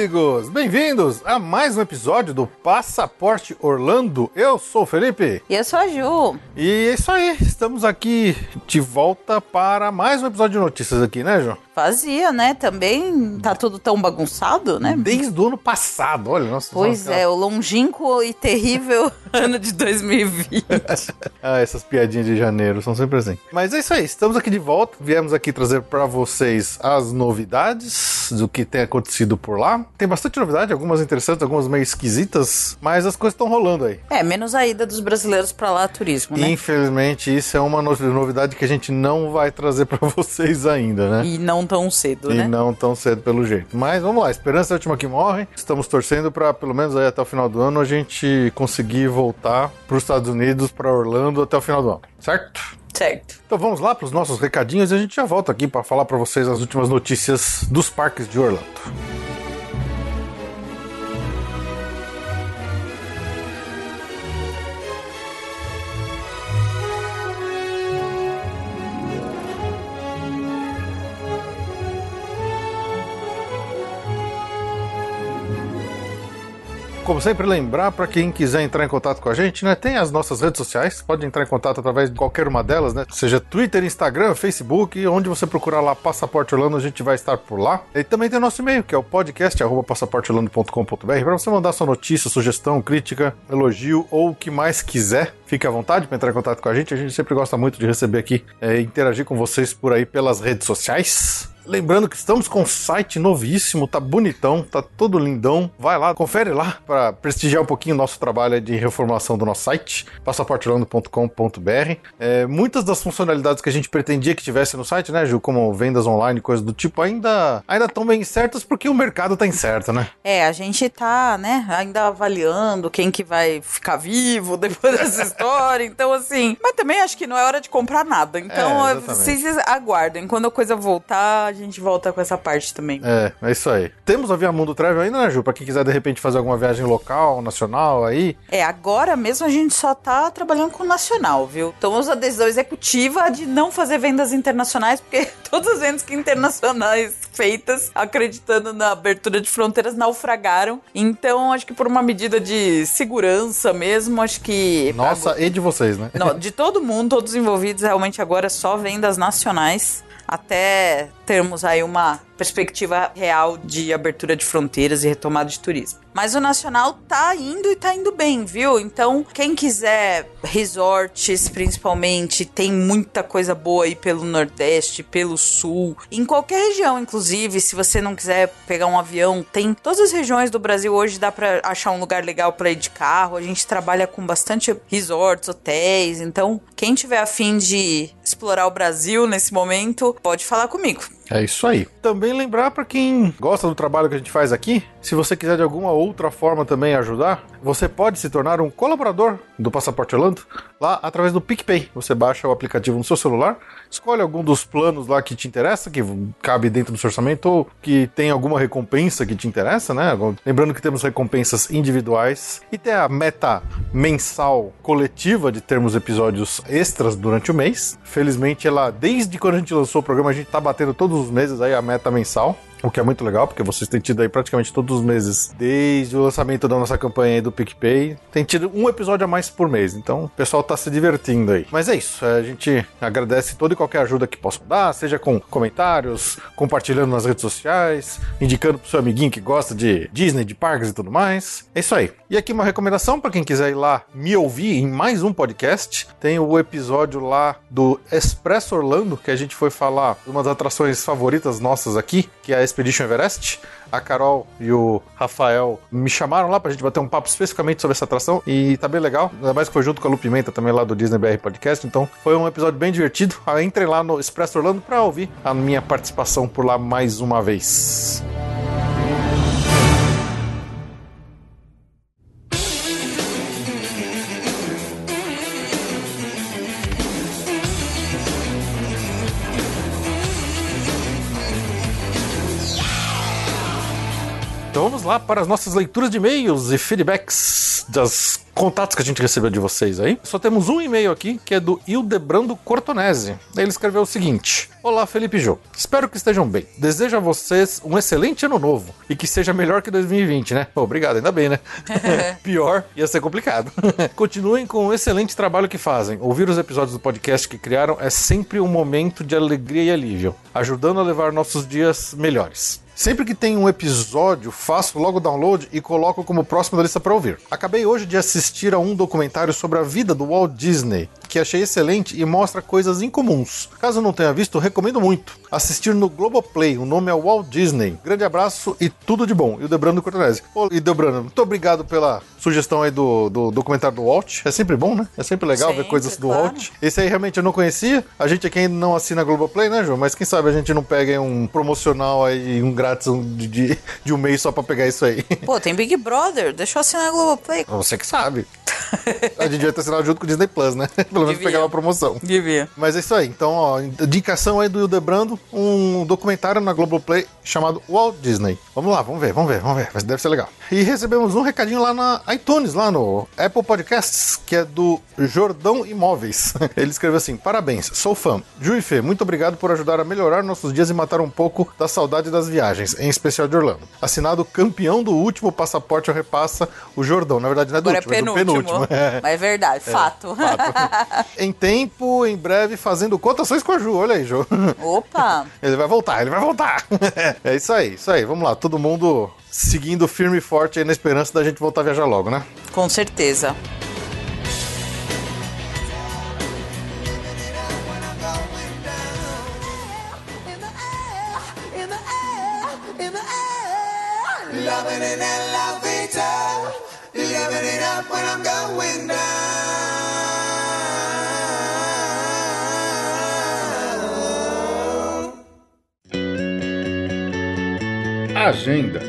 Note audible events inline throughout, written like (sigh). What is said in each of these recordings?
Amigos! Bem-vindos a mais um episódio do Passaporte Orlando. Eu sou o Felipe. E eu sou a Ju. E é isso aí, estamos aqui de volta para mais um episódio de notícias aqui, né, Ju? Fazia, né? Também tá tudo tão bagunçado, né? Desde o ano passado, olha. Nossa, pois é, o longínquo e terrível (laughs) ano de 2020. (laughs) ah, essas piadinhas de janeiro são sempre assim. Mas é isso aí, estamos aqui de volta. Viemos aqui trazer para vocês as novidades do que tem acontecido por lá. Tem bastante novidade, algumas interessantes, algumas meio esquisitas, mas as coisas estão rolando aí. É, menos a ida dos brasileiros para lá turismo, né? Infelizmente, isso é uma novidade que a gente não vai trazer (laughs) para vocês ainda, né? E não tão cedo, e né? E não tão cedo pelo jeito. Mas vamos lá, esperança é a última que morre. Estamos torcendo para pelo menos aí até o final do ano a gente conseguir voltar para os Estados Unidos, para Orlando até o final do ano, certo? Certo. Então vamos lá para os nossos recadinhos e a gente já volta aqui para falar para vocês as últimas notícias dos parques de Orlando. Como sempre, lembrar para quem quiser entrar em contato com a gente, né? Tem as nossas redes sociais, pode entrar em contato através de qualquer uma delas, né? Seja Twitter, Instagram, Facebook, onde você procurar lá Passaporte Orlando, a gente vai estar por lá. E também tem o nosso e-mail, que é o podcast passaporteorlando.com.br, para você mandar sua notícia, sugestão, crítica, elogio ou o que mais quiser. Fique à vontade para entrar em contato com a gente. A gente sempre gosta muito de receber aqui e é, interagir com vocês por aí pelas redes sociais. Lembrando que estamos com um site novíssimo, tá bonitão, tá todo lindão. Vai lá, confere lá para prestigiar um pouquinho o nosso trabalho de reformulação do nosso site, passaporteorlando.com.br. É, muitas das funcionalidades que a gente pretendia que tivesse no site, né, Ju, como vendas online, coisas do tipo, ainda ainda estão bem certas porque o mercado tá incerto, né? É, a gente tá, né, ainda avaliando quem que vai ficar vivo depois dessa (laughs) história. Então, assim, mas também acho que não é hora de comprar nada. Então, é, vocês aguardem. Quando a coisa voltar, gente volta com essa parte também. É, é isso aí. Temos a Via Mundo Travel ainda, né, Ju? Pra quem quiser de repente fazer alguma viagem local, nacional aí. É, agora mesmo a gente só tá trabalhando com nacional, viu? Tomamos a decisão executiva de não fazer vendas internacionais, porque (laughs) todas as vendas internacionais feitas acreditando na abertura de fronteiras naufragaram. Então, acho que por uma medida de segurança mesmo, acho que. Nossa, e de vocês, né? Não, de todo mundo, todos envolvidos, realmente agora só vendas nacionais até termos aí uma perspectiva real de abertura de fronteiras e retomada de turismo. Mas o nacional tá indo e tá indo bem, viu? Então, quem quiser resorts, principalmente, tem muita coisa boa aí pelo Nordeste, pelo Sul, em qualquer região, inclusive, se você não quiser pegar um avião, tem todas as regiões do Brasil hoje dá para achar um lugar legal para ir de carro. A gente trabalha com bastante resorts, hotéis, então quem tiver afim de explorar o Brasil nesse momento, pode falar comigo. É isso aí. Também lembrar para quem gosta do trabalho que a gente faz aqui, se você quiser de alguma outra forma também ajudar, você pode se tornar um colaborador do Passaporte Orlando lá através do PicPay. Você baixa o aplicativo no seu celular, escolhe algum dos planos lá que te interessa, que cabe dentro do seu orçamento ou que tem alguma recompensa que te interessa, né? Lembrando que temos recompensas individuais e tem a meta mensal coletiva de termos episódios extras durante o mês. Felizmente ela desde quando a gente lançou o programa a gente tá batendo todos os meses aí a meta mensal. O que é muito legal, porque vocês têm tido aí praticamente todos os meses, desde o lançamento da nossa campanha aí do PicPay, tem tido um episódio a mais por mês, então o pessoal tá se divertindo aí. Mas é isso, a gente agradece toda e qualquer ajuda que possam dar, seja com comentários, compartilhando nas redes sociais, indicando pro seu amiguinho que gosta de Disney, de parques e tudo mais. É isso aí. E aqui uma recomendação para quem quiser ir lá me ouvir em mais um podcast, tem o episódio lá do Expresso Orlando, que a gente foi falar de uma das atrações favoritas nossas aqui, que é a Expedition Everest. A Carol e o Rafael me chamaram lá pra gente bater um papo especificamente sobre essa atração e tá bem legal. Ainda mais que foi junto com a Lu Pimenta também lá do Disney BR Podcast. Então foi um episódio bem divertido. Entrem lá no Expresso Orlando pra ouvir a minha participação por lá mais uma vez. Então vamos lá para as nossas leituras de e-mails e feedbacks das contatos que a gente recebeu de vocês aí. Só temos um e-mail aqui, que é do Ildebrando Cortonese. Ele escreveu o seguinte: Olá, Felipe Jô. Espero que estejam bem. Desejo a vocês um excelente ano novo e que seja melhor que 2020, né? Obrigado, ainda bem, né? (laughs) Pior ia ser complicado. (laughs) Continuem com o excelente trabalho que fazem. Ouvir os episódios do podcast que criaram é sempre um momento de alegria e alívio, ajudando a levar nossos dias melhores. Sempre que tem um episódio, faço logo o download e coloco como próximo da lista para ouvir. Acabei hoje de assistir a um documentário sobre a vida do Walt Disney, que achei excelente e mostra coisas incomuns. Caso não tenha visto, recomendo muito. Assistir no Globoplay, o nome é Walt Disney. Grande abraço e tudo de bom. E o Debrando Cortonese. Ô, e Debrando, muito obrigado pela sugestão aí do, do documentário do Walt. É sempre bom, né? É sempre legal Sempre, ver coisas do claro. Walt. Esse aí realmente eu não conhecia. A gente aqui ainda não assina Globoplay, né, João? Mas quem sabe a gente não pega um promocional aí, um grátis de, de, de um mês só pra pegar isso aí. Pô, tem Big Brother, deixa eu assinar a Globoplay. Você que sabe. A gente devia ter assinado junto com o Disney Plus, né? (laughs) Pelo menos pegar uma promoção. Devia. Mas é isso aí. Então, ó, indicação aí do Hildebrando, um documentário na Globoplay chamado Walt Disney. Vamos lá, vamos ver, vamos ver, vamos ver. Mas deve ser legal. E recebemos um recadinho lá na iTunes, lá no Apple Podcasts, que é do Jordão Imóveis. (laughs) Ele escreveu assim: Parabéns, sou fã. Ju e Fê, muito obrigado por ajudar a melhorar nossos dias e matar um pouco da saudade das viagens, em especial de Orlando. Assinado campeão do último passaporte ao repassa, o Jordão. Na verdade, não é do Agora último, é é do penúltimo. penúltimo. (laughs) É. Mas é verdade, fato. Fato. (laughs) em tempo, em breve, fazendo cotações com a Ju. Olha aí, Ju. Opa! Ele vai voltar, ele vai voltar. é isso aí, isso aí. Vamos lá, todo mundo seguindo firme e forte aí na esperança da gente voltar a viajar logo, né? Com certeza. Loving it and love it up. Living it up when I'm going down. Agenda.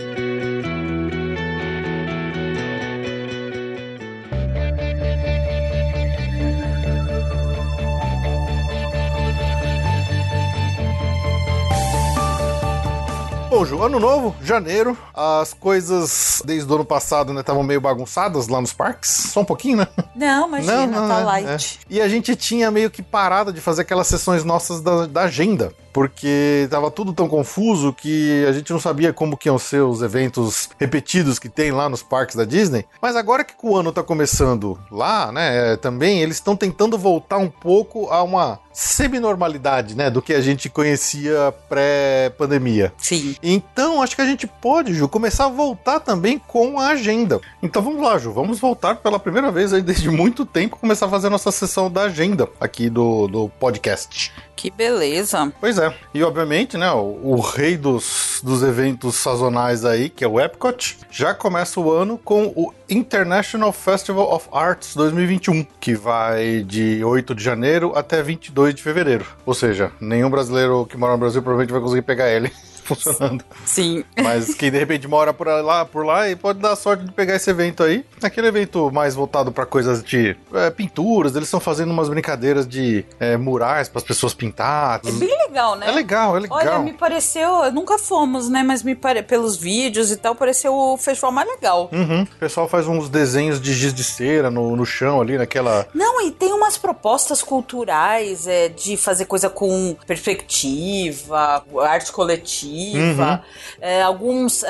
Bom, Ju, ano novo, janeiro, as coisas desde o ano passado, né, estavam meio bagunçadas lá nos parques, só um pouquinho, né? Não, imagina, tá é, light. é. E a gente tinha meio que parado de fazer aquelas sessões nossas da, da agenda, porque tava tudo tão confuso que a gente não sabia como que iam ser os eventos repetidos que tem lá nos parques da Disney. Mas agora que o ano tá começando lá, né, é, também eles estão tentando voltar um pouco a uma semi-normalidade, né, do que a gente conhecia pré-pandemia. Sim. Então, acho que a gente pode, Ju, começar a voltar também com a agenda. Então vamos lá, Ju, vamos voltar pela primeira vez aí desde muito tempo, começar a fazer a nossa sessão da agenda aqui do, do podcast. Que beleza. Pois é. E obviamente, né, o, o rei dos, dos eventos sazonais aí, que é o Epcot, já começa o ano com o International Festival of Arts 2021, que vai de 8 de janeiro até 22 de fevereiro. Ou seja, nenhum brasileiro que mora no Brasil provavelmente vai conseguir pegar ele (laughs) funcionando. Sim. Mas quem de repente mora por lá, por lá e pode dar sorte de pegar esse evento aí. Aquele evento mais voltado para coisas de é, pinturas, eles estão fazendo umas brincadeiras de é, murais para as pessoas pintar. É bem legal, né? É legal, é legal. Olha, me pareceu, nunca fomos, né? Mas me pare... pelos vídeos e tal, pareceu o festival mais legal. Uhum. O pessoal faz uns desenhos de giz de cera no, no chão ali, naquela. Não, e tem umas propostas culturais é, de fazer coisa com perspectiva, arte coletiva. Viva, é, alguns é,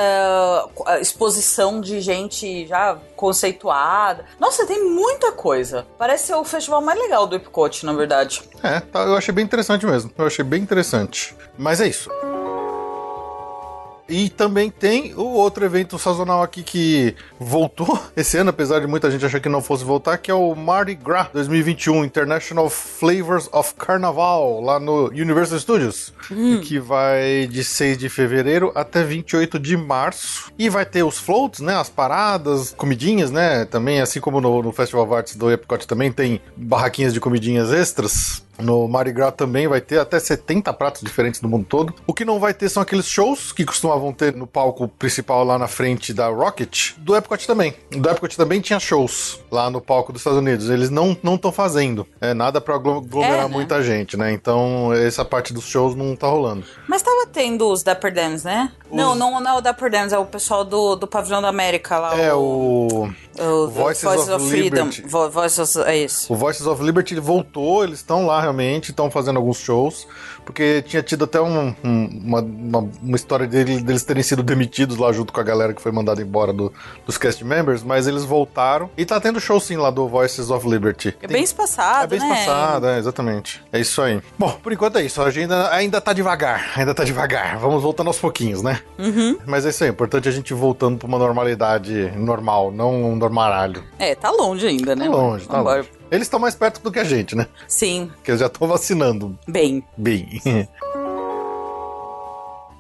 é, exposição de gente já conceituada. Nossa, tem muita coisa. Parece ser o festival mais legal do Epcot, na verdade. É, tá, eu achei bem interessante mesmo. Eu achei bem interessante. Mas é isso. E também tem o outro evento sazonal aqui que voltou (laughs) esse ano, apesar de muita gente achar que não fosse voltar, que é o Mardi Gras 2021 International Flavors of Carnaval, lá no Universal Studios, que vai de 6 de fevereiro até 28 de março. E vai ter os floats, né, as paradas, comidinhas, né, também, assim como no, no Festival of Arts do Epcot também tem barraquinhas de comidinhas extras. No Mardi Gras também vai ter até 70 pratos diferentes no mundo todo. O que não vai ter são aqueles shows que costumavam ter no palco principal lá na frente da Rocket. Do Epcot também. Do Epcot também tinha shows lá no palco dos Estados Unidos. Eles não estão fazendo. É nada pra aglo- aglomerar É, né? muita gente, né? Então essa parte dos shows não tá rolando. Mas tava tendo os Dapper Dams, né? Não, não, não é o Dapper Dams, é o pessoal do, do Pavilhão da América lá. É o. o Voices of Freedom. Liberty. Vo- Voices, é isso. O Voices of Liberty voltou, eles estão lá estão fazendo alguns shows, porque tinha tido até um- um- uma, uma, uma história dele- deles terem sido demitidos lá junto com a galera que foi mandada embora do- dos cast members, mas eles voltaram e tá tendo show sim lá do Voices of Liberty. É bem espaçado, É bem né? espaçado, é, exatamente. É isso aí. Bom, por enquanto é isso. A agenda ainda tá devagar, ainda tá devagar. Vamos voltando aos pouquinhos, né? Uhum. Mas é isso aí. O importante é a gente voltando pra uma normalidade normal, não um normalho. É, tá longe ainda, né? Tá longe, tá Vambora. longe. Eles estão mais perto do que a gente, né? Sim, Que eles já estão vacinando bem. bem.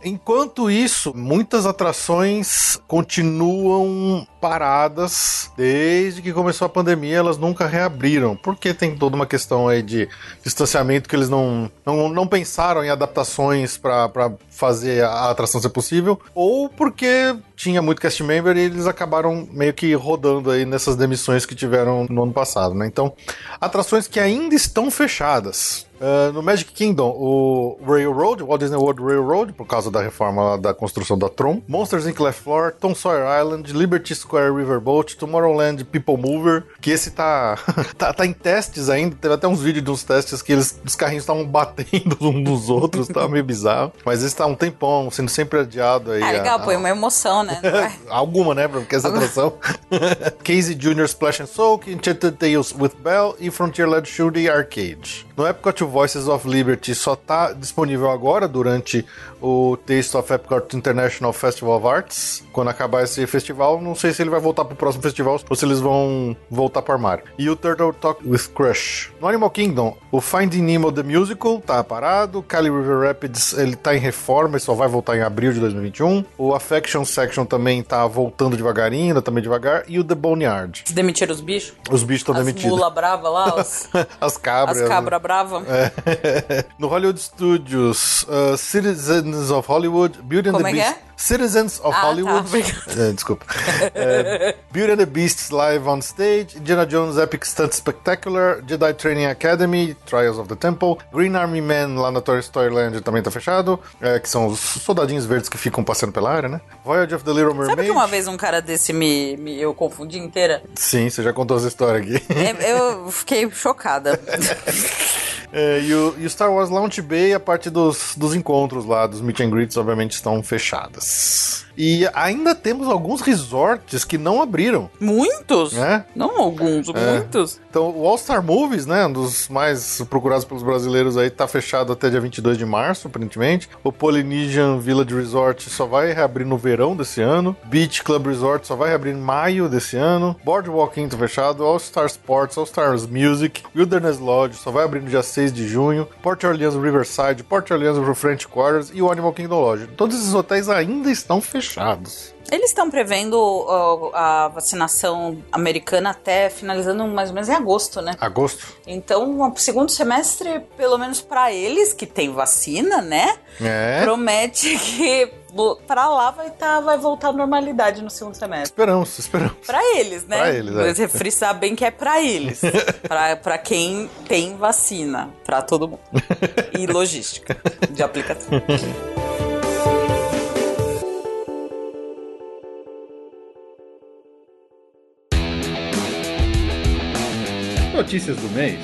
Enquanto isso, muitas atrações continuam paradas desde que começou a pandemia, elas nunca reabriram, porque tem toda uma questão aí de distanciamento que eles não, não, não pensaram em adaptações para fazer a atração ser possível, ou porque tinha muito cast member e eles acabaram meio que rodando aí nessas demissões que tiveram no ano passado, né? Então, atrações que ainda estão fechadas. Uh, no Magic Kingdom, o Railroad, Walt Disney World Railroad, por causa da reforma da construção da Tron, Monsters Inc. Left Floor, Tom Sawyer Island, Liberty Square Riverboat, Tomorrowland People Mover, que esse tá, (laughs) tá, tá em testes ainda, teve até uns vídeos de uns testes que eles, os carrinhos estavam batendo uns (laughs) nos outros, tá meio bizarro, mas esse tá um tempão sendo sempre adiado aí. Ah, legal, a- põe uma emoção, né? (laughs) Alguma, né? Porque essa atração. Casey Jr. Splash and Soak, Enchanted Tales with Belle e Frontierland Shooting Arcade. No Epcot, Voices of Liberty só tá disponível agora durante o Taste of Epcot International Festival of Arts. Quando acabar esse festival, não sei se ele vai voltar pro próximo festival ou se eles vão voltar pro armário. E o Turtle Talk with Crush. No Animal Kingdom, o Finding Nemo The Musical tá parado. Cali River Rapids, ele tá em reforma e só vai voltar em abril de 2021. O Affection Section também tá voltando devagarinho, ainda também devagar. E o The Boneyard. Demitiram os bichos? Os bichos estão As demitidos. mula brava lá, (laughs) as, As cabras. as cabra brava. É. (laughs) no Hollywood Studios, uh, Citizens of Hollywood, Beauty and Como the é que Beast. é? Citizens of Ah, tá, Hollywood. (laughs) obrigada. É, desculpa. É, Beauty and the Beast Live on Stage, Indiana Jones Epic Stunt Spectacular, Jedi Training Academy, Trials of the Temple, Green Army Man lá na Toy Story Land também tá fechado, é, que são os soldadinhos verdes que ficam passando pela área, né? Voyage of the Little Mermaid. Sabe que uma vez um cara desse me, me- eu confundi inteira? Sim, você já contou essa história aqui. É, Eu fiquei chocada. (laughs) É, e, o, e o Star Wars Launch Bay, a parte dos, dos encontros lá, dos meet and greets, obviamente estão fechadas. E ainda temos alguns resorts que não abriram. Muitos? É? Não alguns, muitos. Então, o All Star Movies, né, um dos mais procurados pelos brasileiros aí, tá fechado até dia 22 de março, aparentemente. O Polynesian Village Resort só vai reabrir no verão desse ano. Beach Club Resort só vai reabrir em maio desse ano. Boardwalk Inn tá fechado. All Star Sports, All Stars Music, Wilderness Lodge só vai abrir no dia 6 de junho. Port Orleans Riverside, Port Orleans French Quarters e o Animal Kingdom Lodge. Todos esses hotéis ainda estão fechados. Eles estão prevendo ó, a vacinação americana até finalizando mais ou menos em agosto, né? Agosto. Então, o segundo semestre, pelo menos pra eles que tem vacina, né? É. Promete que pra lá vai, tá, vai voltar à normalidade no segundo semestre. Esperamos, esperamos. Pra eles, né? Pra eles, é. Você frisar bem que é pra eles. (laughs) pra quem tem vacina. Pra todo mundo. (laughs) E logística de aplicação. notícias do mês.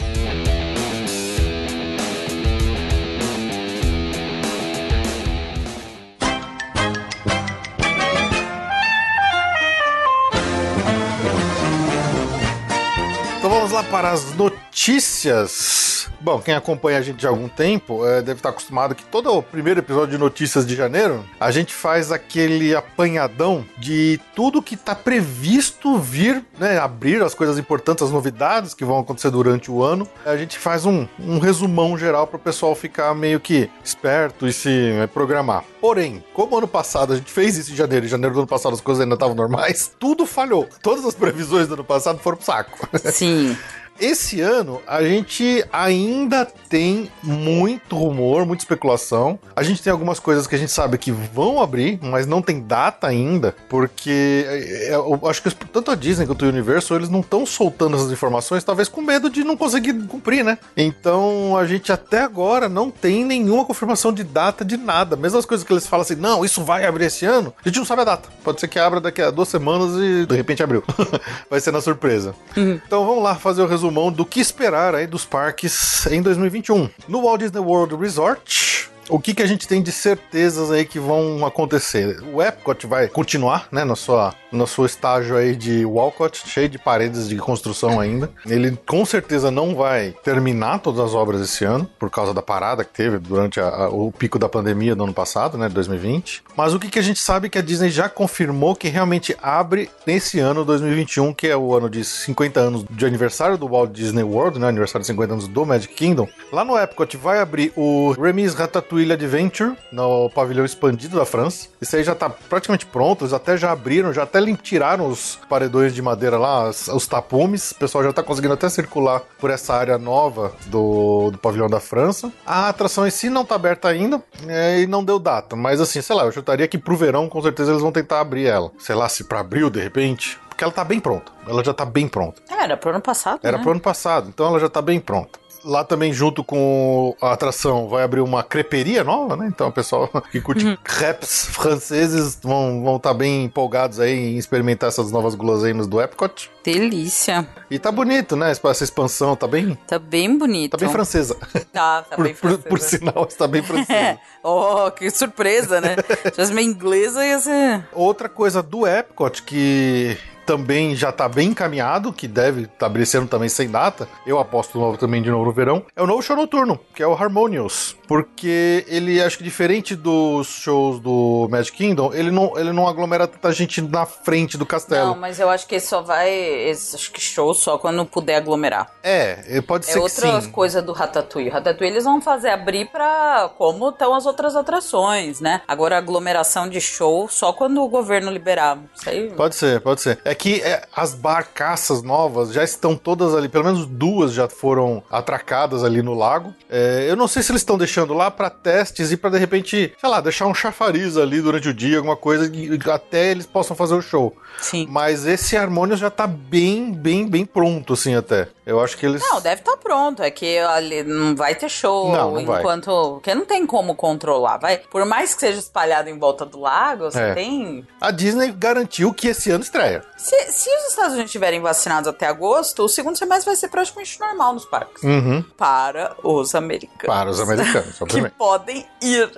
Então vamos lá para as notícias Bom, quem acompanha a gente de algum tempo é, deve estar acostumado que todo o primeiro episódio de notícias de janeiro a gente faz aquele apanhadão de tudo que está previsto vir, né, abrir as coisas importantes, as novidades que vão acontecer durante o ano. A gente faz um, um resumão geral para o pessoal ficar meio que esperto e se é, programar. Porém, como ano passado a gente fez isso em janeiro, em janeiro do ano passado as coisas ainda estavam normais, tudo falhou. Todas as previsões do ano passado foram pro saco. Sim. (laughs) Esse ano a gente ainda tem muito rumor, muita especulação. A gente tem algumas coisas que a gente sabe que vão abrir, mas não tem data ainda, porque é, é, eu acho que tanto a Disney quanto o Universo eles não estão soltando essas informações, talvez com medo de não conseguir cumprir, né? Então a gente até agora não tem nenhuma confirmação de data de nada. Mesmo as coisas que eles falam assim, não, isso vai abrir esse ano, a gente não sabe a data. Pode ser que abra daqui a duas semanas e de repente abriu. (laughs) vai ser na surpresa. Então vamos lá fazer o resumão do que esperar aí dos parques em 2021. No Walt Disney World Resort, o que, que a gente tem de certezas aí que vão acontecer? O Epcot vai continuar, né, na sua, no seu estágio aí de Walcott, cheio de paredes de construção ainda. Ele com certeza não vai terminar todas as obras esse ano, por causa da parada que teve durante a- a- o pico da pandemia do ano passado, né, de 2020. Mas o que, que a gente sabe é que a Disney já confirmou que realmente abre nesse ano 2021, que é o ano de 50 anos de aniversário do Walt Disney World, né, aniversário de 50 anos do Magic Kingdom. Lá no Epcot vai abrir o Remis Ratatouille Adventure no pavilhão expandido da França. Isso aí já tá praticamente pronto, eles até já abriram, já até tiraram os paredões de madeira lá, os tapumes. O pessoal já tá conseguindo até circular por essa área nova do, do pavilhão da França. A atração em si não tá aberta ainda é, e não deu data, mas assim, sei lá, eu chutaria que pro verão com certeza eles vão tentar abrir ela. Sei lá, se pra abril de repente. Porque ela tá bem pronta. Ela já tá bem pronta. Era pro ano passado, Era né? pro ano passado, então ela já tá bem pronta. Lá também, junto com a atração, vai abrir uma creperia nova, né? Então o pessoal (laughs) que curte crepes franceses vão vão estar bem empolgados aí em experimentar essas novas guloseimas do Epcot. Delícia. E tá bonito, né? Essa expansão tá bem, Tá bem bonito. tá bem francesa. Tá, tá por, bem por, francesa. por sinal, está bem francesa. (laughs) É. Oh, que surpresa, né? (laughs) Se fosse meio inglesa, ia ser... Outra coisa do Epcot que também já tá bem encaminhado, que deve esse ano também sem data, eu aposto novo também de novo no verão, é o novo show noturno, que é o Harmonious. Porque ele, acho que diferente dos shows do Magic Kingdom, ele não, ele não aglomera tanta gente na frente do castelo. Não, mas eu acho que esse só vai... Acho que show só quando puder aglomerar. É, pode É ser que outra coisa do Ratatouille. Ratatouille eles vão fazer abrir pra como estão as outras atrações, né? Agora aglomeração de show só quando o governo liberar. Isso aí... Pode ser, pode ser. É que é, as barcaças novas já estão todas ali, pelo menos duas já foram atracadas ali no lago. É, eu não sei se eles estão deixando lá pra testes e pra de repente, sei lá, deixar um chafariz ali durante o dia, alguma coisa, até eles possam fazer o show. Sim. Mas esse Harmonious já tá bem, bem, bem pronto, assim, até. Eu acho que eles. Não, deve estar pronto. É que ali não vai ter show Não, não vai. enquanto. Porque não tem como controlar. Vai. Por mais que seja espalhado em volta do lago, você É. tem. A Disney garantiu que esse ano estreia. Se, se os Estados Unidos estiverem vacinados até agosto, o segundo semestre vai ser praticamente normal nos parques. Uhum. Para os americanos. Para os americanos, (laughs) Que obviamente. podem ir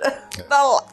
pra lá.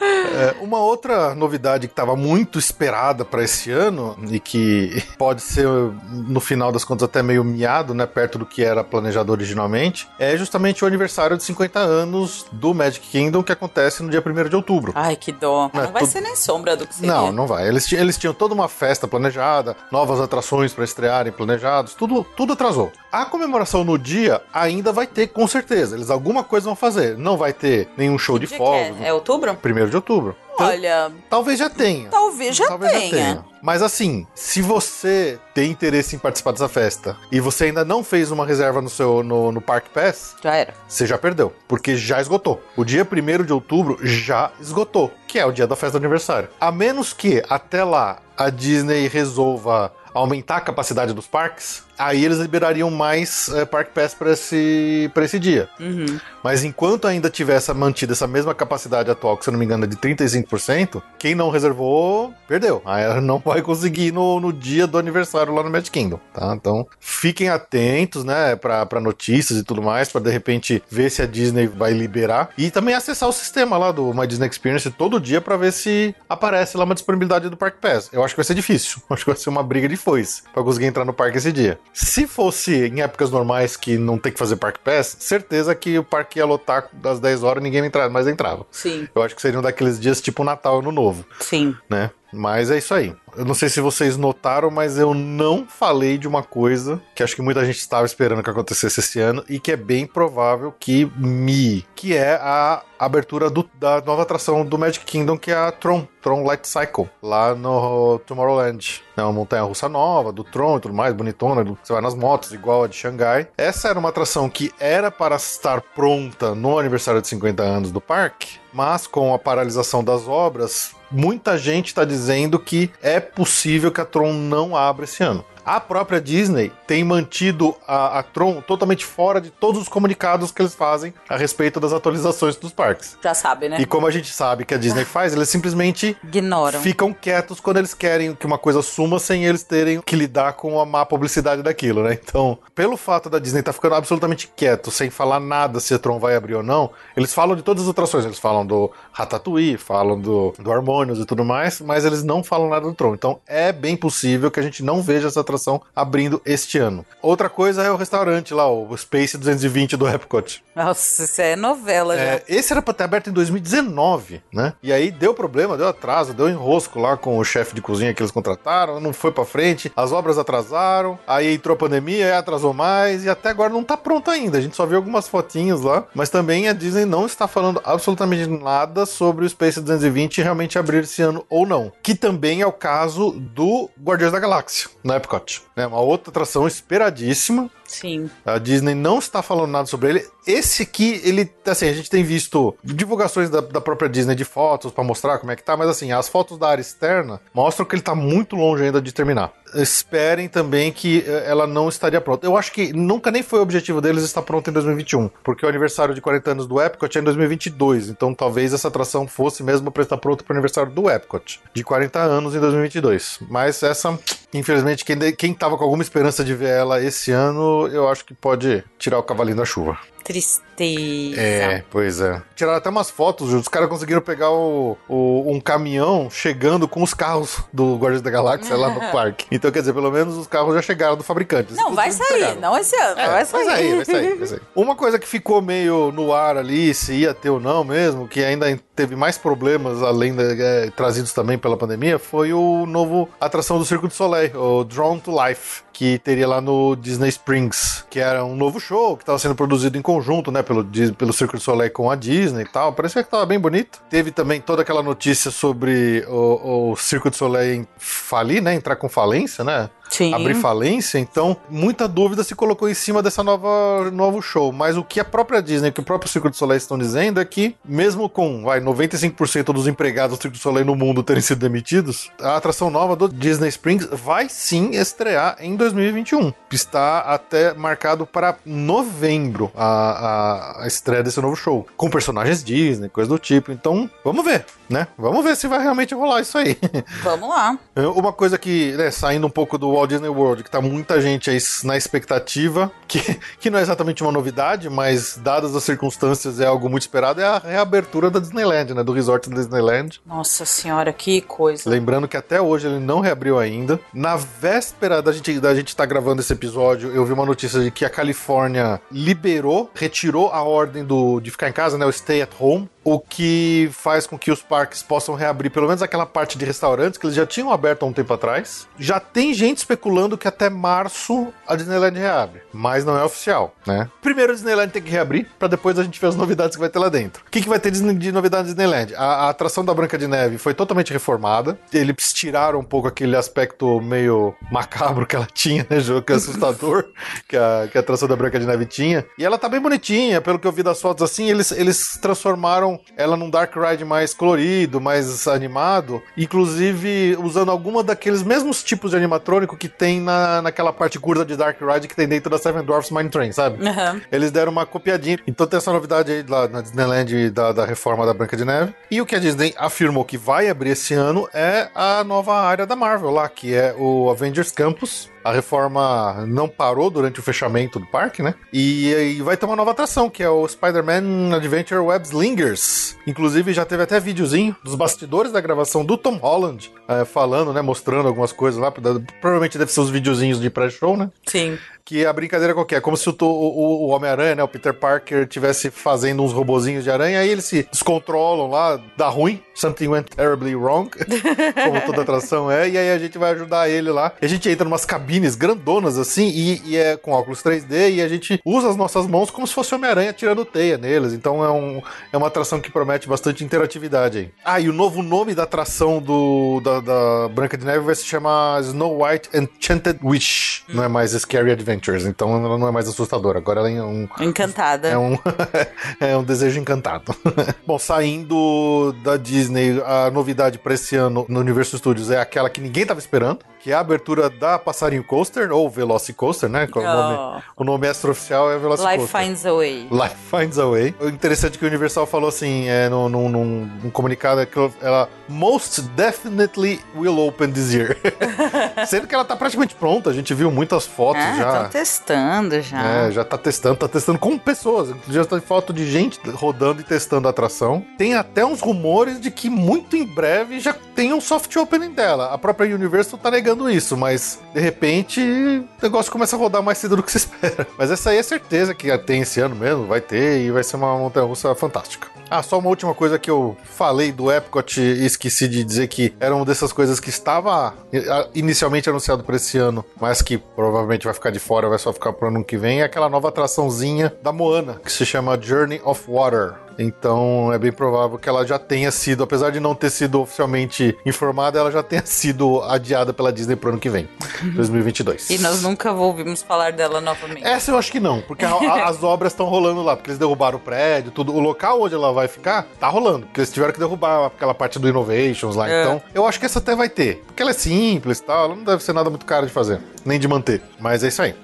É, uma outra novidade que estava muito esperada para esse ano e que pode ser, no final das contas, até meio miado, né? Perto do que era planejado originalmente, é justamente o aniversário de 50 anos do Magic Kingdom que acontece no dia 1 de outubro. Ai, que dó. Não, Não, vai tudo- ser nem sombra do que seria. Não, não vai. Eles, eles tinham toda uma festa planejada, novas atrações para estrearem planejados, tudo, tudo atrasou. A comemoração no dia ainda vai ter, com certeza. Eles alguma coisa vão fazer. Não vai ter nenhum show de que fogos. é? é outubro? 1 de outubro. Olha, Talvez já tenha. talvez já Talvez tenha. Mas assim, se você tem interesse em participar dessa festa e você ainda não fez uma reserva no seu no, no Park Pass, Já era. você já perdeu, porque já esgotou. O dia 1 de outubro já esgotou, que é o dia da festa do aniversário. A menos que até lá a Disney resolva aumentar a capacidade dos parques, aí eles liberariam mais eh, Park Pass para esse, pra esse dia. Uhum. Mas enquanto ainda tivesse mantida essa mesma capacidade atual, que se eu não me engano é de 35%, quem não reservou, perdeu. Aí ela não vai conseguir ir no, no dia do aniversário lá no Magic Kingdom, tá? Então fiquem atentos, né, pra notícias e tudo mais, pra de repente ver se a Disney vai liberar. E também acessar o sistema lá do My Disney Experience todo dia pra ver se aparece lá uma disponibilidade do Park Pass. Eu acho que vai ser difícil. (laughs) Acho que vai ser uma briga de foice pra conseguir entrar no parque esse dia. Se fosse em épocas normais que não tem que fazer Park Pass, certeza que o parque ia lotar das 10 horas e ninguém entra- mais entrava. Sim, Eu acho que seriam daqueles dias tipo Natal, Ano Novo, sim. né? Mas é isso aí. Eu não sei se vocês notaram, mas eu não falei de uma coisa que acho que muita gente estava esperando que acontecesse esse ano e que é bem provável que me, que é a abertura do- da nova atração do Magic Kingdom, que é a Tron, Tron Light Cycle, lá no Tomorrowland. É uma montanha russa nova, do Tron e tudo mais, bonitona, você vai nas motos, igual a de Xangai. Essa era uma atração que era para estar pronta no aniversário de 50 anos do parque, mas com a paralisação das obras, muita gente está dizendo que é possível que a Tron não abra esse ano. A própria Disney tem mantido a, a Tron totalmente fora de todos os comunicados que eles fazem a respeito das atualizações dos parques. Já sabe, né? E como a gente sabe que a Disney (laughs) faz, eles simplesmente Ignoram. ficam quietos quando eles querem que uma coisa suma sem eles terem que lidar com a má publicidade daquilo, né? Então, pelo fato da Disney estar ficando absolutamente quieto, sem falar nada se a Tron vai abrir ou não, eles falam de todas as atrações. Eles falam do Ratatouille, falam do, do Harmonious e tudo mais, mas eles não falam nada do Tron. Então, é bem possível que a gente não veja essa atração abrindo este ano. Outra coisa é o restaurante lá, o Space 220 do Epcot. Nossa, isso é novela já. É, esse era pra ter aberto em 2019, né? E aí deu problema, deu atraso, deu enrosco lá com o chefe de cozinha que eles contrataram, não foi pra frente, as obras atrasaram, aí entrou a pandemia, aí atrasou mais, e até agora não tá pronto ainda. A gente só viu algumas fotinhos lá, mas também a Disney não está falando absolutamente nada sobre o Space 220 realmente abrir esse ano ou não. Que também é o caso do Guardiões da Galáxia, no Epcot. É uma outra atração esperadíssima, Sim. a Disney não está falando nada sobre ele. Esse aqui, ele, assim, a gente tem visto divulgações da, da própria Disney de fotos pra mostrar como é que tá, mas assim, as fotos da área externa mostram que ele tá muito longe ainda de terminar. Esperem também que eh, ela não estaria pronta. Eu acho que nunca nem foi o objetivo deles estar pronta em 2021, porque o aniversário de 40 anos do Epcot é em 2022, então talvez essa atração fosse mesmo para estar pronta para o aniversário do Epcot, de 40 anos em 2022. Mas essa, infelizmente, quem, quem tava com alguma esperança de ver ela esse ano, eu acho que pode tirar o cavalinho da chuva. Tristeza. É, pois é. Tiraram até umas fotos, os caras conseguiram pegar o, o- um caminhão chegando com os carros do Guardiões da Galáxia lá no (laughs) parque. Então, quer dizer, pelo menos os carros já chegaram do fabricante. Não, vai sair. pegaram. Não esse ano, É, vai sair. Vai sair, vai sair, vai sair. Uma coisa que ficou meio no ar ali, se ia ter ou não mesmo, que ainda teve mais problemas além da, é, trazidos também pela pandemia, foi o novo atração do Circo du Soleil, o Drawn to Life, que teria lá no Disney Springs, que era um novo show que estava sendo produzido em conjunto, né, pelo, pelo Circo du Soleil com a Disney e tal. Parecia que estava bem bonito. Teve também toda aquela notícia sobre o, o Circo du Soleil falir, né, entrar com falência, né? Sim. abrir falência, então muita dúvida se colocou em cima dessa nova novo show. Mas o que a própria Disney, que o próprio Circo du Soleil estão dizendo é que, mesmo com vai, 95% dos empregados do Circo du Soleil no mundo terem sido demitidos, a atração nova do Disney Springs vai sim estrear em 2021. Está até marcado para novembro a, a, a estreia desse novo show, com personagens Disney, coisa do tipo. Então, vamos ver, né? Vamos ver se vai realmente rolar isso aí. Vamos lá. (laughs) Uma coisa que, né, saindo um pouco do Walt Disney World, que tá muita gente aí na expectativa, que, que não é exatamente uma novidade, mas dadas as circunstâncias é algo muito esperado, é a reabertura da Disneyland, né, do resort da Disneyland. Nossa senhora, que coisa. Lembrando que até hoje ele não reabriu ainda. Na véspera da gente da gente estar gravando esse episódio, eu vi uma notícia de que a Califórnia liberou, retirou a ordem do de ficar em casa, né, o stay at home, o que faz com que os parques possam reabrir pelo menos aquela parte de restaurantes que eles já tinham aberto há um tempo atrás. Já tem gente especulando que até março a Disneyland reabre, mas não é oficial, né? Primeiro a Disneyland tem que reabrir para depois a gente ver as novidades que vai ter lá dentro. O que, que vai ter de de novidade na Disneyland? A, a atração da Branca de Neve foi totalmente reformada. Eles tiraram um pouco aquele aspecto meio macabro que ela tinha, né, Ju? Que é assustador (laughs) que a, que a atração da Branca de Neve tinha. E ela tá bem bonitinha, pelo que eu vi das fotos assim, eles, eles transformaram ela num Dark Ride mais colorido, mais animado, inclusive usando alguma daqueles mesmos tipos de animatrônico que tem na, naquela parte curta de Dark Ride que tem dentro da Seven Dwarfs Mine Train, sabe? Aham. Eles deram uma copiadinha. Então tem essa novidade aí lá na Disneyland da, da reforma da Branca de Neve. E o que a Disney afirmou que vai abrir esse ano é a nova área da Marvel lá, que é o Avengers Campus. A reforma não parou durante o fechamento do parque, né? E, e vai ter uma nova atração, que é o Spider-Man Adventure Web Slingers. Inclusive, já teve até videozinho dos bastidores da gravação do Tom Holland, eh, falando, né? Mostrando algumas coisas lá. Provavelmente deve ser os videozinhos de pré-show, né? Sim. Que a brincadeira qualquer, é como se o, o, o Homem-Aranha, né, o Peter Parker, tivesse fazendo uns robozinhos de aranha, aí eles se descontrolam lá, dá ruim, something went terribly wrong, (laughs) como toda atração é, e aí a gente vai ajudar ele lá. E a gente entra numas cabines grandonas assim, e, e é com óculos 3D, e a gente usa as nossas mãos como se fosse Homem-Aranha tirando teia neles. Então é, um, é uma atração que promete bastante interatividade aí. Ah, e o novo nome da atração do, da, da Branca de Neve vai se chamar Snow White Enchanted Wish. Não é mais Scary Adventures, então ela não é mais assustadora. Agora ela é um, Encantada. é um, (laughs) é um desejo encantado. (laughs) Bom, saindo da Disney, a novidade para esse ano no Universo Studios é aquela que ninguém tava esperando, que é a abertura da Passarinho Coaster, ou Velocicoaster, né? É O nome, o nome extra-oficial é Velocicoaster. Life finds a way. Life Finds a Way. O interessante é que o Universal falou assim, é, num, num, num- comunicado, que ela most definitely will open this year. (laughs) Sendo que ela tá praticamente pronta, a gente viu muitas fotos Ah, já. estão testando já. É, já tá testando, tá testando com pessoas. Já tem foto de gente rodando e testando a atração. Tem até uns rumores de que muito em breve já tem um soft opening dela. A própria Universal tá negando isso, mas de repente o negócio começa a rodar mais cedo do que se (laughs) espera. Mas essa aí é certeza que tem esse ano mesmo, vai ter e vai ser uma montanha russa fantástica. Ah, só uma última coisa que eu falei do Epcot e esqueci de dizer que era uma dessas coisas que estava ah, inicialmente anunciado para esse ano, mas que provavelmente vai ficar de fora, vai só ficar pro ano que vem, é aquela nova atraçãozinha da Moana, que se chama Journey of Water. Então é bem provável que ela já tenha sido, apesar de não ter sido oficialmente informada, ela já tenha sido adiada pela Disney pro ano que vem, 2022. E nós nunca ouvimos falar dela novamente. Essa eu acho que não, porque a- a- (laughs) as obras estão rolando lá, porque eles derrubaram o prédio, tudo. O local onde ela vai ficar tá rolando, porque eles tiveram que derrubar aquela parte do Innovations lá. É. Então, eu acho que essa até vai ter, porque ela é simples e tal, ela não deve ser nada muito cara de fazer, nem de manter. Mas é isso aí.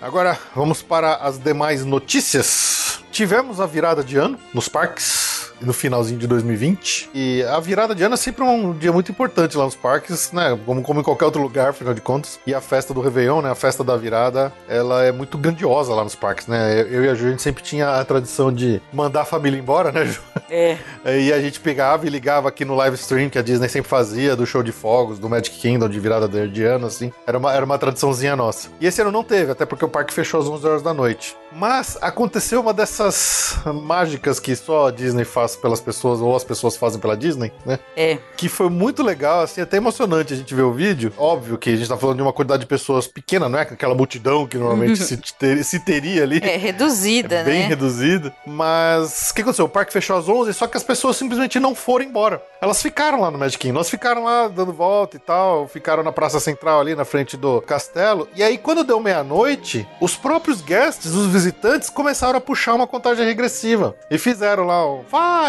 Agora vamos para as demais notícias. Tivemos a virada de ano nos parques. No finalzinho de 2020. E a virada de ano é sempre um dia muito importante lá nos parques, né? Como, como em qualquer outro lugar, afinal de contas. E a festa do Réveillon, né? A festa da virada, ela é muito grandiosa lá nos parques, né? Eu e a Ju, a gente sempre tinha a tradição de mandar a família embora, né, Ju? É. (laughs) E a gente pegava e ligava aqui no live stream que a Disney sempre fazia, do show de fogos, do Magic Kingdom, de virada de ano, assim. Era uma, era uma tradiçãozinha nossa. E esse ano não teve, até porque o parque fechou às 11 horas da noite. Mas aconteceu uma dessas mágicas que só a Disney faz pelas pessoas, ou as pessoas fazem pela Disney, né? É. Que foi muito legal, assim, até emocionante a gente ver o vídeo. Óbvio que a gente tá falando de uma quantidade de pessoas pequena, não é aquela multidão que normalmente (laughs) se, ter- se teria ali. É reduzida, É bem né? reduzido. Mas o que aconteceu? O parque fechou às 11, só que as pessoas simplesmente não foram embora. Elas ficaram lá no Magic Kingdom, elas ficaram lá dando volta e tal, ficaram na praça central ali na frente do castelo. E aí, quando deu meia-noite, os próprios guests, os visitantes, começaram a puxar uma contagem regressiva. E fizeram lá o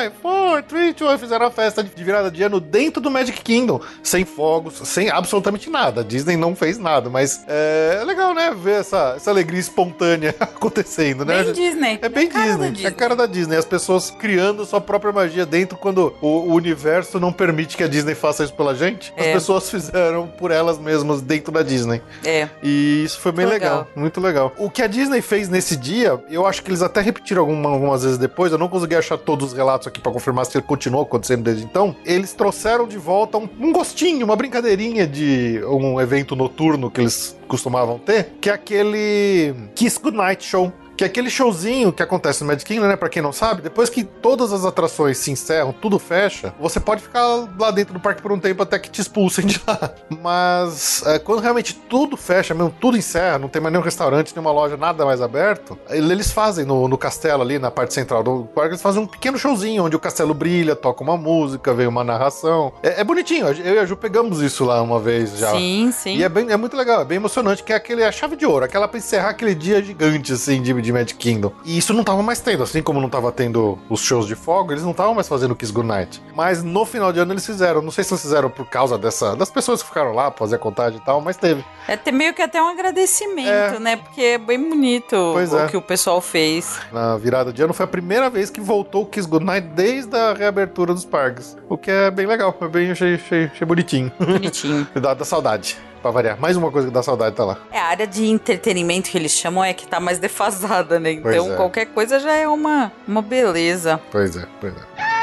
5, 4, 3, 2, 1, fizeram a festa de virada de ano dentro do Magic Kingdom, sem fogos, sem absolutamente nada. A Disney não fez nada, mas é legal, né? Ver essa, essa alegria espontânea (laughs) acontecendo, né? Bem Disney. É bem cara da Disney, é a cara da Disney. As pessoas criando sua própria magia dentro quando o, o universo não permite que a Disney faça isso pela gente. As É. pessoas fizeram por elas mesmas dentro da Disney. É. E isso foi bem legal. Legal. muito legal. O que a Disney fez nesse dia, eu acho que eles até repetiram alguma- algumas vezes depois, eu não consegui achar todos os relatos aqui pra confirmar se continuou acontecendo desde então. Eles trouxeram de volta um, um gostinho, uma brincadeirinha de um evento noturno que eles costumavam ter, que é aquele Kiss Goodnight Show. Que é aquele showzinho que acontece no Magic Kingdom, né? Pra quem não sabe, depois que todas as atrações se encerram, tudo fecha, você pode ficar lá dentro do parque por um tempo até que te expulsem de lá. (laughs) Mas é, quando realmente tudo fecha, mesmo tudo encerra, não tem mais nenhum restaurante, nenhuma loja, nada mais aberto, eles fazem no, no castelo ali, na parte central do parque, eles fazem um pequeno showzinho onde o castelo brilha, toca uma música, vem uma narração. É, é bonitinho, eu e a Ju pegamos isso lá uma vez já. Sim, sim. E é, bem, é muito legal, é bem emocionante, que é aquele, a chave de ouro, aquela pra encerrar aquele dia gigante, assim, de, de Magic Kingdom. E isso não tava mais tendo, assim como não tava tendo os shows de fogo, eles não estavam mais fazendo Kiss Goodnight. Mas no final de ano eles fizeram, não sei se eles fizeram por causa dessa, das pessoas que ficaram lá pra fazer a contagem e tal, mas teve. É meio que até um agradecimento, né? Porque é bem bonito Pois o é. que o pessoal fez. Na virada de ano foi a primeira vez que voltou o Kiss Goodnight desde a reabertura dos parques. O que é bem legal, foi bem, achei, achei, achei bonitinho. Bonitinho. (laughs) Dá da saudade. Pra variar. Mais uma coisa que dá saudade tá lá. É, a área de entretenimento que eles chamam é que tá mais defasada, né? Então é. qualquer coisa já é uma, uma beleza. Pois é, pois é.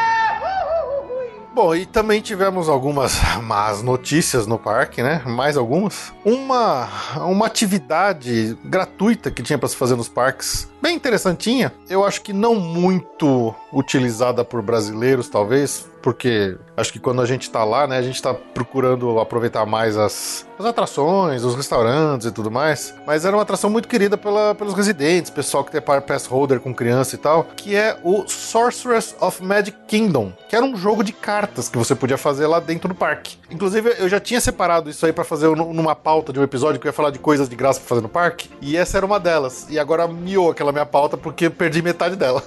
Bom, e também tivemos algumas (laughs) más notícias no parque, né? Mais algumas. Uma, uma atividade gratuita que tinha para se fazer nos parques, bem interessantinha. Eu acho que não muito utilizada por brasileiros, talvez, porque acho que quando a gente tá lá, né, a gente tá procurando aproveitar mais as, as atrações, os restaurantes e tudo mais. Mas era uma atração muito querida pela- pelos residentes, pessoal que tem pass holder com criança e tal, que é o Sorceress of Magic Kingdom, que era um jogo de cartas que você podia fazer lá dentro do parque. Inclusive, eu já tinha separado isso aí pra fazer nu- numa pauta de um episódio que eu ia falar de coisas de graça pra fazer no parque, e essa era uma delas. E agora miou aquela minha pauta porque perdi metade dela.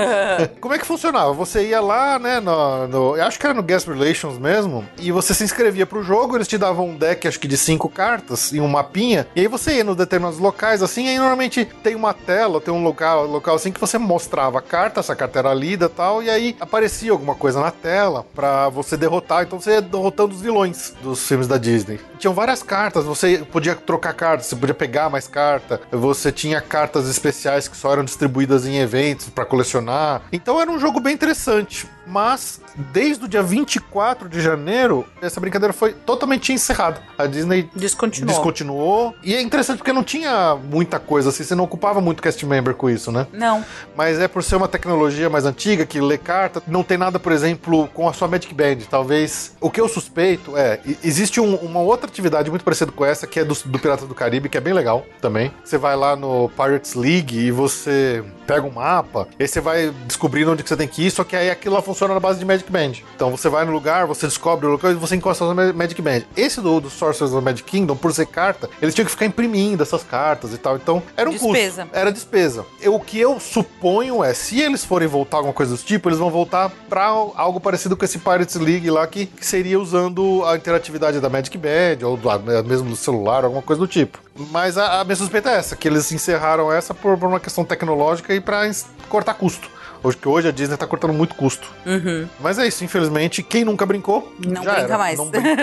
(laughs) Como é que funcionava? Você ia lá, né, no, no- acho que era no Guest Relations mesmo, e você se inscrevia pro jogo, eles te davam um deck, acho que de cinco cartas e um mapinha, e aí você ia nos determinados locais, assim, e aí normalmente tem uma tela, tem um local, local assim que você mostrava a carta, essa carta era lida e tal, e aí aparecia alguma coisa na tela pra você derrotar, então você ia derrotando os vilões dos filmes da Disney. Tinham várias cartas, você podia trocar cartas, você podia pegar mais carta, você tinha cartas especiais que só eram distribuídas em eventos pra colecionar. Então era um jogo bem interessante. Mas desde o dia 24 de janeiro, essa brincadeira foi totalmente encerrada. A Disney Descontinuou. descontinuou. E é interessante porque não tinha muita coisa assim, você não ocupava muito cast member com isso, né? Não. Mas é por ser uma tecnologia mais antiga, que lê carta, não tem nada, por exemplo, com a sua Magic Band. Talvez. O que eu suspeito é. Existe um- uma outra atividade muito parecida com essa, que é do, do Piratas do Caribe, que é bem legal também. Você vai lá no Pirates League e você pega um mapa, e aí você vai descobrindo onde que você tem que ir, só que aí aquilo lá funciona na base de Magic Band. Então você vai no lugar, você descobre o local e você encosta a sua Ma- Magic Band. Esse do, do Sorcerers of Magic Kingdom, por ser carta, eles tinham que ficar imprimindo essas cartas e tal. Então era um Despesa. custo. Era despesa. Eu- o que eu suponho é, se eles forem voltar alguma coisa desse tipo, eles vão voltar pra algo parecido com esse Pirates League lá, que, que seria usando a interatividade da Magic Band, ou do, né, mesmo do celular, alguma coisa do tipo. Mas a, a minha suspeita é essa, que eles encerraram essa por, por uma questão tecnológica e ens- cortar custo. Hoje, que hoje a Disney tá cortando muito custo. Uhum. Mas é isso, infelizmente, quem nunca brincou, Não já brinca era. mais. Não brinca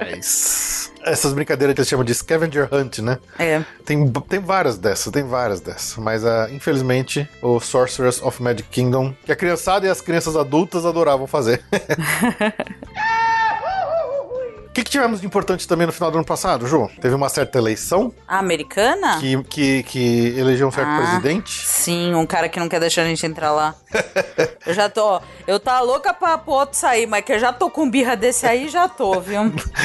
mais. (laughs) Essas brincadeiras que eles chamam de scavenger hunt, né? É. Tem, tem várias dessas, tem várias dessas. Mas, ah, infelizmente, o Sorcerers of Magic Kingdom, que a criançada e as crianças adultas adoravam fazer. (laughs) O que, que tivemos de importante também no final do ano passado, Ju? Teve uma certa eleição A americana? que, que, que elegeu um certo Ah. presidente. Sim, um cara que não quer deixar a gente entrar lá. (laughs) eu já tô. Eu tá louca pra pro outro sair, mas que eu já tô com birra desse aí, já tô, viu?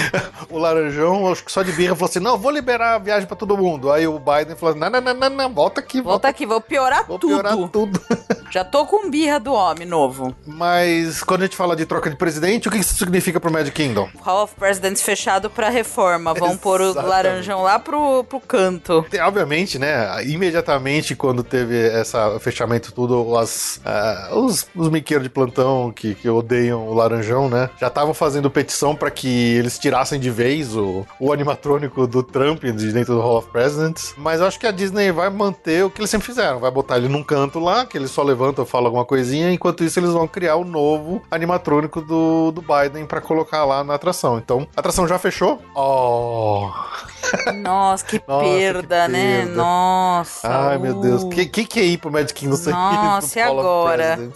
(laughs) o Laranjão, acho que só de birra, falou assim: não, vou liberar a viagem pra todo mundo. Aí o Biden falou: não, não, não, não, não volta aqui, volta, Volta aqui, vou piorar Vou tudo. piorar tudo. (laughs) Já tô com birra do homem novo. Mas quando a gente fala de troca de presidente, o que isso significa pro Magic Kingdom? Hall of Presidents fechado pra reforma. Vão pôr o laranjão lá pro, pro canto. Obviamente, né? Imediatamente quando teve essa fechamento tudo, as, ah, os, os miqueiros de plantão que, que odeiam o Laranjão, né? Já estavam fazendo petição para que eles tirassem de vez o, o animatrônico do Trump de dentro do Hall of Presidents. Mas eu acho que a Disney vai manter o que eles sempre fizeram. Vai botar ele num canto lá, que ele só levanta ou fala alguma coisinha. Enquanto isso, eles vão criar o novo animatrônico do, do Biden para colocar lá na atração. Então, a atração já fechou. Oh! Nossa, que Nossa, que perda, né? perda. Nossa. Ai, meu Deus. uh. Que, que que é ir pro Magic Kingdom sem Nossa, e agora? (laughs)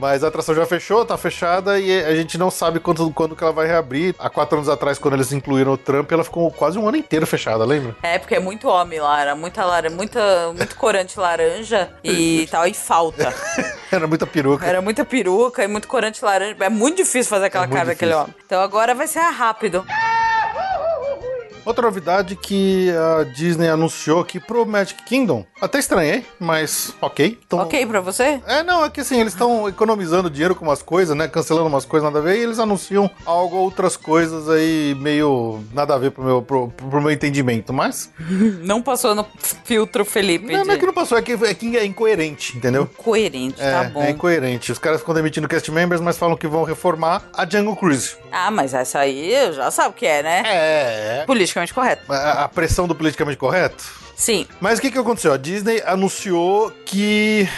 Mas a atração já fechou, tá fechada e a gente não sabe quando, quando que ela vai reabrir. Há quatro anos atrás, quando eles incluíram o Trump, ela ficou quase um ano inteiro fechada, lembra? É, porque é muito homem lá, era muita lara, muita, muito corante laranja e (laughs) tal, e falta. (laughs) Era muita peruca. Era muita peruca e muito corante laranja. É muito difícil fazer aquela É cara daquele difícil. homem. Então agora vai ser rápido. Outra novidade que a Disney anunciou aqui pro Magic Kingdom. Até estranhei, mas ok. Então, Ok pra você? É, não, é que assim, eles estão economizando dinheiro com umas coisas, né? Cancelando umas coisas nada a ver, e eles anunciam algo, outras coisas aí, meio nada a ver pro meu, pro, pro meu entendimento. Mas. (laughs) Não passou no filtro Felipe. Não, não é de que não passou, é que é, que é incoerente, entendeu? Coerente, É, tá bom. é incoerente. Os caras ficam demitindo cast members, mas falam que vão reformar a Jungle Cruise. Ah, mas essa aí já sabe o que é, né? É. Politicamente correto. A, a pressão do politicamente correto. Sim. Mas o que, que aconteceu? A Disney anunciou que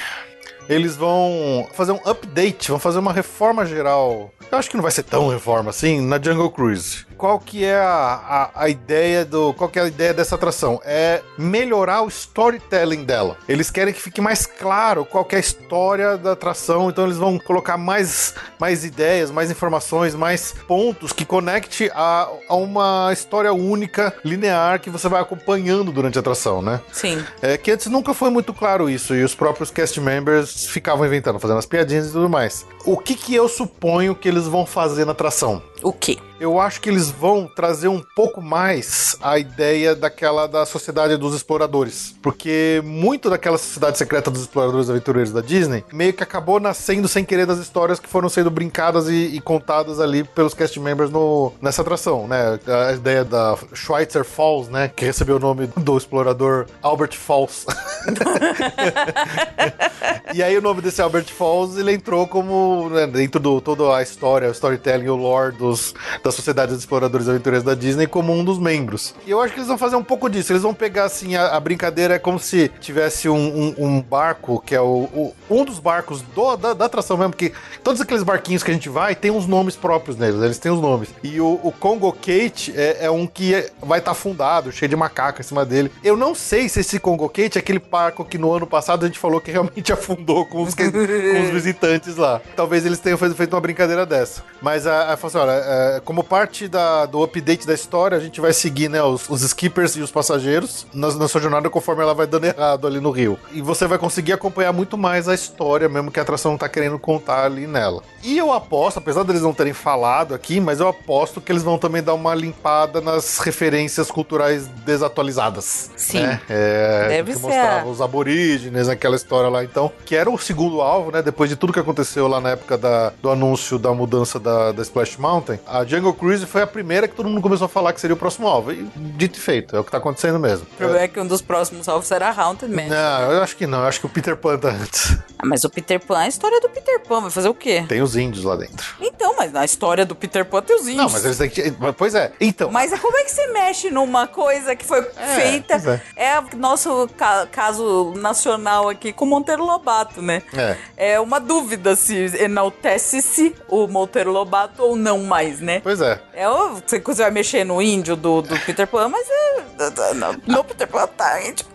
eles vão fazer um update, vão fazer uma reforma geral. Eu acho que não vai ser tão reforma assim na Jungle Cruise. Qual que é a, a, a ideia do. Qual que é a ideia dessa atração? É melhorar o storytelling dela. Eles querem que fique mais claro qual que é a história da atração, então eles vão colocar mais, mais ideias, mais informações, mais pontos que conecte a, a uma história única, linear, que você vai acompanhando durante a atração, né? Sim. É que antes nunca foi muito claro isso, e os próprios cast members ficavam inventando, fazendo as piadinhas e tudo mais. O que que eu suponho que eles vão fazer na atração? O quê? Eu acho que eles vão trazer um pouco mais a ideia daquela da sociedade dos exploradores. Porque muito daquela sociedade secreta dos exploradores aventureiros da Disney meio que acabou nascendo sem querer das histórias que foram sendo brincadas e, e contadas ali pelos cast members no, nessa atração, né? A ideia da Schweitzer Falls, né? Que recebeu o nome do explorador Albert Falls. (laughs) e aí o nome desse Albert Falls, ele entrou como, né, dentro do toda a história, o storytelling, o lore dos, da Sociedade dos Exploradores e Aventureiros da Disney como um dos membros. E eu acho que eles vão fazer um pouco disso. Eles vão pegar, assim, a, a brincadeira é como se tivesse um, um- um barco, que é o, o- um dos barcos do- da, da atração mesmo, porque todos aqueles barquinhos que a gente vai tem uns nomes próprios neles, eles têm os nomes. E o, o Congo Kate é, é um que é- vai estar fundado, cheio de macaco em cima dele. Eu não sei se esse Congo Kate é aquele barco que no ano passado a gente falou que realmente (laughs) afundou com os, que- com os (laughs) visitantes lá. Talvez eles tenham feito feito uma brincadeira dessa. Mas a, a, assim, olha, é, como parte da, do update da história, a gente vai seguir né, os, os skippers e os passageiros na, na sua jornada conforme ela vai dando errado ali no rio. E você vai conseguir acompanhar muito mais a história, mesmo que a atração tá querendo contar ali nela. E eu aposto, apesar deles não terem falado aqui, mas eu aposto que eles vão também dar uma limpada nas referências culturais desatualizadas. Sim. né? É, Deve que ser mostrava os aborígenes, aquela história lá, então, que era o segundo alvo, né? Depois de tudo que aconteceu lá na época da- do anúncio da mudança da, da Splash Mountain, a Jungle Cruise foi a primeira que todo mundo começou a falar que seria o próximo alvo. E dito e feito, é o que tá acontecendo mesmo. O problema é que um dos próximos alvos será Haunted Man. Não, eu acho que não, eu acho que o Peter Pan tá antes. Ah, mas o Peter Pan, a história do Peter Pan, vai fazer o quê? Tem os índios lá dentro. Então, mas na história do Peter Pan tem os índios. Não, mas eles têm que. Pois é, então. Mas é como é que você mexe numa coisa que foi feita? pois é. É. nosso ca- caso nacional aqui com o Monteiro Lobato, né? É. É uma dúvida se enaltece-se o Monteiro Lobato ou não mais, né? Pois é. É, você você vai mexer no índio do, do Peter Pan, mas é. Não, no Peter Pan tá? Tipo,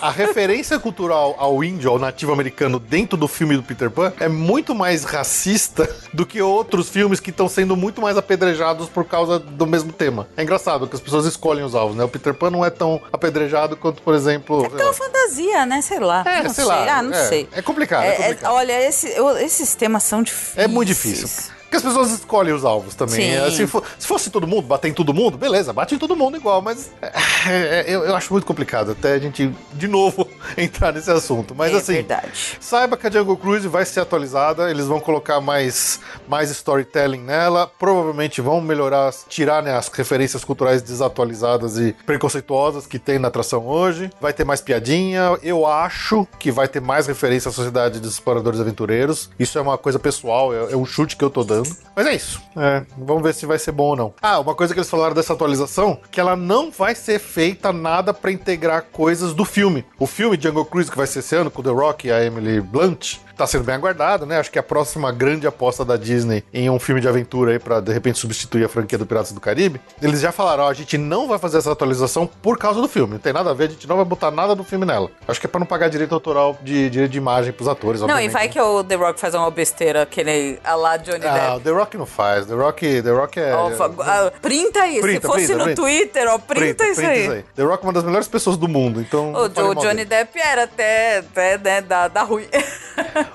A, a referência cultural ao índio, ao nativo americano dentro do filme do Peter Pan é muito mais racista do que outros filmes que estão sendo muito mais apedrejados por causa do mesmo tema. É engraçado que as pessoas escolhem os alvos, né? O Peter Pan não é tão apedrejado quanto, por exemplo. é uma fantasia, né? Sei lá. É, não sei lá, Ah, não é, sei. é complicado, é complicado. olha, esse- eu- esses temas são difíceis. É muito difícil. Porque as pessoas escolhem os alvos também. Sim. É, Se, for- se fosse todo mundo, bater em todo mundo, beleza, bate em todo mundo igual, mas é, é, eu, eu acho muito complicado até a gente, de novo, (laughs) entrar nesse assunto. Mas é assim, verdade. Saiba que a Jungle Cruise vai ser atualizada, eles vão colocar mais, mais storytelling nela, provavelmente vão melhorar, tirar né, as referências culturais desatualizadas e preconceituosas que tem na atração hoje. Vai ter mais piadinha, eu acho que vai ter mais referência à Sociedade dos Exploradores Aventureiros. Isso é uma coisa pessoal, é, é um chute que eu tô dando. Mas é isso. É, vamos ver se vai ser bom ou não. Ah, uma coisa que eles falaram dessa atualização, que ela não vai ser feita nada pra integrar coisas do filme. O filme Jungle Cruise que vai ser esse ano com The Rock e a Emily Blunt tá sendo bem aguardado, né? Acho que é a próxima grande aposta da Disney em um filme de aventura aí pra de repente substituir a franquia do Piratas do Caribe. Eles já falaram, ó, a gente não vai fazer essa atualização por causa do filme. Não tem nada a ver, a gente não vai botar nada do filme nela. Acho que é pra não pagar direito autoral de direito de imagem pros atores, Não, e vai né? que o The Rock faz uma besteira que ele a lá Johnny Ah, Depp. o The Rock não faz. The Rock, The Rock é. Ah, printa isso. Printa, Se fosse printa, no printa. Twitter, ó, printa, isso, aí. The Rock é uma das melhores pessoas do mundo, então. O, o Johnny dele. Depp era até, até né, da, da ruim. (laughs)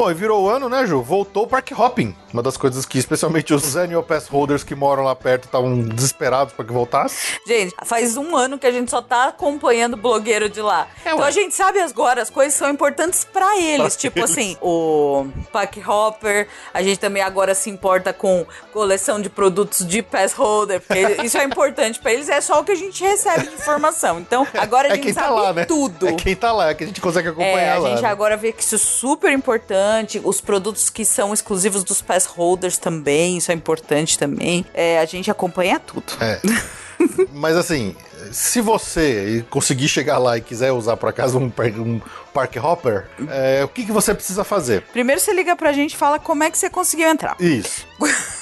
Bom, e virou o ano, né, Ju? Voltou o Park Hopping. Uma das coisas que, especialmente os annual pass holders que moram lá perto, estavam desesperados pra que voltasse. Gente, faz um ano que a gente só tá acompanhando o blogueiro de lá. É, então ué. a gente sabe agora, as coisas são importantes pra eles. Pra (laughs) tipo eles. assim, o Pack Hopper, a gente também agora se importa com coleção de produtos de pass holder, porque isso é importante pra eles, é só o que a gente recebe de informação. Então (laughs) agora a é gente quem sabe tá lá, né? tudo. É quem tá lá, é que a gente consegue acompanhar É, a lá. gente né? agora vê que isso é super importante. Os produtos que são exclusivos dos pass holders também, isso é importante também. É, a gente acompanha tudo. É. (laughs) Mas assim, se você conseguir chegar lá e quiser usar por acaso um, um Park Hopper, é, o que, que você precisa fazer? Primeiro você liga pra gente e fala como é que você conseguiu entrar. Isso. (laughs)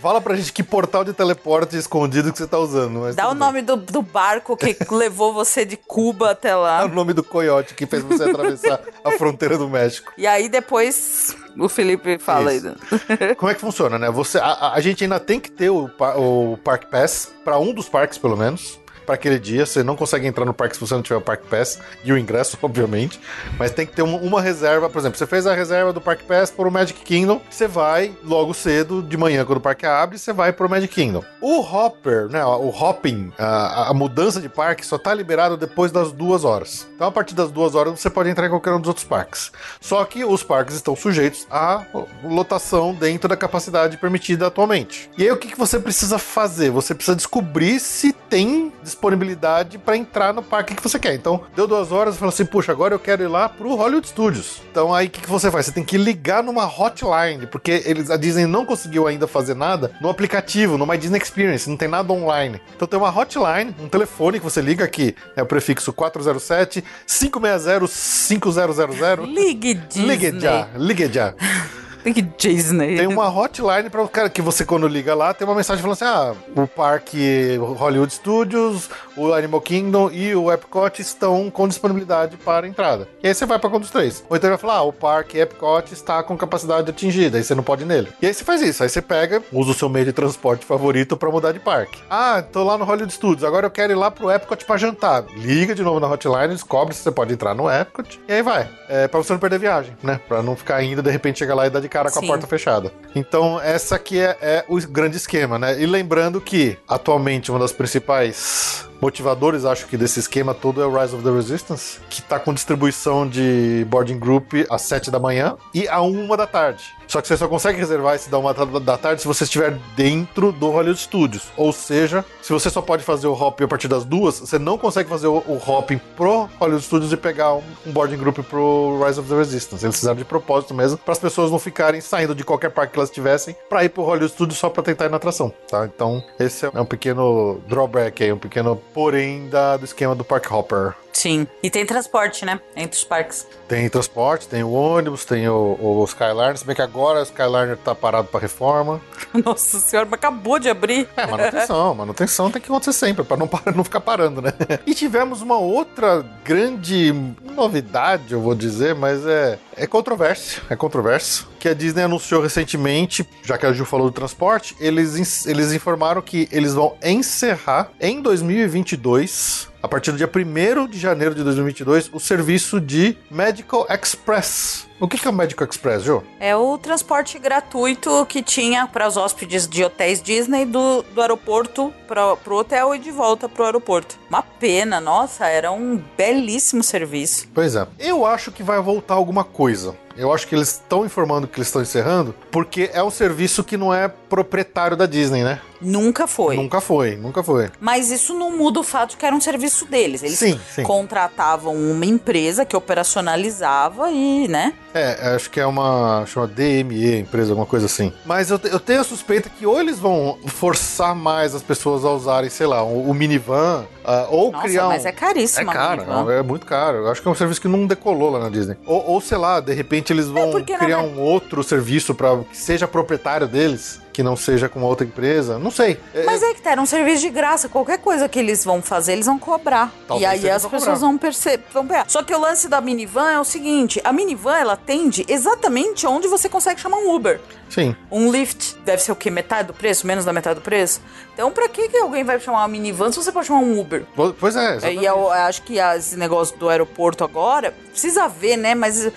Fala pra gente que portal de teleporte escondido que você tá usando. mas Dá o bem. nome do, do barco que (laughs) levou você de Cuba até É o lá. nome do coiote que fez você atravessar (laughs) a fronteira do México. E aí depois o Felipe fala aí. Isso. (laughs) Como é que funciona, né? Você, a, a- gente ainda tem que ter o, o Park Pass pra um dos parques, pelo menos. Pra aquele dia, você não consegue entrar no parque se você não tiver o Park Pass e o ingresso, (laughs) obviamente. Mas tem que ter uma, uma reserva. Por exemplo, você fez a reserva do Park Pass para o Magic Kingdom, você vai logo cedo, de manhã, quando o parque abre, você vai pro Magic Kingdom. O Hopper, né? O hopping, a, a mudança de parque só tá liberado depois das duas horas. Então, a partir das duas horas, você pode entrar em qualquer um dos outros parques. Só que os parques estão sujeitos à lotação dentro da capacidade permitida atualmente. E aí, o que, que você precisa fazer? Você precisa descobrir se tem disponibilidade para entrar no parque que você quer. Então, deu duas horas e falou assim: puxa, agora eu quero ir lá pro Hollywood Studios. Então, aí o que, que você faz? Você tem que ligar numa hotline, porque eles, a Disney não conseguiu ainda fazer nada no aplicativo, no My Disney Experience, não tem nada online. Então, tem uma hotline, um telefone que você liga aqui, é o prefixo 407 560 5000. Ligue Disney. Ligue já, ligue já. (laughs) Ligue Disney. Tem uma hotline para o cara que você, quando liga lá, tem uma mensagem falando assim: ah, o parque Hollywood Studios, o Animal Kingdom e o Epcot estão com disponibilidade para entrada. E aí você vai para qual dos três. Ou então ele vai falar: ah, o parque Epcot está com capacidade atingida, aí você não pode ir nele. E aí você faz isso, aí você pega, usa o seu meio de transporte favorito para mudar de parque. Ah, tô lá no Hollywood Studios, agora eu quero ir lá pro Epcot para jantar. Liga de novo na hotline, descobre se você pode entrar no Epcot, e aí vai. É para você não perder viagem, né? Para não ficar indo, de repente chegar lá e dar de cara com a Sim. porta fechada. Então, essa aqui é, é o grande esquema, né? E lembrando que, atualmente, uma das principais motivadores, acho que, desse esquema todo é o Rise of the Resistance, que tá com distribuição de boarding group às 7 da manhã e à 1 da tarde. Só que você só consegue reservar esse da 1 da- tarde se você estiver dentro do Hollywood Studios. Ou seja, se você só pode fazer o hopping a partir das duas, você não consegue fazer o, o hopping pro Hollywood Studios e pegar um, um boarding group pro Rise of the Resistance. Eles fizeram de propósito mesmo, para as pessoas não ficarem saindo de qualquer parque que elas tivessem para ir pro Hollywood Studios só para tentar ir na atração, tá? Então, esse é um pequeno drawback aí, um pequeno porém da, do esquema do Park Hopper. Sim. E tem transporte, né? Entre os parques. Tem transporte, tem o ônibus, tem o, o Skyliner, se bem que agora o Skyliner tá parado para reforma. (laughs) Nossa senhora, mas acabou de abrir. É, manutenção, (laughs) manutenção tem que acontecer sempre, para não, parar- (laughs) não ficar parando, né? E tivemos uma outra grande novidade, eu vou dizer, mas é, é controverso, é controverso, que a Disney anunciou recentemente, já que a Ju falou do transporte, eles, eles informaram que eles vão encerrar em 2022 a partir do dia 1 de janeiro de 2022, o serviço de Medical Express. O que que é o Medical Express, Ju? É o transporte gratuito que tinha para os hóspedes de hotéis Disney do, do aeroporto para pro hotel e de volta pro aeroporto. Uma pena, nossa, era um belíssimo serviço. Pois é. Eu acho que vai voltar alguma coisa. Eu acho que eles estão informando que eles estão encerrando, porque é um serviço que não é proprietário da Disney, né? Nunca foi. Nunca foi, nunca foi. Mas isso não muda o fato que era um serviço deles. Eles Sim, sim. contratavam uma empresa que operacionalizava e, né? É, acho que é uma. chama DME, empresa, alguma coisa assim. Mas eu, eu tenho a suspeita que ou eles vão forçar mais as pessoas a usarem, sei lá, o, o minivan, ah, ou Nossa, criar um. mas é caríssimo. É caro, é muito caro. Eu acho que é um serviço que não decolou lá na Disney. Ou, ou sei lá, de repente eles vão porque, na criar um outro serviço para que seja proprietário deles, que não seja com outra empresa. Não sei. É- Mas é que tá, era um serviço de graça. Qualquer coisa que eles vão fazer, eles vão cobrar. Talvez e aí as vão pessoas cobrar. vão perceber, vão pegar. Só que o lance da minivan é o seguinte: a minivan ela atende exatamente onde você consegue chamar um Uber. Sim. Um Lyft deve ser o quê? Metade do preço? Menos da metade do preço? Então, pra que, que alguém vai chamar uma minivan se você pode chamar um Uber? Po- Pois é, É, exatamente. E eu, eu acho que esse negócio do aeroporto agora, precisa ver, né? Mas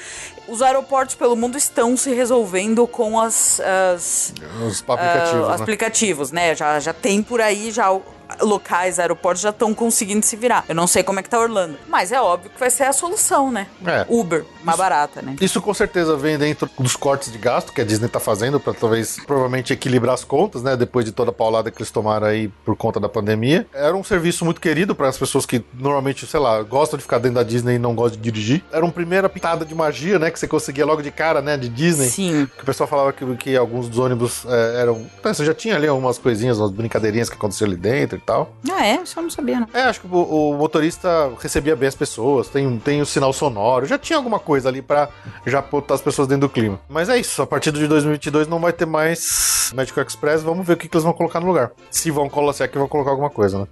os aeroportos pelo mundo estão se resolvendo com as. as Os aplicativos, né? aplicativos, né? Já, já tem por aí já locais, aeroportos já estão conseguindo se virar. Eu não sei como é que tá Orlando. Mas é óbvio que vai ser a solução, né? É. Uber, mais barata, né? Isso com certeza vem dentro dos cortes de gasto que a Disney tá fazendo para talvez provavelmente equilibrar as contas, né? Depois de toda a paulada que eles tomaram aí por conta da pandemia. Era um serviço muito querido para as pessoas que normalmente, sei lá, gostam de ficar dentro da Disney e não gostam de dirigir. Era uma primeira pitada de magia, né? Que você conseguia logo de cara, né? De Disney. Sim. Que o pessoal falava que, que alguns dos ônibus é, eram. Então, você já tinha ali algumas coisinhas, umas brincadeirinhas que aconteciam ali dentro tal. Ah, é? Isso eu não sabia, não. É, acho que o, o motorista recebia bem as pessoas, tem, tem o sinal sonoro, já tinha alguma coisa ali pra já botar as pessoas dentro do clima. Mas é isso, a partir de 2022 não vai ter mais Medical Express, vamos ver o que, que eles vão colocar no lugar. Se vão colocar, se é que vão colocar alguma coisa, né?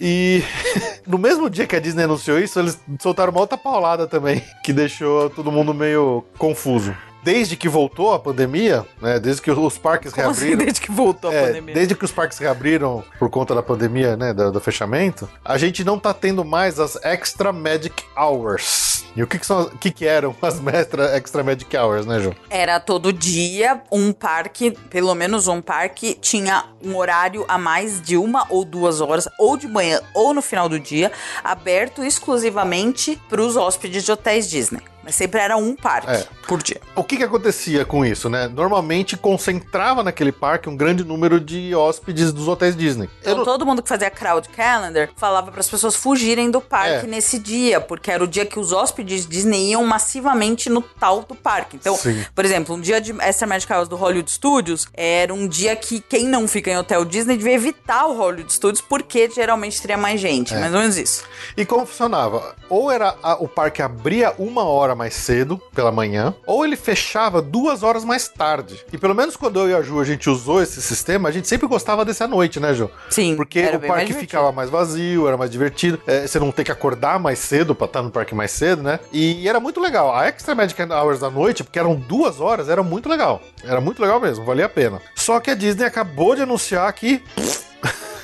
E (laughs) no mesmo dia que a Disney anunciou isso, eles soltaram uma outra paulada também, (laughs) que deixou todo mundo meio confuso. Desde que voltou a pandemia, né? Desde que os parques Como assim, reabriram. desde que voltou a É, pandemia? desde que os parques reabriram por conta da pandemia, né, do, do fechamento, a gente não tá tendo mais as Extra Magic Hours. E o que que, são, o que que eram as extra, extra Magic Hours, né, Ju? Era todo dia um parque, pelo menos um parque, tinha um horário a mais de uma ou duas horas, ou de manhã ou no final do dia, aberto exclusivamente para os hóspedes de hotéis Disney. Mas sempre era um parque É. por dia. O que que acontecia com isso, né? Normalmente concentrava naquele parque um grande número de hóspedes dos hotéis Disney. Então não- todo mundo que fazia crowd calendar falava para as pessoas fugirem do parque É. nesse dia, porque era o dia que os hóspedes Disney iam massivamente no tal do parque. Então, Sim. por exemplo, um dia de Extra Magic Hours do Hollywood Studios era um dia que quem não fica em hotel Disney devia evitar o Hollywood Studios porque geralmente teria mais gente, É. mais ou menos isso. E como funcionava? Ou era a- o parque abria uma hora mais cedo, pela manhã, ou ele fechava duas horas mais tarde. E pelo menos quando eu e a Ju a gente usou esse sistema, a gente sempre gostava desse à noite, né, Ju? Sim, Porque o mais parque divertido. ficava mais vazio, era mais divertido. é, você não tem que acordar mais cedo pra estar no parque mais cedo, né? E era muito legal. A Extra Magic Hours da noite, porque eram duas horas, era muito legal. Era muito legal mesmo, valia a pena. Só que a Disney acabou de anunciar que.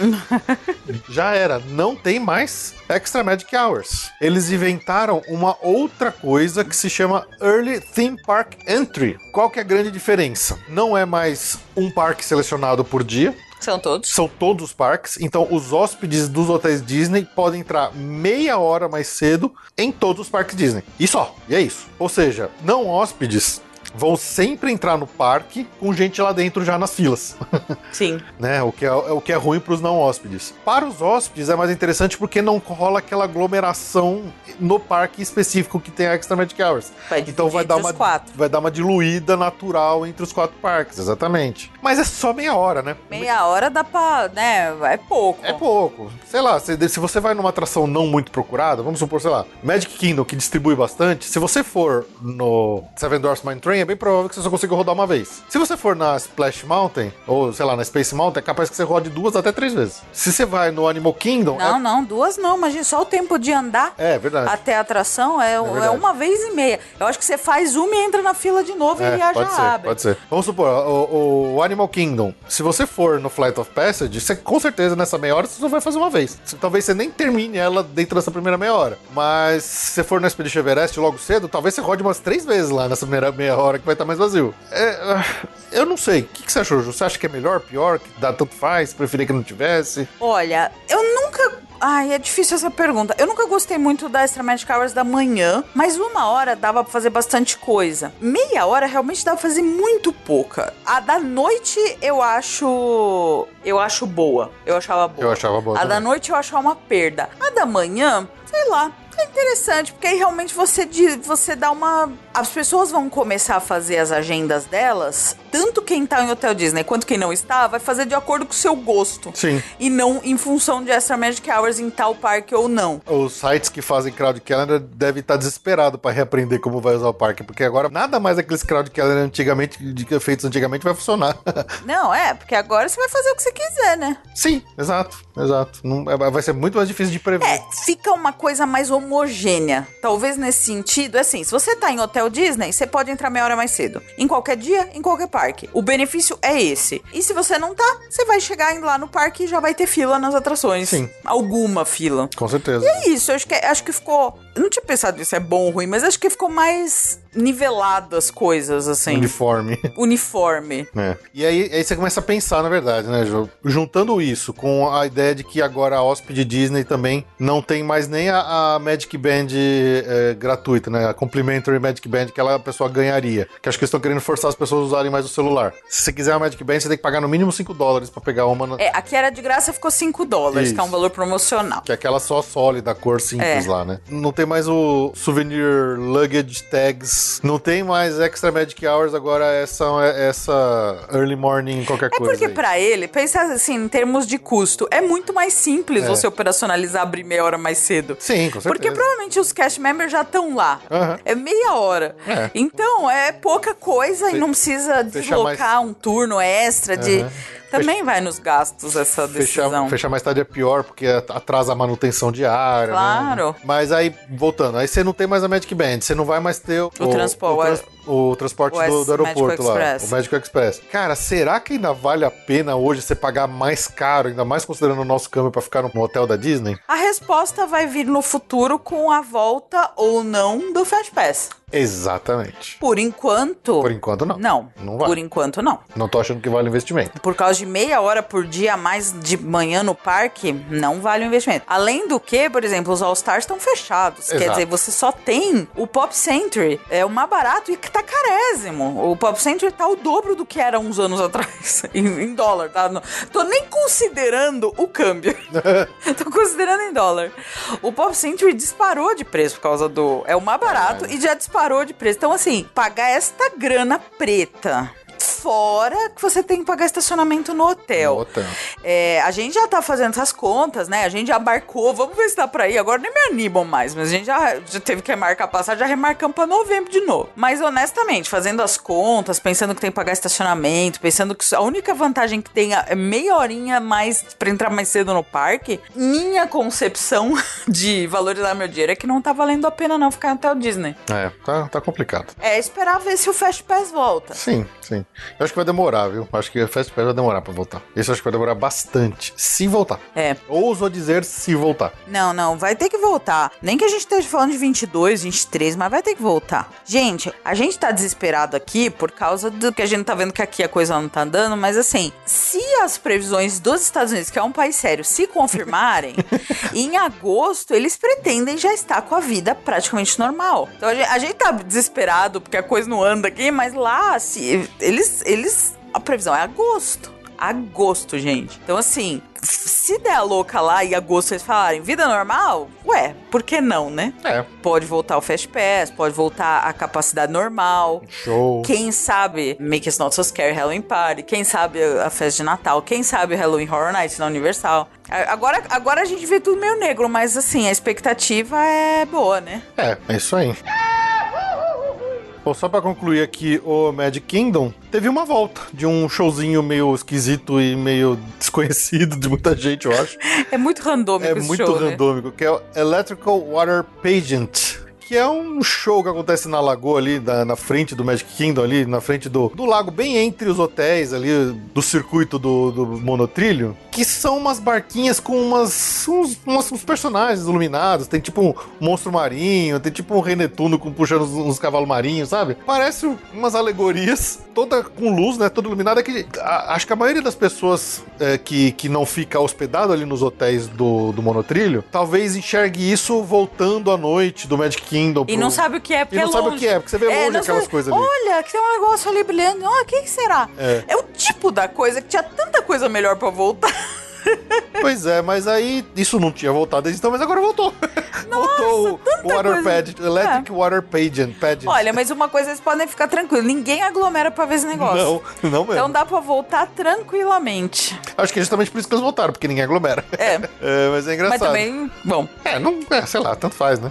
(laughs) Já era, não tem mais Extra Magic Hours. Eles inventaram uma outra coisa que se chama Early Theme Park Entry. Qual que é a grande diferença? Não é mais um parque selecionado por dia, São todos. são todos os parques, então os hóspedes dos hotéis Disney podem entrar meia hora mais cedo em todos os parques Disney. E só, e é isso. Ou seja, não hóspedes vão sempre entrar no parque com gente lá dentro já nas filas, (laughs) Sim. né? O que é, o que é ruim para os não hóspedes. Para os hóspedes é mais interessante porque não rola aquela aglomeração no parque específico que tem a Extra Magic Hours. Vai Então vai dar uma quatro. vai dar uma diluída natural entre os quatro parques, exatamente. Mas é só meia hora, né? Meia hora dá pra, né, é pouco. É pouco. Sei lá, se, se você vai numa atração não muito procurada, vamos supor, sei lá, Magic Kingdom, que distribui bastante, se você for no Seven Dwarfs Mine Train, é bem provável que você só consiga rodar uma vez. Se você for na Splash Mountain, ou sei lá, na Space Mountain, é capaz que você rode duas até três vezes. Se você vai no Animal Kingdom, Não, não, duas não. Imagina, só o tempo de andar é, é verdade. até a atração é, é, verdade. uma vez e meia. Eu acho que você faz uma e entra na fila de novo É, e já pode ser, abre. pode ser. Vamos supor, o, o Animal Kingdom, se você for no Flight of Passage, você com certeza nessa meia hora você só vai fazer uma vez. Talvez você nem termine ela dentro dessa primeira meia hora. Mas se você for no Expedition Everest logo cedo, talvez você rode umas três vezes lá nessa primeira meia hora que vai estar mais vazio. É, ah, eu não sei. O que, que você achou, Ju? Você acha que é melhor, pior, que dá tanto faz? Preferia que não tivesse? Olha, eu nunca. Ai, é difícil essa pergunta. Eu nunca gostei muito da Extra Magic Hours da manhã, mas uma hora dava pra fazer bastante coisa. Meia hora realmente dava pra fazer muito pouca. A da noite eu acho. Eu acho boa. Eu achava boa. Eu achava boa A da também. noite eu achava uma perda. A da manhã, sei lá. É interessante, porque aí realmente você, você dá uma. As pessoas vão começar a fazer as agendas delas, tanto quem tá em Hotel Disney quanto quem não está, vai fazer de acordo com o seu gosto. Sim. E não em função de Extra Magic Hours em tal parque ou não. Os sites que fazem crowd calendar devem estar desesperados para reaprender como vai usar o parque, porque agora nada mais aqueles crowd calendar antigamente, de- feitos antigamente vai funcionar. (laughs) Não, é, porque agora você vai fazer o que você quiser, né? Sim, exato, exato. Não- é- vai ser muito mais difícil de prever. É, fica uma coisa mais homogênea. Talvez nesse sentido, é assim, se você tá em Hotel Disney, você pode entrar meia hora mais cedo. Em qualquer dia, em qualquer parque. O benefício é esse. E se você não tá, você vai chegar lá no parque e já vai ter fila nas atrações. Sim. Alguma fila. Com certeza. É isso, eu acho que, acho que ficou. Eu não tinha pensado nisso, é bom ou ruim, mas acho que ficou mais nivelado as coisas, assim. Uniforme. (laughs) Uniforme. É. E aí, aí você começa a pensar, na verdade, né, Ju? Juntando isso com a ideia de que agora a hóspede Disney também não tem mais nem a, a Magic Band é, gratuita, né? A Complimentary Magic Band que aquela pessoa ganharia. Que acho que eles estão querendo forçar as pessoas a usarem mais o celular. Se você quiser uma Magic Band, você tem que pagar no mínimo 5 dólares pra pegar uma. na- É, aqui era de graça, ficou 5 dólares, Isso. que é um valor promocional. Que é aquela só sólida, cor simples É. lá, né? Não tem mais o souvenir luggage tags, não tem mais extra magic hours, agora essa, essa early morning qualquer É coisa. porque aí. pra ele, pensa assim, em termos de custo, é muito mais simples É. você operacionalizar abrir meia hora mais cedo. Sim, com certeza. Porque provavelmente os cash members já estão lá. Aham. É meia hora. É. Então, é pouca coisa e não precisa deslocar um turno extra de. Aham. Também vai nos gastos essa decisão. Fechar, fechar mais tarde é pior, porque atrasa a manutenção diária. né? Claro. Mas aí, voltando, aí você não tem mais a Magic Band, você não vai mais ter o, transpo- o, trans- o transporte o do, do aeroporto lá, o Magical Express. Cara, será que ainda vale a pena hoje você pagar mais caro, ainda mais considerando o nosso câmbio pra ficar no hotel da Disney? A resposta vai vir no futuro com a volta ou não do Fast Pass. Exatamente. Por enquanto. Por enquanto, não. Não. Não vai. Por enquanto, não. Não tô achando que vale o investimento. Por causa de meia hora por dia a mais de manhã no parque, não vale o investimento. Além do que, por exemplo, os All-Stars estão fechados. Quer Exato. dizer, você só tem o Pop Century. É o mais barato e que tá carésimo. O Pop Century tá o dobro do que era uns anos (laughs) atrás. em, em dólar, tá? Não- tô nem considerando o câmbio. (laughs) tô considerando em dólar. O Pop Century disparou de preço por causa do. É o mais barato e já disparou de preço. Então, assim, pagar esta grana preta. Fora que você tem que pagar estacionamento no hotel. No hotel. É, a gente já tá fazendo essas contas, né? A gente já marcou, vamos ver se dá pra ir. Agora nem me animam mais, mas a gente já, já teve que remarcar a passagem, já remarcamos pra novembro de novo. Mas honestamente, fazendo as contas, pensando que tem que pagar estacionamento, pensando que a única vantagem que tem é meia horinha mais pra entrar mais cedo no parque, minha concepção (laughs) de valorizar meu dinheiro é que não tá valendo a pena não ficar até o Disney. É, tá, tá complicado. É esperar ver se o Fast Pass volta. Sim, sim. Eu acho que vai demorar, viu? Acho que o Fast Pass vai demorar pra voltar. Isso eu acho que vai demorar bastante. Se voltar. É. Ouso dizer se voltar. Não, não, vai ter que voltar. Nem que a gente esteja falando de 22, 23, mas vai ter que voltar. Gente, a gente tá desesperado aqui por causa do que a gente tá vendo que aqui a coisa não tá andando, mas assim, se as previsões dos Estados Unidos, que é um país sério, se confirmarem, (laughs) em agosto eles pretendem já estar com a vida praticamente normal. Então a gente, a gente tá desesperado porque a coisa não anda aqui, mas lá, se, eles, eles. A previsão é agosto. Agosto, gente. Então, assim, se der a louca lá e agosto eles falarem vida normal, ué, por que não, né? É. Pode voltar o Fast Pass, pode voltar a capacidade normal. Show. Quem sabe Make Us Not So Scary Halloween Party, quem sabe a festa de Natal, quem sabe o Halloween Horror Nights na Universal. Agora, agora a gente vê tudo meio negro, mas assim, a expectativa é boa, né? É, é isso aí. Bom, só pra concluir aqui, o Magic Kingdom teve uma volta de um showzinho meio esquisito e meio desconhecido de muita gente, eu acho. (laughs) É muito randômico É esse muito show, né? randômico, que é o Electrical Water Pageant. Que é um show que acontece na lagoa ali, na, na frente do Magic Kingdom, ali, na frente do, do lago, bem entre os hotéis ali, do circuito do, do monotrilho. Que são umas barquinhas com umas, uns, umas- uns personagens iluminados. Tem tipo um monstro marinho, tem tipo um Rei Netuno com, puxando uns, uns cavalos marinhos, sabe? Parece umas alegorias, toda com luz, né? Toda iluminada. Que a- acho que a maioria das pessoas é, que, que não fica hospedado ali nos hotéis do, do monotrilho, talvez enxergue isso voltando à noite do Magic Kingdom. E pro- não sabe o que é, porque E não é sabe longe. o que é, porque você vê longe não aquelas sabe- coisas ali. Olha, que tem um negócio ali brilhando. Ah, o que, que será? É. É. o tipo da coisa que tinha tanta coisa melhor pra voltar. Pois é, mas aí isso não tinha voltado desde então, mas agora voltou. (laughs) voltou o- Water. Pageant, Electric Water Pageant. pageant. Olha, mas uma coisa vocês podem ficar tranquilos. Ninguém aglomera pra ver esse negócio. Não, não mesmo. Então dá pra voltar tranquilamente. Acho que é justamente por isso que eles voltaram, porque ninguém aglomera. É. (laughs) É, mas é engraçado. Mas também, bom. É, não, é, sei lá, tanto faz, né?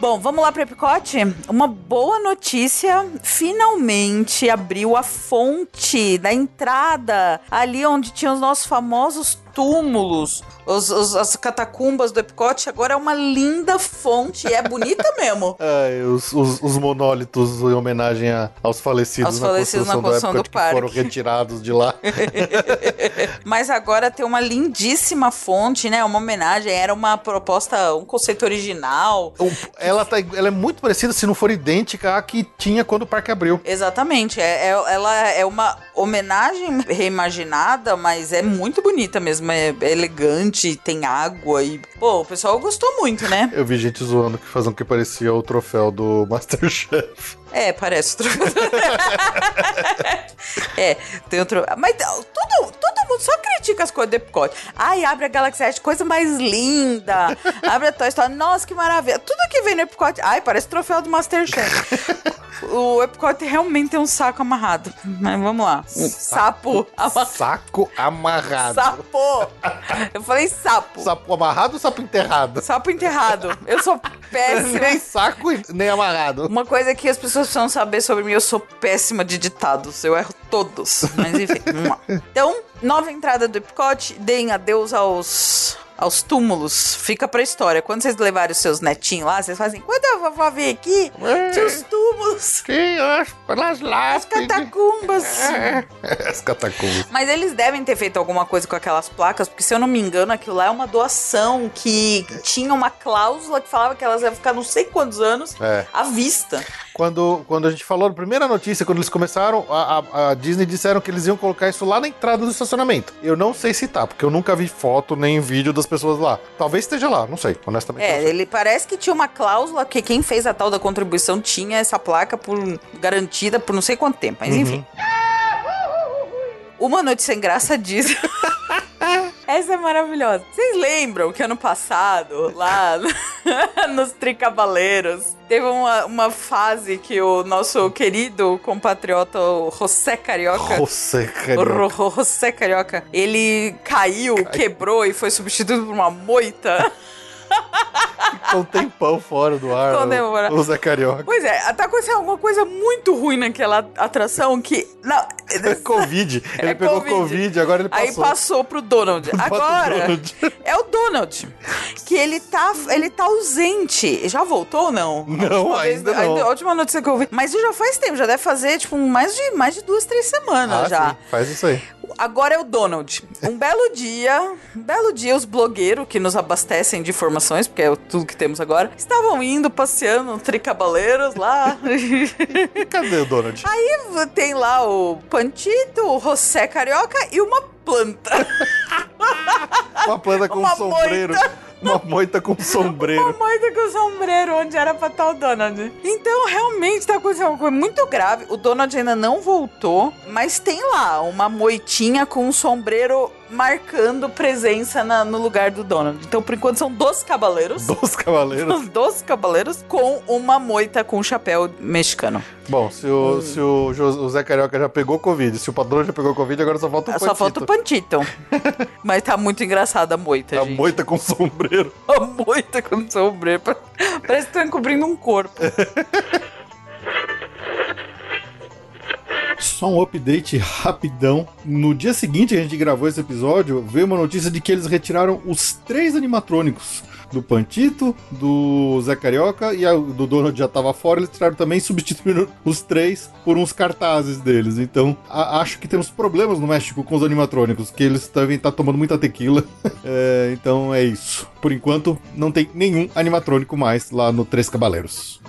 Bom, vamos lá para Epicote? Uma boa notícia, finalmente abriu a fonte da entrada, ali onde tinha os nossos famosos túmulos, os- os- as catacumbas do Epcot, agora é uma linda fonte. E é bonita (laughs) mesmo. Ai, os, os- os monólitos em homenagem a- aos falecidos, Aos falecidos na construção do Epcot que foram parque. retirados de lá. (laughs) Mas agora tem uma lindíssima fonte, né? Uma homenagem. Era uma proposta, um conceito original. Ela, tá, ela é muito parecida, se não for idêntica à que tinha quando o parque abriu. Exatamente. É, é- ela é uma homenagem reimaginada, mas é muito bonita mesmo. É, é elegante, tem água e. Pô, o pessoal gostou muito, né? Eu vi gente zoando que fazendo que parecia o troféu do Masterchef. É, parece (laughs) é, tem outro. Mas todo, todo mundo só critica as coisas do Epcot. Ai, abre a Galaxy Edge, coisa mais linda. Abre a Toy Story, nossa, que maravilha. Tudo que vem no Epcot, ai, parece troféu do Masterchef. (laughs) o Epcot realmente tem um saco amarrado. Mas vamos lá. Um sapo amarrado. Saco amarrado. Sapo! Eu falei sapo. Sapo amarrado ou sapo enterrado? Sapo enterrado. Eu sou (laughs) péssima. nem saco nem amarrado. Uma coisa que as pessoas precisam saber sobre mim, eu sou péssima de ditados. Eu erro todos. Mas enfim, vamos lá. (laughs) Então, nova entrada do Epcot, deem adeus aos. Aos túmulos, fica pra história. Quando vocês levarem os seus netinhos lá, vocês fazem. Quando a vovó veio aqui, tinha os túmulos? Pelas as lápides. catacumbas. As catacumbas. Mas eles devem ter feito alguma coisa com aquelas placas, porque se eu não me engano, aquilo lá é uma doação que tinha uma cláusula que falava que elas iam ficar não sei quantos anos É. à vista. Quando, quando a gente falou na primeira notícia, quando eles começaram, a, a- a Disney disseram que eles iam colocar isso lá na entrada do estacionamento. Eu não sei se tá, porque eu nunca vi foto nem vídeo das pessoas lá. Talvez esteja lá, não sei, honestamente. É, sei. ele parece que tinha uma cláusula que quem fez a tal da contribuição tinha essa placa por garantida por não sei quanto tempo, mas enfim. Uma noite sem graça diz. (laughs) Essa é maravilhosa. Vocês lembram que ano passado, lá (laughs) nos Tricabaleiros, teve uma, uma fase que o nosso querido compatriota José Carioca. Ro- Ro- José Carioca, ele caiu, quebrou e foi substituído por uma moita. (laughs) Ficou um tempão fora do ar. Ficou o-. O Zé Carioca. Pois é, tá acontecendo alguma coisa muito ruim naquela atração que. Não, É Covid. (laughs) Ele É pegou Covid. Covid, agora ele Aí passou. passou pro Donald. (laughs) Agora Donald. é o Donald. Que ele tá, ele tá ausente. Já voltou ou não? Não, A última vez- ainda não. A, a última notícia que eu vi. Mas isso já faz tempo, já deve fazer, tipo, mais de, mais de duas, três semanas Ah, já. sim, faz isso aí. Agora é o Donald. Um belo dia, um belo dia, os blogueiros que nos abastecem de informações, porque é tudo que temos agora, estavam indo passeando no Tricabaleiros lá. Cadê o Donald? Aí tem lá o Pantito, o José Carioca e uma planta. Uma planta com Uma um sombreiro. Uma moita com um Uma sombreiro. moita com sombreiro, onde era pra estar o Donald. Então, realmente, tá acontecendo uma coisa muito grave. O Donald ainda não voltou, mas tem lá uma moitinha com um sombreiro marcando presença na- no lugar do Donald. Então, por enquanto, são 12 cavaleiros. Dos cavaleiros. Os 12 cavaleiros com uma moita com chapéu mexicano. Bom, se o, se o, Jo- o Zé Carioca já pegou Covid, se o padrão já pegou Covid, agora só falta o Só falta o Pantito. (laughs) Mas tá muito engraçada a moita, A gente. moita com sombreiro. (laughs) A moita com sombreiro. Parece que estão encobrindo um corpo. (laughs) Só um update rapidão. No dia seguinte que a gente gravou esse episódio, veio uma notícia de que eles retiraram os três animatrônicos. Do Pantito, do Zé Carioca e a- do Donald já tava fora, eles tiraram também e substituíram os três por uns cartazes deles. Então, a- acho que temos problemas no México com os animatrônicos, que eles devem estar tomando muita tequila. (laughs) É, então é isso. Por enquanto, não tem nenhum animatrônico mais lá no Três Cabaleiros.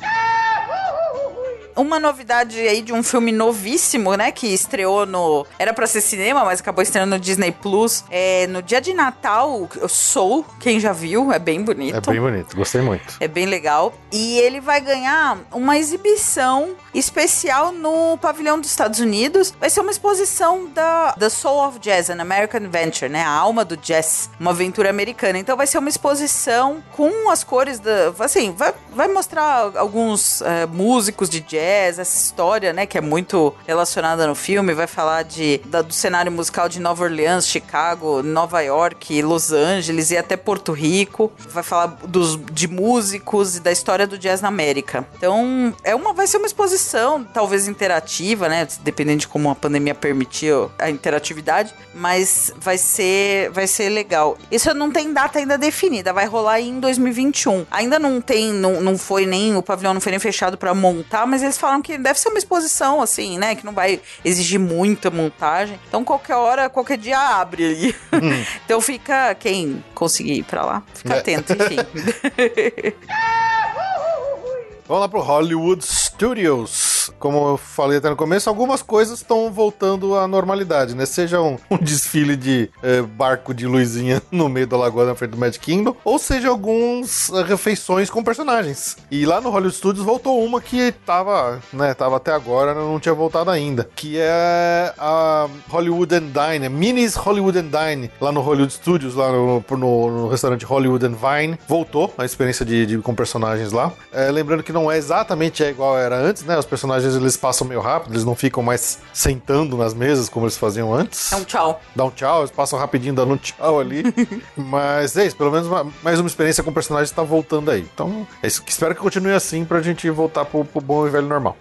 Uma novidade aí de um filme novíssimo, né? Que estreou no. Era pra ser cinema, mas acabou estreando no Disney Plus. É, no dia de Natal, Soul, quem já viu, é bem bonito. É bem bonito, gostei muito. É bem legal. E ele vai ganhar uma exibição especial no pavilhão dos Estados Unidos. Vai ser uma exposição da The Soul of Jazz, an American Venture, né? A alma do jazz, uma aventura americana. Então vai ser uma exposição com as cores da. Assim, vai, vai mostrar alguns eh, músicos de jazz jazz, essa história, né, que é muito relacionada no filme, vai falar de, da- do cenário musical de Nova Orleans, Chicago, Nova York, Los Angeles e até Porto Rico. Vai falar dos, de músicos e da história do jazz na América. Então, é uma, vai ser uma exposição, talvez interativa, né, dependendo de como a pandemia permitiu a interatividade, mas vai ser, vai ser legal. Isso não tem data ainda definida, vai rolar em 2021. Ainda não tem, não, não foi nem, o pavilhão não foi nem fechado pra montar, mas eles falam que deve ser uma exposição, assim, né, que não vai exigir muita montagem. Então, qualquer hora, qualquer dia abre ali. (laughs) então, fica, quem conseguir ir pra lá, fica É. atento, enfim. (laughs) Vamos lá pro Hollywood Studios. Como eu falei até no começo, algumas coisas estão voltando à normalidade, né? Seja um, (laughs) um desfile de eh, barco de luzinha (laughs) no meio da lagoa na frente do Magic Kingdom, ou seja, algumas eh, refeições com personagens. E lá no Hollywood Studios voltou uma que tava, né, tava até agora, não tinha voltado ainda, que é a Hollywood and Dine, Minis Hollywood and Dine, lá no Hollywood Studios, lá no, no- no restaurante Hollywood and Vine. Voltou a experiência de, de- com personagens lá. É, lembrando que não é exatamente igual era antes, né? Os personagens eles passam meio rápido, eles não ficam mais sentando nas mesas como eles faziam antes. É um tchau. Dá um tchau, eles passam rapidinho dando um tchau ali. (laughs) Mas é isso, pelo menos uma- mais uma experiência com personagens tá voltando aí. Então, é isso, espero que continue assim pra gente voltar pro, pro bom e velho normal.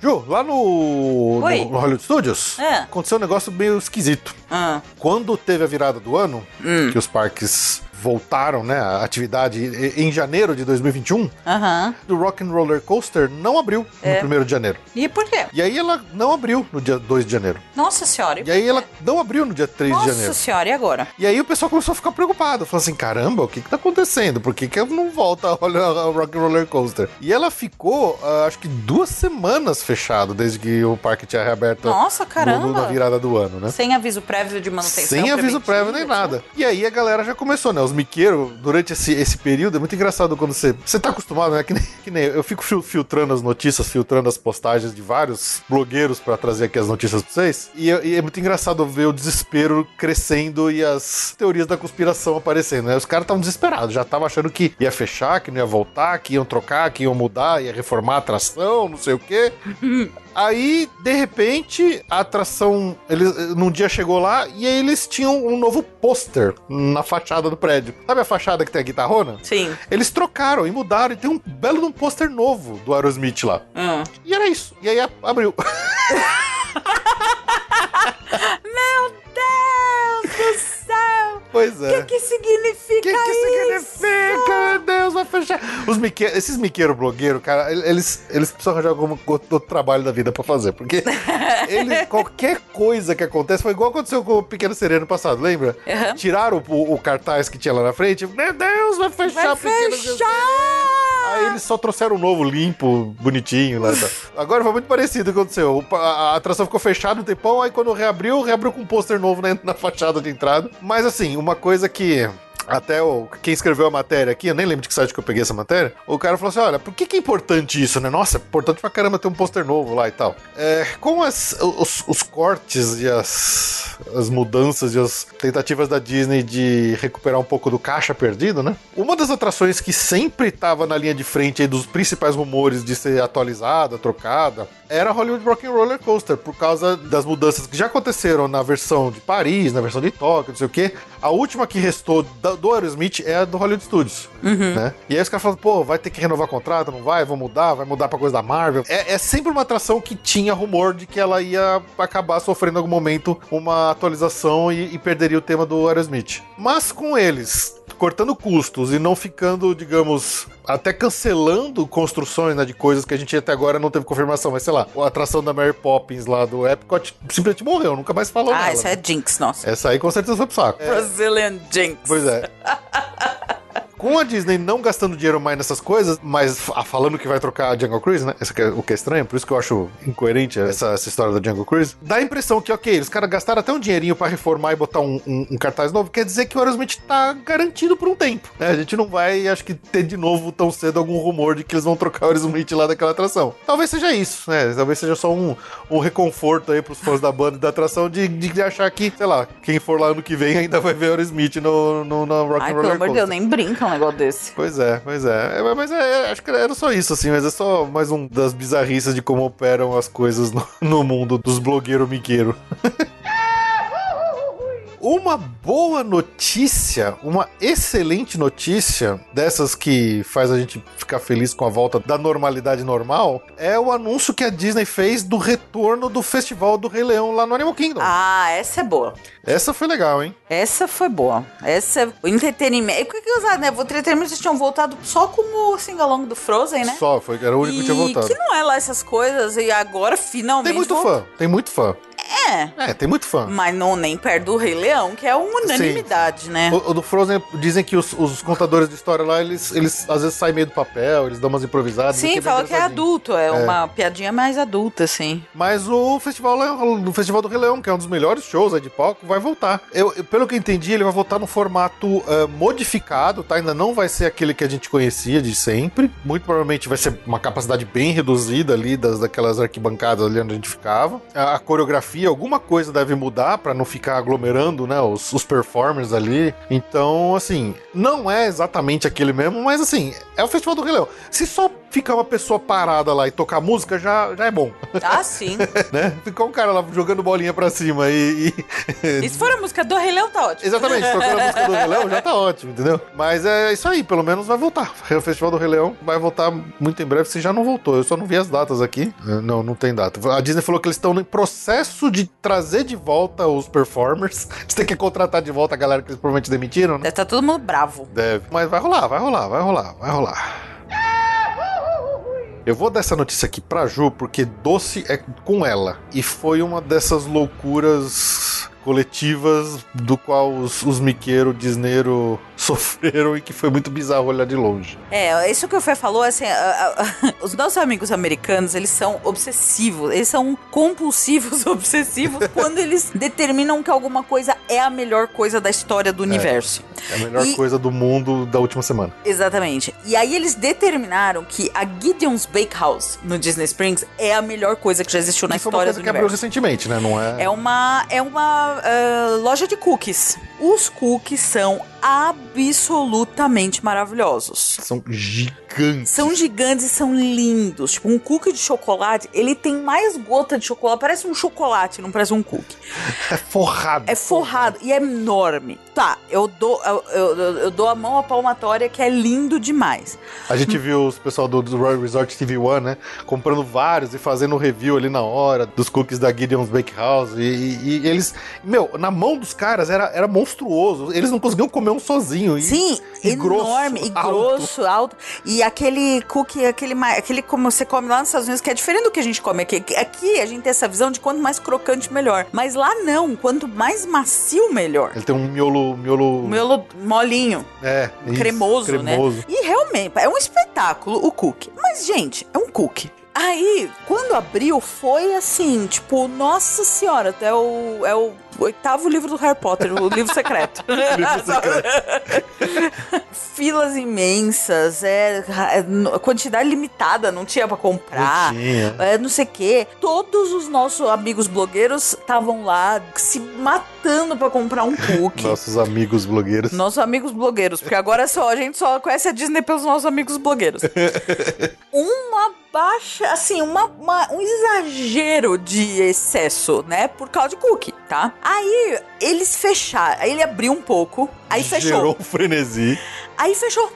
Ju, lá no, Oi. no Hollywood Studios, É. aconteceu um negócio meio esquisito. Ah, Quando teve a virada do ano, Hum. que os parques voltaram, né, a atividade em janeiro de 2021, aham. o Rock and Roller Coaster não abriu É. no primeiro de janeiro. E por quê? E aí ela não abriu no dia 2 de janeiro. Nossa senhora. E aí ela não abriu no dia 3 de Nossa janeiro. senhora, e agora? E aí o pessoal começou a ficar preocupado. Falou assim, caramba, o que que tá acontecendo? Por que que não volta a Rock and Roller Coaster? E ela ficou, ah, acho que duas semanas fechado desde que o parque tinha reaberto Nossa, no- caramba. no- na virada do ano, né? Sem aviso prévio de manutenção. Sem aviso prévio nem nada. E aí a galera já começou, né? Os miqueiros, durante esse, esse período, é muito engraçado quando você. Você tá acostumado, né? Que nem, que nem eu, fico fil- filtrando as notícias, filtrando as postagens de vários blogueiros pra trazer aqui as notícias pra vocês. E, e é muito engraçado ver o desespero crescendo e as teorias da conspiração aparecendo, né? Os caras estavam desesperados, já estavam achando que ia fechar, que não ia voltar, que iam trocar, que iam mudar, ia reformar a atração, não sei o quê. (laughs) Aí, de repente, a atração, eles, num dia chegou lá e aí eles tinham um novo pôster na fachada do prédio. Sabe a fachada que tem a guitarrona? Sim. Eles trocaram e mudaram e tem um belo de um pôster novo do Aerosmith lá. Hum. E era isso. E aí abriu. (laughs) Meu Deus do céu! Pois O é. que, que significa O que, que isso? significa? Meu Deus, vai fechar. Os mique... Esses miqueiros blogueiros, cara, eles, eles precisam arranjar algum outro trabalho da vida pra fazer. Porque (laughs) ele, qualquer coisa que acontece, foi igual aconteceu com o Pequeno Sereia no passado, lembra? Aham. Tiraram o, o cartaz que tinha lá na frente. Meu Deus, vai fechar Vai Pequeno fechar! Aí eles só trouxeram um novo, limpo, bonitinho lá. tá. Agora foi muito parecido o que aconteceu. O a atração ficou fechada um tempão, aí quando reabriu, reabriu com um pôster novo na, na fachada de entrada. Mas assim, uma coisa que. Até o, quem escreveu a matéria aqui, eu nem lembro de que site que eu peguei essa matéria. O cara falou assim: olha, por que, que é importante isso, né? Nossa, é importante pra caramba ter um pôster novo lá e tal. É, com as, os, os cortes e as, as mudanças e as tentativas da Disney de recuperar um pouco do caixa perdido, né? Uma das atrações que sempre estava na linha de frente dos principais rumores de ser atualizada, trocada, era Hollywood and Roller Coaster, por causa das mudanças que já aconteceram na versão de Paris, na versão de Tóquio, não sei o quê. A última que restou do Aerosmith é a do Hollywood Studios, né? E aí os caras falam, pô, vai ter que renovar contrato, não vai? Vão mudar, vai mudar pra coisa da Marvel. É, é sempre uma atração que tinha rumor de que ela ia acabar sofrendo em algum momento uma atualização e, e perderia o tema do Aerosmith. Mas com eles cortando custos e não ficando, digamos, até cancelando construções né, de coisas que a gente até agora não teve confirmação. Mas sei lá, a atração da Mary Poppins lá do Epcot simplesmente morreu, nunca mais falou Ah, nela. essa é Jinx, nossa. Essa aí com certeza foi pro saco. Brazilian Jinx. Pois é. (laughs) Com a Disney não gastando dinheiro mais nessas coisas, mas fa- falando que vai trocar a Jungle Cruise, né? Isso que é, o que é estranho, por isso que eu acho incoerente essa, essa história da Jungle Cruise. Dá a impressão que, ok, os caras gastaram até um dinheirinho pra reformar e botar um, um- um cartaz novo, quer dizer que o Aerosmith tá garantido por um tempo. né? A gente não vai, acho que, ter de novo tão cedo algum rumor de que eles vão trocar o Aerosmith lá daquela atração. Talvez seja isso, né? Talvez seja só um, um reconforto aí pros fãs da banda e da atração de, de achar que, sei lá, quem for lá ano que vem ainda vai ver o Aerosmith no, no, na Rock Ai, and pelo Roller amor de. Deus, nem brincam um negócio desse. Pois é, pois é. É, Mas é, acho que era só isso, assim, mas é só mais um das bizarrices de como operam as coisas no, no mundo dos blogueiros migueiros. (laughs) Uma boa notícia, uma excelente notícia, dessas que faz a gente ficar feliz com a volta da normalidade normal, é o anúncio que a Disney fez do retorno do Festival do Rei Leão lá no Animal Kingdom. Ah, essa é boa. Essa foi legal, hein? Essa foi boa. Essa é o entretenimento. E o que que usar, né? O entretenimento eles tinham voltado só como o sing-along do Frozen, né? Só, foi, era o único que tinha voltado. que não é lá essas coisas, e agora finalmente. Tem muito fã, tem muito fã. É. É, tem muito fã. Mas não nem perto do Rei Leão, que é uma unanimidade, né? O, o do Frozen dizem que os, os contadores de história lá, eles, eles às vezes saem meio do papel, eles dão umas improvisadas. Sim, bem fala que é adulto, é, uma piadinha mais adulta, assim. Mas o festival, o festival do Rei Leão, que é um dos melhores shows de palco, vai voltar. Eu, eu- pelo que eu entendi, ele vai voltar no formato ah, modificado, tá? Ainda não vai ser aquele que a gente conhecia de sempre. Muito provavelmente vai ser uma capacidade bem reduzida ali das, daquelas arquibancadas ali onde a gente ficava. A, a coreografia, alguma coisa deve mudar pra não ficar aglomerando, né? Os, os performers ali. Então, assim, não é exatamente aquele mesmo, mas assim, é o festival do Rei Leão. Se só ficar uma pessoa parada lá e tocar música, já, já é bom Ah, sim. (laughs) né? Ficou um cara lá jogando bolinha pra cima e. e- E se for a música do Rei Leão, tá ótimo. Exatamente, tocando a música do Rei Leão já tá ótimo, entendeu? Mas é isso aí, pelo menos vai voltar. (laughs) O Festival do Rei Leão vai voltar muito em breve, se já não voltou. Eu só não vi as datas aqui. É, Não, não tem data. A Disney falou que eles estão no processo de trazer de volta os performers. (laughs) Eles têm que contratar de volta a galera que eles provavelmente demitiram, né? Deve tá todo mundo bravo. Deve. Mas vai rolar, vai rolar, vai rolar, vai rolar. Eu vou dar essa notícia aqui pra Ju, porque doce é com ela. E foi uma dessas loucuras coletivas do qual os, os miqueiro, disneiro sofreram e que foi muito bizarro olhar de longe. É, isso que o Fê falou, assim, (laughs) os nossos amigos americanos, eles são obsessivos, eles são compulsivos (laughs) obsessivos (laughs) quando eles determinam que alguma coisa é a melhor coisa da história do universo. É a melhor E- coisa do mundo da última semana. Exatamente. E aí eles determinaram que a Gideon's Bakehouse no Disney Springs é a melhor coisa que já existiu na E foi uma história coisa do que abriu universo. recentemente, né? Não é. É uma, é uma ah, loja de cookies. Os cookies são absolutamente maravilhosos. São gigantes. São gigantes e são lindos. Tipo, um cookie de chocolate, ele tem mais gota de chocolate. Parece um chocolate, não parece um cookie. É forrado. É forrado e é enorme. Tá, eu dou, eu, eu- eu dou a mão à palmatória que é lindo demais. A gente viu os pessoal do, do Royal Resort TV One, né? Comprando vários e fazendo review ali na hora dos cookies da Gideon's Bakehouse. E, e- e eles. Meu, na mão dos caras era, era monstruoso. Eles não conseguiam comer um sozinho. E, Sim, e enorme grosso, e alto. grosso, alto. E aquele cookie, aquele, aquele como você come lá nos Estados Unidos, que é diferente do que a gente come aqui. Aqui a gente tem essa visão de quanto mais crocante, melhor. Mas lá não, quanto mais macio, melhor. Ele tem um miolo. Miolo miolo molinho, é, isso, cremoso, cremoso. né? E realmente, é um espetáculo o cookie. Mas, gente, é um cookie. Aí, quando abriu, foi assim, tipo, nossa senhora, é o, é o oitavo livro do Harry Potter, o livro secreto. (laughs) Livro (laughs) Filas imensas, é, é, quantidade limitada, não tinha pra comprar. Não tinha. É, não sei o quê. Todos os nossos amigos blogueiros estavam lá se matando pra comprar um cookie. Nossos amigos blogueiros. Nossos amigos blogueiros, porque agora só a gente só conhece a Disney pelos nossos amigos blogueiros. (laughs) uma baixa, assim, uma, uma- um exagero de excesso, né? Por causa de cookie, tá? Aí eles fecharam, aí ele abriu um pouco, aí fechou. Gerou um frenesi. Aí fechou.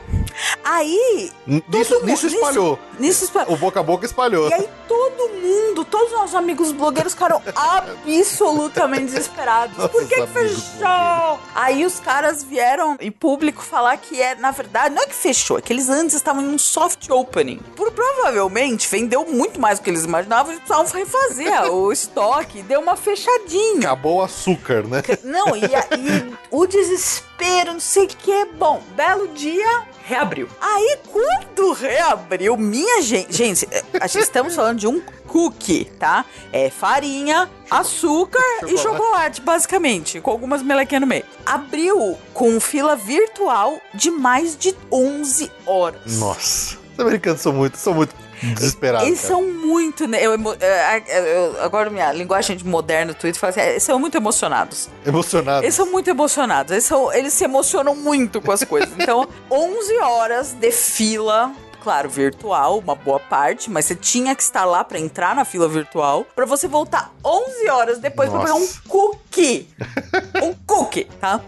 Aí. Nisso, todo nisso mundo- espalhou. Nisso espalhou. O boca a boca espalhou. E aí todo mundo, todos os nossos amigos blogueiros ficaram (laughs) absolutamente desesperados. Por que, que fechou? Aí os caras vieram em público falar que é, na verdade, não é que fechou, é que eles antes estavam em um soft opening. Por provavelmente vendeu muito mais do que eles imaginavam, eles precisavam refazer (laughs) o estoque, deu uma fechadinha. Acabou o açúcar, né? Não, e, a- e o desespero, não sei o que. Bom, belo dia, reabriu. Aí, quando reabriu, minha gente. Gente, eh, a gente estamos falando de um cookie, tá? É farinha, açúcar e chocolate, basicamente, com algumas melequinhas no meio. Abriu com fila virtual de mais de 11 horas. Nossa. Os americanos são muito, são muito Desesperado. Eles cara. são muito. né, Eu, emo- é, é, eu- agora, minha linguagem de moderno, Twitter, fala assim: é, eles são muito emocionados. emocionados. Eles são muito emocionados. Eles, são, eles se emocionam muito com as coisas. Então, (laughs) 11 horas de fila. Claro, virtual, uma boa parte, mas você tinha que estar lá pra entrar na fila virtual, pra você voltar 11 horas depois pra pegar um cookie. (laughs) um cookie, tá?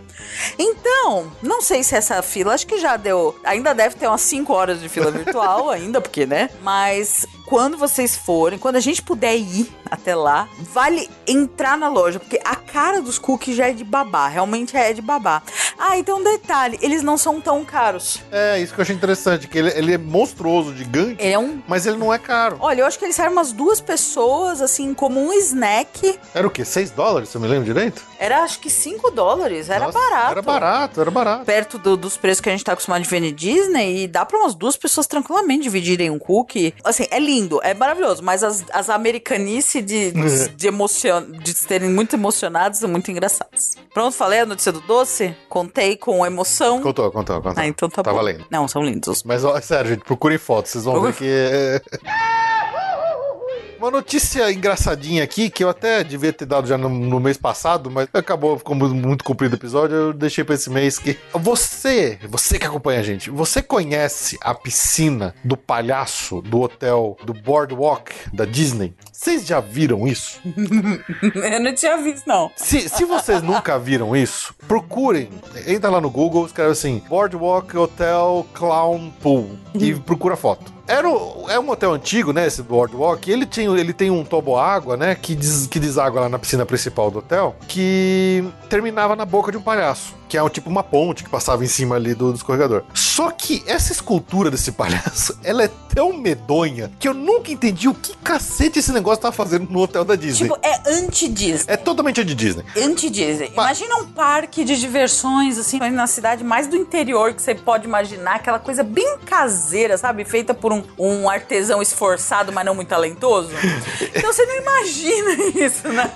Então, não sei se essa fila, acho que já deu. Ainda deve ter umas 5 horas de fila virtual, ainda, porque, né? Mas quando vocês forem, quando a gente puder ir até lá, vale entrar na loja, porque a cara dos cookies já é de babá, realmente é de babá. Ah, então um detalhe, eles não são tão caros. É, isso que eu achei interessante, que ele, ele é monstruoso, gigante, Ele é um. mas ele não é caro. Olha, eu acho que eles servem umas duas pessoas, assim, como um snack. Era o quê? 6 dólares, se eu me lembro direito? Era acho que 5 dólares, era Nossa, barato. Era barato, era barato. perto do- dos preços que a gente tá acostumado de ver na Disney e dá pra umas duas pessoas tranquilamente dividirem um cookie. Assim, é lindo, é maravilhoso, mas as, as americanice de, de, de, emocion, de serem muito emocionados são muito engraçadas. Pronto, falei a notícia do doce? Contei com emoção. Contou, contou, contou. Ah, então tá, Tá bom. valendo. Não, são lindos. Mas, ó, sério, gente, procurem fotos, vocês vão ver que é... (laughs) Uma notícia engraçadinha aqui, que eu até devia ter dado já no, no mês passado, mas acabou, mu- muito comprido o episódio, eu deixei pra esse mês que... Você, você que acompanha a gente, você conhece a piscina do palhaço do hotel do Boardwalk da Disney? Vocês já viram isso? (laughs) Eu não tinha visto, não. Se, se vocês nunca viram isso, procurem. Entra lá no Google, escreve assim: Boardwalk Hotel Clown Pool e procura a foto. Era é um hotel antigo, né? Esse Boardwalk. Ele, tinha, ele tem um toboágua, né? Que, des, que deságua lá na piscina principal do hotel. Que terminava na boca de um palhaço. Que é um, tipo uma ponte que passava em cima ali do, do escorregador. Só que essa escultura desse palhaço, (laughs) ela é tão medonha que eu nunca entendi o que cacete esse negócio tá fazendo no hotel da Disney. Tipo, é anti-Disney. É totalmente de Disney. Anti-Disney. Imagina um parque de diversões, assim, na cidade mais do interior que você pode imaginar, aquela coisa bem caseira, sabe? Feita por um, um artesão esforçado, mas não muito talentoso. (laughs) Então você não imagina isso, né?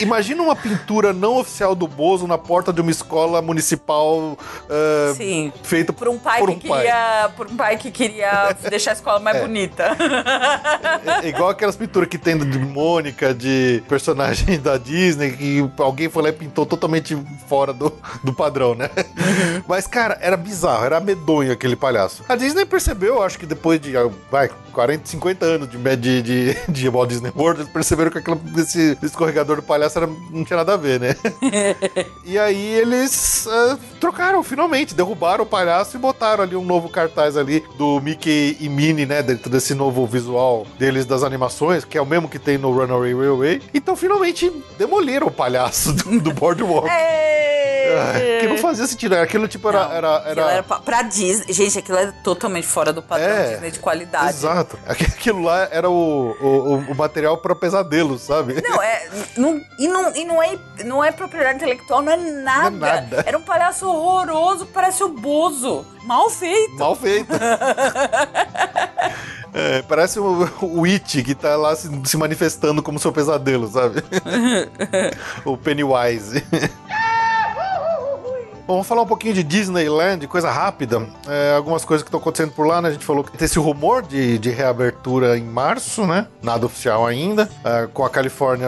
Imagina uma pintura não oficial do Bozo na porta de uma escola municipal ah, Sim. feita Por um pai por que um pai. queria. Por um pai que queria (laughs) deixar a escola mais bonita. É igual aquelas pinturas que tem de Mônica, de personagem da Disney, que alguém foi lá e pintou totalmente fora do, do padrão, né? Mas, cara, era bizarro, era medonho aquele palhaço. A Disney percebeu, acho que depois de, vai, 40, 50 anos de, de, de, de Walt Disney World, eles perceberam que aquele, esse escorregador do palhaço era, não tinha nada a ver, né? (laughs) E aí eles ah, trocaram, finalmente, derrubaram o palhaço e botaram ali um novo cartaz ali do Mickey e Minnie, né? Dentro desse novo visual deles das animações, que é o mesmo que tem no Runaway Railway. Então finalmente demoliram o palhaço do, do Boardwalk. É. Que não fazia sentido, aquilo tipo era. Não, era, aquilo era- era pra, pra Disney. Gente, aquilo é totalmente fora do padrão É. Disney de qualidade. Exato. Aquilo lá era o, o, o material para pesadelos, sabe? Não, é. Não, e não, e não, é, não é propriedade intelectual, não é nada. Não é nada. Era um palhaço horroroso, parece o Bozo. Mal feito. Mal feito. (laughs) É, parece o, o It que tá lá se, se manifestando como seu pesadelo, sabe? (laughs) o Pennywise. Bom, vamos falar um pouquinho de Disneyland, coisa rápida. É, algumas coisas que estão acontecendo por lá, né? A gente falou que tem esse rumor de, de reabertura em março, né? Nada oficial ainda. É, com a Califórnia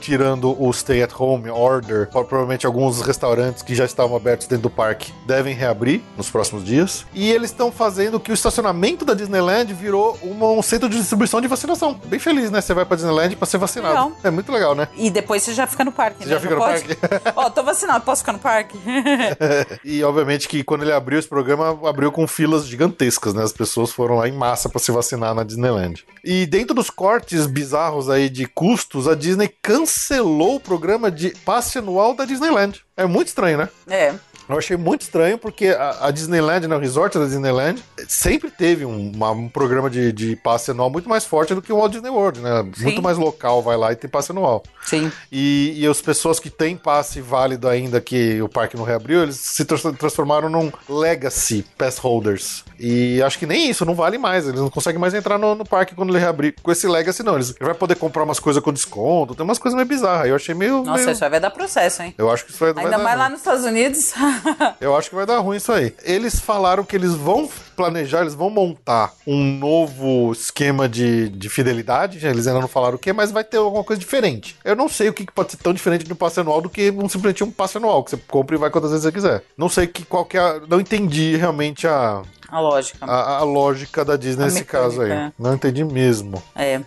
tirando o stay at home order, provavelmente alguns restaurantes que já estavam abertos dentro do parque devem reabrir nos próximos dias. E eles estão fazendo que o estacionamento da Disneyland virou um centro de distribuição de vacinação. Bem feliz, né? Você vai pra Disneyland pra ser vacinado. Legal. É muito legal, né? E depois você já fica no parque, Você né? já fica Não no pode? parque? Ó, tô vacinado, posso ficar no parque? (laughs) (laughs) E obviamente que quando ele abriu esse programa, abriu com filas gigantescas, né? As pessoas foram lá em massa pra se vacinar na Disneyland. E dentro dos cortes bizarros aí de custos, a Disney cancelou o programa de passe anual da Disneyland. É muito estranho, né? é. Eu achei muito estranho porque a, a Disneyland, né, o resort da Disneyland, sempre teve um, uma- um programa de, de passe anual muito mais forte do que o Walt Disney World, né? Muito mais local vai lá e tem passe anual. Sim. E, e as pessoas que têm passe válido ainda que o parque não reabriu, eles se trans- transformaram num Legacy Pass Holders. E acho que nem isso, não vale mais. Eles não conseguem mais entrar no, no parque quando ele reabrir com esse Legacy, não. Eles ele vai poder comprar umas coisas com desconto, tem umas coisas meio bizarras. Eu achei meio. Nossa, meio- isso vai dar processo, hein? Eu acho que isso vai, vai Ainda dar mais ruim. lá nos Estados Unidos. (laughs) (laughs) Eu acho que vai dar ruim isso aí. Eles falaram que eles vão planejar, eles vão montar um novo esquema de, de fidelidade. Eles ainda não falaram o que, mas vai ter alguma coisa diferente. Eu não sei o que pode ser tão diferente de um passe anual do que um, simplesmente um passe anual, que você compra e vai quantas vezes você quiser. Não sei que, qual que é. a- Não entendi realmente a, A lógica. a, a lógica da Disney A nesse caso aí. mecânica, Não entendi mesmo. É.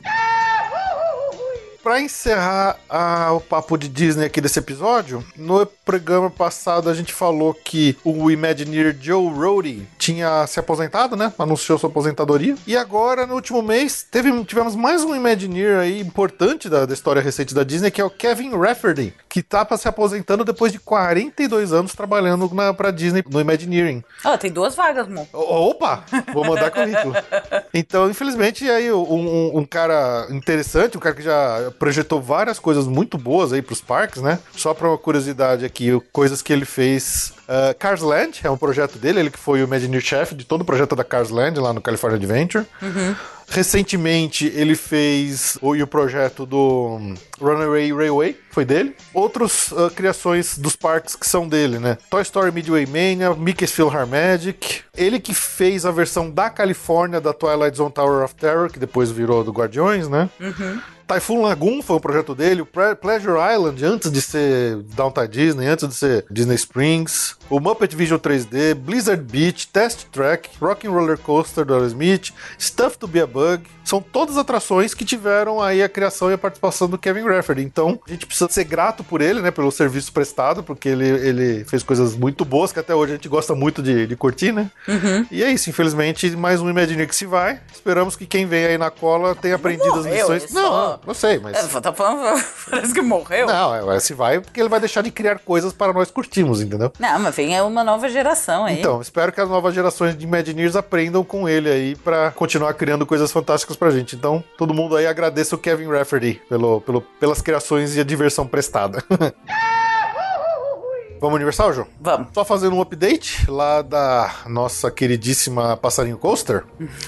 Pra encerrar ah, o papo de Disney aqui desse episódio, no programa passado a gente falou que o Imagineer Joe Rody tinha se aposentado, né? Anunciou sua aposentadoria. E agora, no último mês, teve, tivemos mais um Imagineer aí importante da, da história recente da Disney, que é o Kevin Rafferty, que tá se aposentando depois de 42 anos trabalhando na, pra Disney no Imagineering. Ó, tem duas vagas, mo. O- Opa! Vou mandar currículo. (laughs) Então, infelizmente, aí um, um- um cara interessante, um cara que já projetou várias coisas muito boas aí pros parques, né? Só pra uma curiosidade aqui, coisas que ele fez. Uh, Cars Land é um projeto dele, ele que foi o Imagineer-chefe de todo o projeto da Cars Land lá no California Adventure. Recentemente ele fez o, e o projeto do hum, Runaway Railway, foi dele. Outras ah, criações dos parques que são dele, né? Toy Story Midway Mania, Mickey's Philharmagic. Ele que fez a versão da Califórnia da Twilight Zone Tower of Terror, que depois virou do Guardiões, né? Typhoon Lagoon foi um projeto dele, o Pleasure Island, antes de ser Downtown Disney, antes de ser Disney Springs, o Muppet Vision 3D, Blizzard Beach, Test Track, Rock and Roller Coaster do Aerosmith, Stuff to Be a Bug, são todas atrações que tiveram aí a criação e a participação do Kevin Rafferty. Então, a gente precisa ser grato por ele, né, pelo serviço prestado, porque ele, ele fez coisas muito boas que até hoje a gente gosta muito de, de curtir, né? E é isso, infelizmente, mais um Imagineer que se vai. Esperamos que quem vem aí na cola tenha aprendido as morreu, lições. ele Não, não sei, mas. É, tá falando, (laughs) parece que morreu. Não, é, se vai porque ele vai deixar de criar coisas para nós curtirmos, entendeu? Não, mas vem é uma nova geração aí. Então, espero que as novas gerações de Imagineers aprendam com ele aí pra continuar criando coisas fantásticas pra gente. Então, todo mundo aí agradeça o Kevin Rafferty pelo, pelo, pelas criações e a diversão prestada. (laughs) Vamos Universal, João? Vamos. Só fazendo um update lá da nossa queridíssima Passarinho Coaster.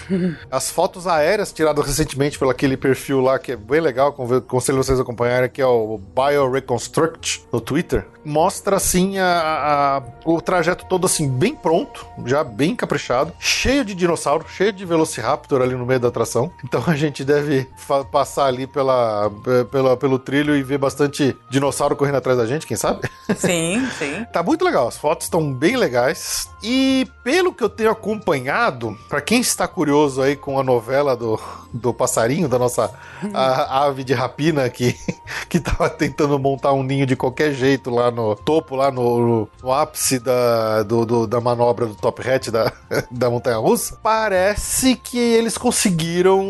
(laughs) As fotos aéreas tiradas recentemente pelo aquele perfil lá que é bem legal, aconselho vocês a acompanharem, que é o BioReconstruct no Twitter. Mostra assim a, a- o trajeto todo assim bem pronto, já bem caprichado, cheio de dinossauro, cheio de Velociraptor ali no meio da atração. (laughs) Então a gente deve passar ali pela, pela, pelo trilho e ver bastante dinossauro correndo atrás da gente, quem sabe? Sim, (laughs) sim. Tá muito legal, as fotos estão bem legais. E pelo que eu tenho acompanhado, pra quem está curioso aí com a novela do, do passarinho, da nossa a- ave de rapina que, (laughs) que tava tentando montar um ninho de qualquer jeito lá no topo, lá no, no ápice da, do, do- da manobra do Top Hat da, (laughs) da montanha russa, parece que eles conseguiram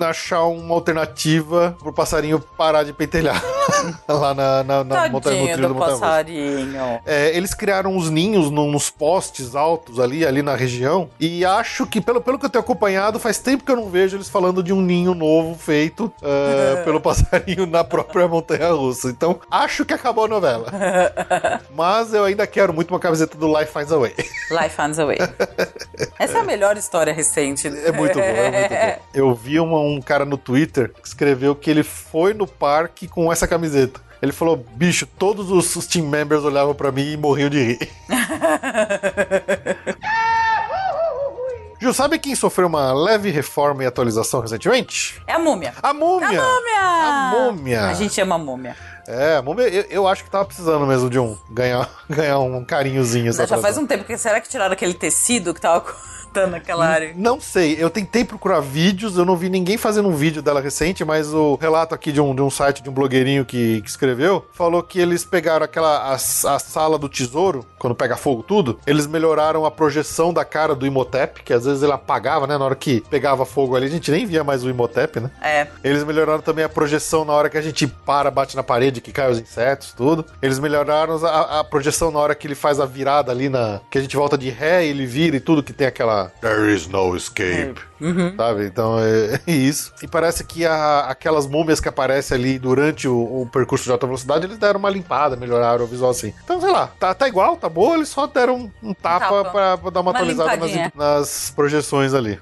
achar uma alternativa pro passarinho parar de pentelhar (laughs) lá na, na, na montanha no trilho do russa. passarinho. É, eles criaram uns ninhos nos postes altos ali, ali na região. E acho que, pelo, pelo que eu tenho acompanhado, faz tempo que eu não vejo eles falando de um ninho novo feito é, (laughs) pelo passarinho na própria montanha russa. Então, acho que acabou a novela. (laughs) Mas eu ainda quero muito uma camiseta do Life Finds a Way. Life finds a way. Essa é a melhor história recente. É muito bom, é muito bom. Eu vi uma- um cara no Twitter que escreveu que ele foi no parque com essa camiseta. Ele falou, bicho, todos os, os team members olhavam pra mim e morriam de rir. (laughs) Ju, sabe quem sofreu uma leve reforma e atualização recentemente? É a múmia. A múmia! Múmia! A múmia! A gente ama a múmia. É, a múmia, eu, eu acho que tava precisando mesmo de um ganhar, (laughs) ganhar um carinhozinho. Já faz um tempo que será que tiraram aquele tecido que tava cortando aquela área? Não sei, eu tentei procurar vídeos, eu não vi ninguém fazendo um vídeo dela recente, mas o relato aqui de um, de um site, de um blogueirinho que, que escreveu, falou que eles pegaram aquela a, a sala do tesouro, quando pega fogo tudo, eles melhoraram a projeção da cara do Imhotep, que às vezes ele apagava, né, na hora que pegava fogo ali, a gente nem via mais o Imhotep, né? É. Eles melhoraram também a projeção na hora que a gente para, bate na parede, que cai os insetos, tudo. Eles melhoraram a, a projeção na hora que ele faz a virada ali na. que a gente volta de ré, ele vira e tudo, que tem aquela. There is no escape. Sabe? Então é, (laughs) é isso. E parece que a- aquelas múmias que aparecem ali durante o, o percurso de alta velocidade, eles deram uma limpada, melhoraram o visual assim. Então, sei lá, tá, tá igual, tá boa, eles só deram um, um tapa, tapa. Pra, pra dar uma, Uma atualizada nas, nas projeções ali.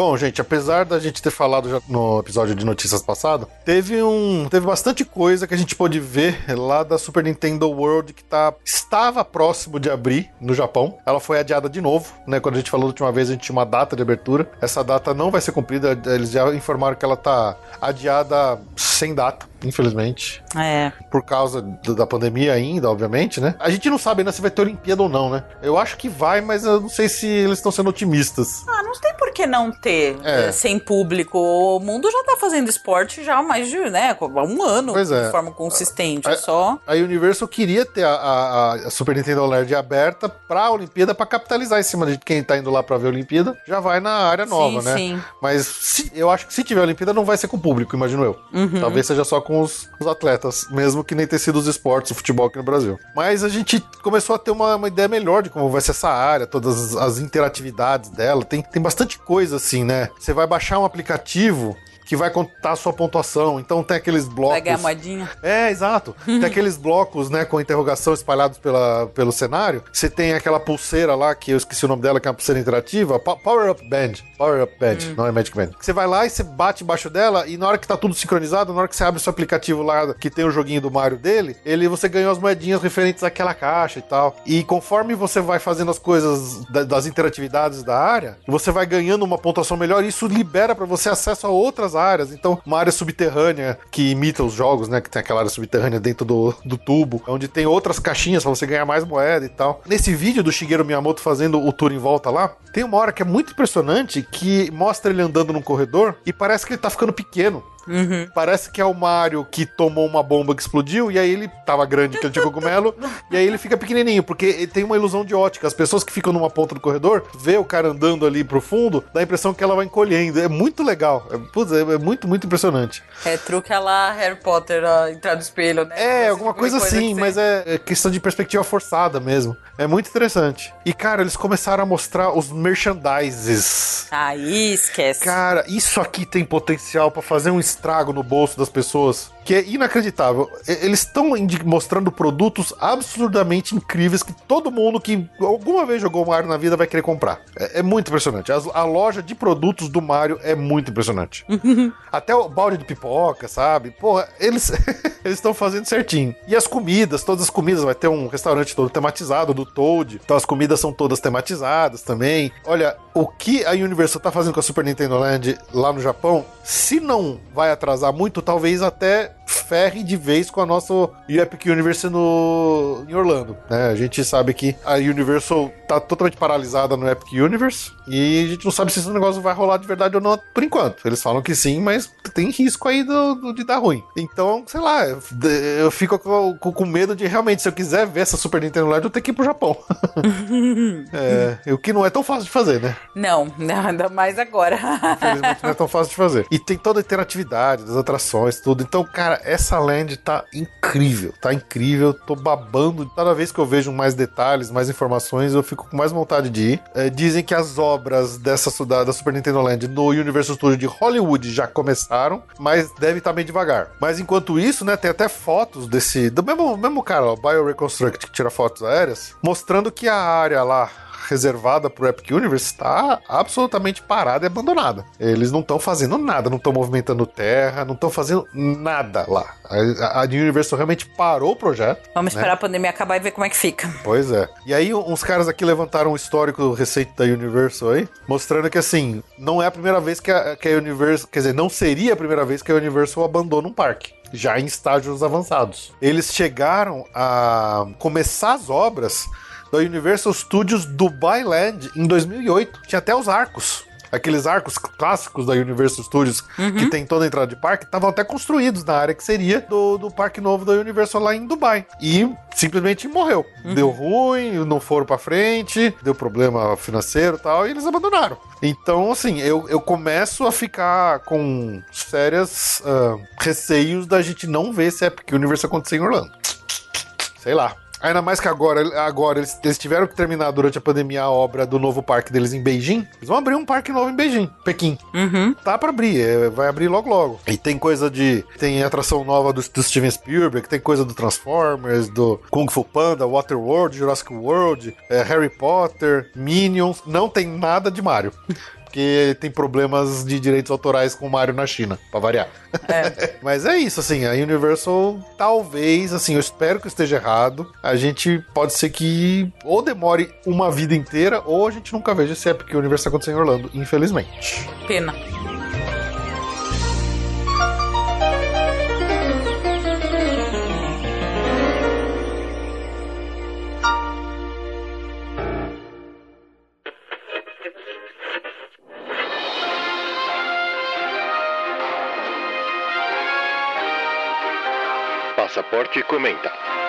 Bom, gente, apesar da gente ter falado já no episódio de notícias passado, teve um, teve bastante coisa que a gente pôde ver lá da Super Nintendo World que tá, estava próximo de abrir no Japão. Ela foi adiada de novo, né? Quando a gente falou da última vez, a gente tinha uma data de abertura. Essa data não vai ser cumprida. Eles já informaram que ela tá adiada sem data. Infelizmente, É. por causa da pandemia ainda, obviamente, né? A gente não sabe ainda se vai ter Olimpíada ou não, né? Eu acho que vai, mas eu não sei se eles estão sendo otimistas. Ah, não tem por que não ter É. eh, sem público. O mundo já tá fazendo esporte já há mais de, né, um ano Pois é. de forma consistente. É só. A Universal queria ter a, a- a Super Nintendo LED aberta pra Olimpíada pra capitalizar em cima de quem tá indo lá pra ver a Olimpíada. Já vai na área nova, sim, né? sim. Mas se- eu acho que se tiver Olimpíada não vai ser com o público, imagino eu. Uhum. Talvez seja só com os, os atletas, mesmo que nem ter sido os esportes, o futebol aqui no Brasil. Mas a gente começou a ter uma, uma ideia melhor de como vai ser essa área, todas as, as interatividades dela. Tem, tem bastante coisa assim, né? Você vai baixar um aplicativo que vai contar a sua pontuação. Então tem aqueles blocos. Vai ganhar moedinha. É, exato. Tem (laughs) aqueles blocos, né, com interrogação espalhados pela, pelo cenário. Você tem aquela pulseira lá, que eu esqueci o nome dela, que é uma pulseira interativa. Power Up Band. Power Up Band, não é Magic Band. Você vai lá e você bate embaixo dela, e na hora que tá tudo sincronizado, na hora que você abre o seu aplicativo lá, que tem o joguinho do Mario dele, ele você ganhou as moedinhas referentes àquela caixa e tal. E conforme você vai fazendo as coisas da- das interatividades da área, você vai ganhando uma pontuação melhor, e isso libera pra você acesso a outras áreas. Então, uma área subterrânea que imita os jogos, né? Que tem aquela área subterrânea dentro do, do tubo, onde tem outras caixinhas pra você ganhar mais moeda e tal. Nesse vídeo do Shigeru Miyamoto fazendo o tour em volta lá, tem uma hora que é muito impressionante que mostra ele andando num corredor e parece que ele tá ficando pequeno. Parece que é o Mario que tomou uma bomba que explodiu e aí ele tava grande, que ele tinha cogumelo, e aí ele fica pequenininho, porque ele tem uma ilusão de ótica. As pessoas que ficam numa ponta do corredor, vê o cara andando ali pro fundo, dá a impressão que ela vai encolhendo. É muito legal. É, putz, é, é muito, muito impressionante. É truque lá Harry Potter a entrar no espelho, né? É, alguma de coisa assim, mas é, é questão de perspectiva forçada mesmo. É muito interessante. E, cara, eles começaram a mostrar os merchandises. Aí esquece. Cara, isso aqui tem potencial pra fazer um estrago no bolso das pessoas que é inacreditável. Eles estão mostrando produtos absurdamente incríveis que todo mundo que alguma vez jogou Mario na vida vai querer comprar. É, é muito impressionante. As- a loja de produtos do Mario é muito impressionante. (laughs) Até o balde de pipoca, sabe? Porra, eles (laughs) eles estão fazendo certinho. E as comidas, todas as comidas, vai ter um restaurante todo tematizado do Toad. Então as comidas são todas tematizadas também. Olha, o que a Universal tá fazendo com a Super Nintendo Land lá no Japão, se não vai atrasar muito, talvez até ferre de vez com a nossa Epic Universe no, em Orlando. né? A gente sabe que a Universal tá totalmente paralisada no Epic Universe e a gente não sabe se esse negócio vai rolar de verdade ou não por enquanto. Eles falam que sim, mas tem risco aí do, do- de dar ruim. Então, sei lá, eu, fico com, com- medo de realmente, se eu quiser ver essa Super Nintendo Land, eu tenho que ir pro Japão. (laughs) é, o que não é tão fácil de fazer, né? Não, não, ainda mais agora. Infelizmente não é tão fácil de fazer. E tem toda a interatividade das atrações, tudo. Então, cara, essa land tá incrível. Tá incrível. Tô babando. Cada vez que eu vejo mais detalhes, mais informações, eu fico com mais vontade de ir. É, dizem que as obras dessa da, Super Nintendo Land no Universal Studio de Hollywood já começaram, mas deve estar bem devagar. Mas enquanto isso, né, tem até fotos desse. Do mesmo, mesmo cara, ó, BioReconstruct, que tira fotos aéreas, mostrando que a área lá reservada pro Epic Universe está absolutamente parada e abandonada. Eles não estão fazendo nada, não estão movimentando terra, não estão fazendo nada lá. A, a Universal realmente parou o projeto. Vamos né? esperar a pandemia acabar e ver como é que fica. Pois é. E aí, uns caras aqui levantaram um histórico recente da Universal aí, mostrando que, assim, não é a primeira vez que a, que a Universal. Quer dizer, não seria a primeira vez que a Universal abandona um parque. Já em estágios avançados. Eles chegaram a começar as obras da Universal Studios Dubai Land em 2008. Tinha até os arcos. Aqueles arcos clássicos da Universal Studios que tem toda a entrada de parque estavam até construídos na área que seria do, do parque novo da Universal lá em Dubai. E simplesmente morreu. Deu ruim, não foram pra frente, deu problema financeiro e tal, e eles abandonaram. Então, assim, eu, eu começo a ficar com sérias ah, receios da gente não ver esse Epic Universe acontecer em Orlando. Sei lá. Ainda mais que agora, agora eles, eles tiveram que terminar durante a pandemia a obra do novo parque deles em Beijing. Eles vão abrir um parque novo em Beijing, Pequim. Uhum. Tá pra abrir, é, vai abrir logo logo. E tem coisa de. Tem atração nova do, do Steven Spielberg, tem coisa do Transformers, do Kung Fu Panda, Waterworld, Jurassic World, é, Harry Potter, Minions. Não tem nada de Mario. Porque tem problemas de direitos autorais com o Mario na China, pra variar. É. (laughs) Mas é isso, assim, a Universal talvez, assim, eu espero que esteja errado. A gente pode ser que ou demore uma vida inteira, ou a gente nunca veja esse Epic Universe acontecer em Orlando, infelizmente. Pena. Passaporte comenta.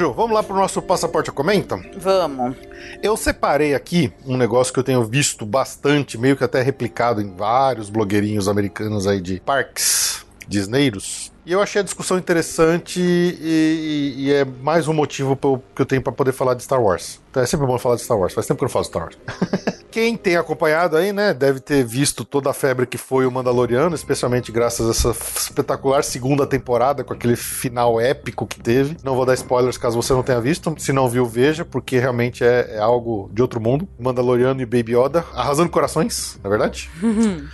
Ju, vamos lá pro nosso Passaporte Comenta? Vamos. Eu separei aqui um negócio que eu tenho visto bastante, meio que até replicado em vários blogueirinhos americanos aí de parques disneyros. E eu achei a discussão interessante e, e- e é mais um motivo eu- que eu tenho para poder falar de Star Wars. Então é sempre bom falar de Star Wars, faz tempo que eu não falo de Star Wars. (laughs) Quem tem acompanhado aí, né, deve ter visto toda a febre que foi o Mandaloriano, especialmente graças a essa espetacular segunda temporada com aquele final épico que teve. Não vou dar spoilers caso você não tenha visto, se não viu, veja, porque realmente é, é algo de outro mundo. Mandaloriano e Baby Yoda arrasando corações, na é verdade?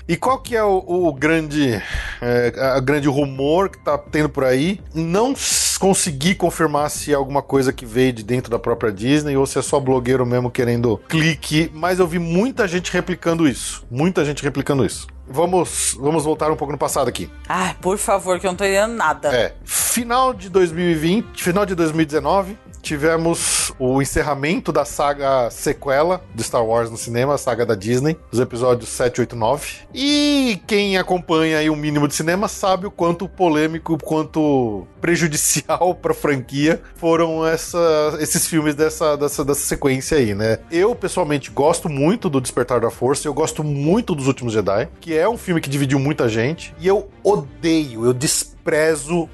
E qual que é o, o grande, é, a grande rumor que tá tendo por aí? Não consegui confirmar se é alguma coisa que veio de dentro da própria Disney ou se é só blogueiro mesmo querendo clique, mas eu vi muita gente replicando isso. Muita gente replicando isso. Vamos, vamos voltar um pouco no passado aqui. Ai, por favor, que eu não tô entendendo nada. É, final de 2020, final de 2019, tivemos o encerramento da saga sequela de Star Wars no cinema, a saga da Disney, os episódios 7, 8 9. E quem acompanha aí o mínimo de cinema sabe o quanto polêmico, o quanto prejudicial pra franquia foram essa, esses filmes dessa, dessa, dessa sequência aí, né? Eu, pessoalmente, gosto muito do Despertar da Força, eu gosto muito dos Últimos Jedi, que é um filme que dividiu muita gente, e eu odeio, eu desprezo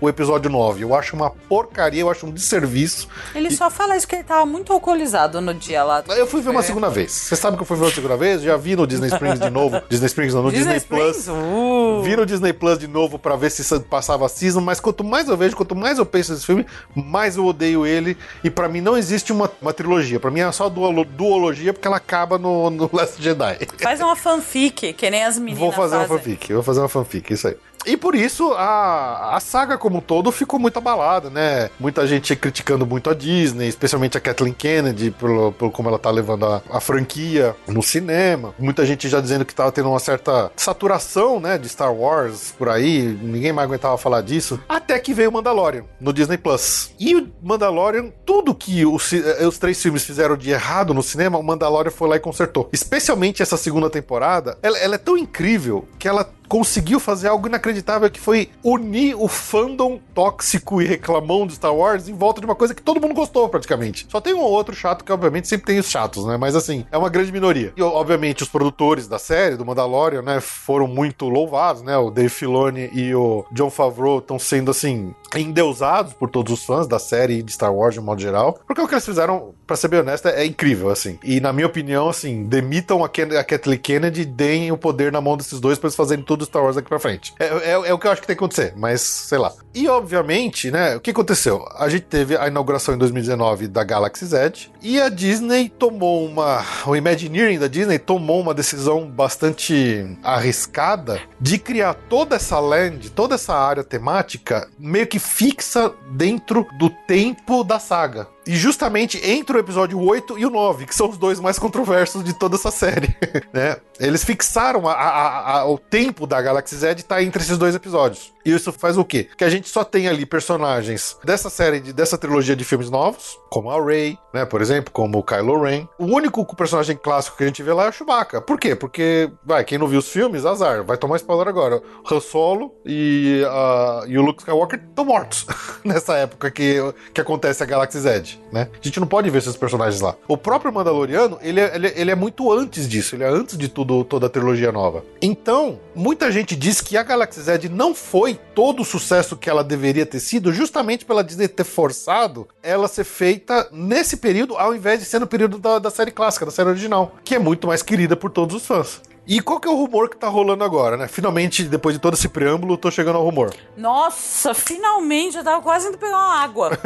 o episódio 9. Eu acho uma porcaria, eu acho um desserviço. Ele só fala isso que ele tava muito alcoolizado no dia lá. Eu fui ver uma É. segunda vez. Você sabe que eu fui ver uma segunda vez? Já vi no Disney Springs de novo. (laughs) Disney Springs não, no Disney, Plus. Uh. Vi no Disney Plus de novo pra ver se passava a season, mas quanto mais eu vejo, quanto mais eu penso nesse filme, mais eu odeio ele. E pra mim não existe uma, uma trilogia. Pra mim é só duolo- duologia porque ela acaba no, no Last Jedi. Faz uma fanfic, que nem as meninas Vou fazer uma fazem. fanfic, vou fazer uma fanfic, isso aí. E por isso a, a saga como um todo ficou muito abalada, né? Muita gente criticando muito a Disney, especialmente a Kathleen Kennedy, pelo, pelo como ela tá levando a, a franquia no cinema. Muita gente já dizendo que tava tendo uma certa saturação, né, de Star Wars por aí, ninguém mais aguentava falar disso. Até que veio o Mandalorian no Disney Plus. E o Mandalorian, tudo que os, eh, os três filmes fizeram de errado no cinema, o Mandalorian foi lá e consertou. Especialmente essa segunda temporada, ela, ela é tão incrível que ela conseguiu fazer algo inacreditável que foi unir o fandom tóxico e reclamão de Star Wars em volta de uma coisa que todo mundo gostou praticamente. Só tem um ou outro chato que obviamente sempre tem os chatos, né? Mas assim, é uma grande minoria. E obviamente os produtores da série do Mandalorian, né, foram muito louvados, né? O Dave Filoni e o John Favreau estão sendo assim endeusados por todos os fãs da série de Star Wars de um modo geral, porque o que eles fizeram, pra ser bem honesto, é incrível assim. E na minha opinião, assim, demitam a, Ken a Kathleen Kennedy deem o poder na mão desses dois pra eles fazerem tudo Star Wars daqui pra frente. É, é- é o que eu acho que tem que acontecer, mas sei lá. E obviamente, né, o que aconteceu? A gente teve a inauguração em 2019 da Galaxy Z e a Disney tomou uma. O Imagineering da Disney tomou uma decisão bastante arriscada de criar toda essa land, toda essa área temática meio que fixa dentro do tempo da saga. E justamente entre o episódio 8 e o 9, que são os dois mais controversos de toda essa série, (laughs) né? Eles fixaram a- a- a- o tempo da Galaxy Z tá entre esses dois episódios. E isso faz o quê? Que a gente só tem ali personagens dessa série, de- dessa trilogia de filmes novos, como a Rey, né, por exemplo, como o Kylo Ren. O único personagem clássico que a gente vê lá é o Chewbacca. Por quê? Porque, vai, quem não viu os filmes, azar, vai tomar spoiler agora. Han Solo e, ah, e o Luke Skywalker estão mortos (laughs) nessa época que, que acontece a Galaxy Z. pode, né? A gente não pode ver esses personagens lá. O próprio Mandaloriano, ele é, ele, é- ele é muito antes disso, ele é antes de tudo, toda a trilogia nova. Então, muita gente diz que a Galaxy Z não foi todo o sucesso que ela deveria ter sido, justamente pela Disney ter forçado ela ser feita nesse período, ao invés de ser no período da, da série clássica, da série original, que é muito mais querida por todos os fãs. E qual que é o rumor que tá rolando agora, né? Finalmente, depois de todo esse preâmbulo, tô chegando ao rumor. Nossa, finalmente, eu tava quase indo pegar uma água. (laughs)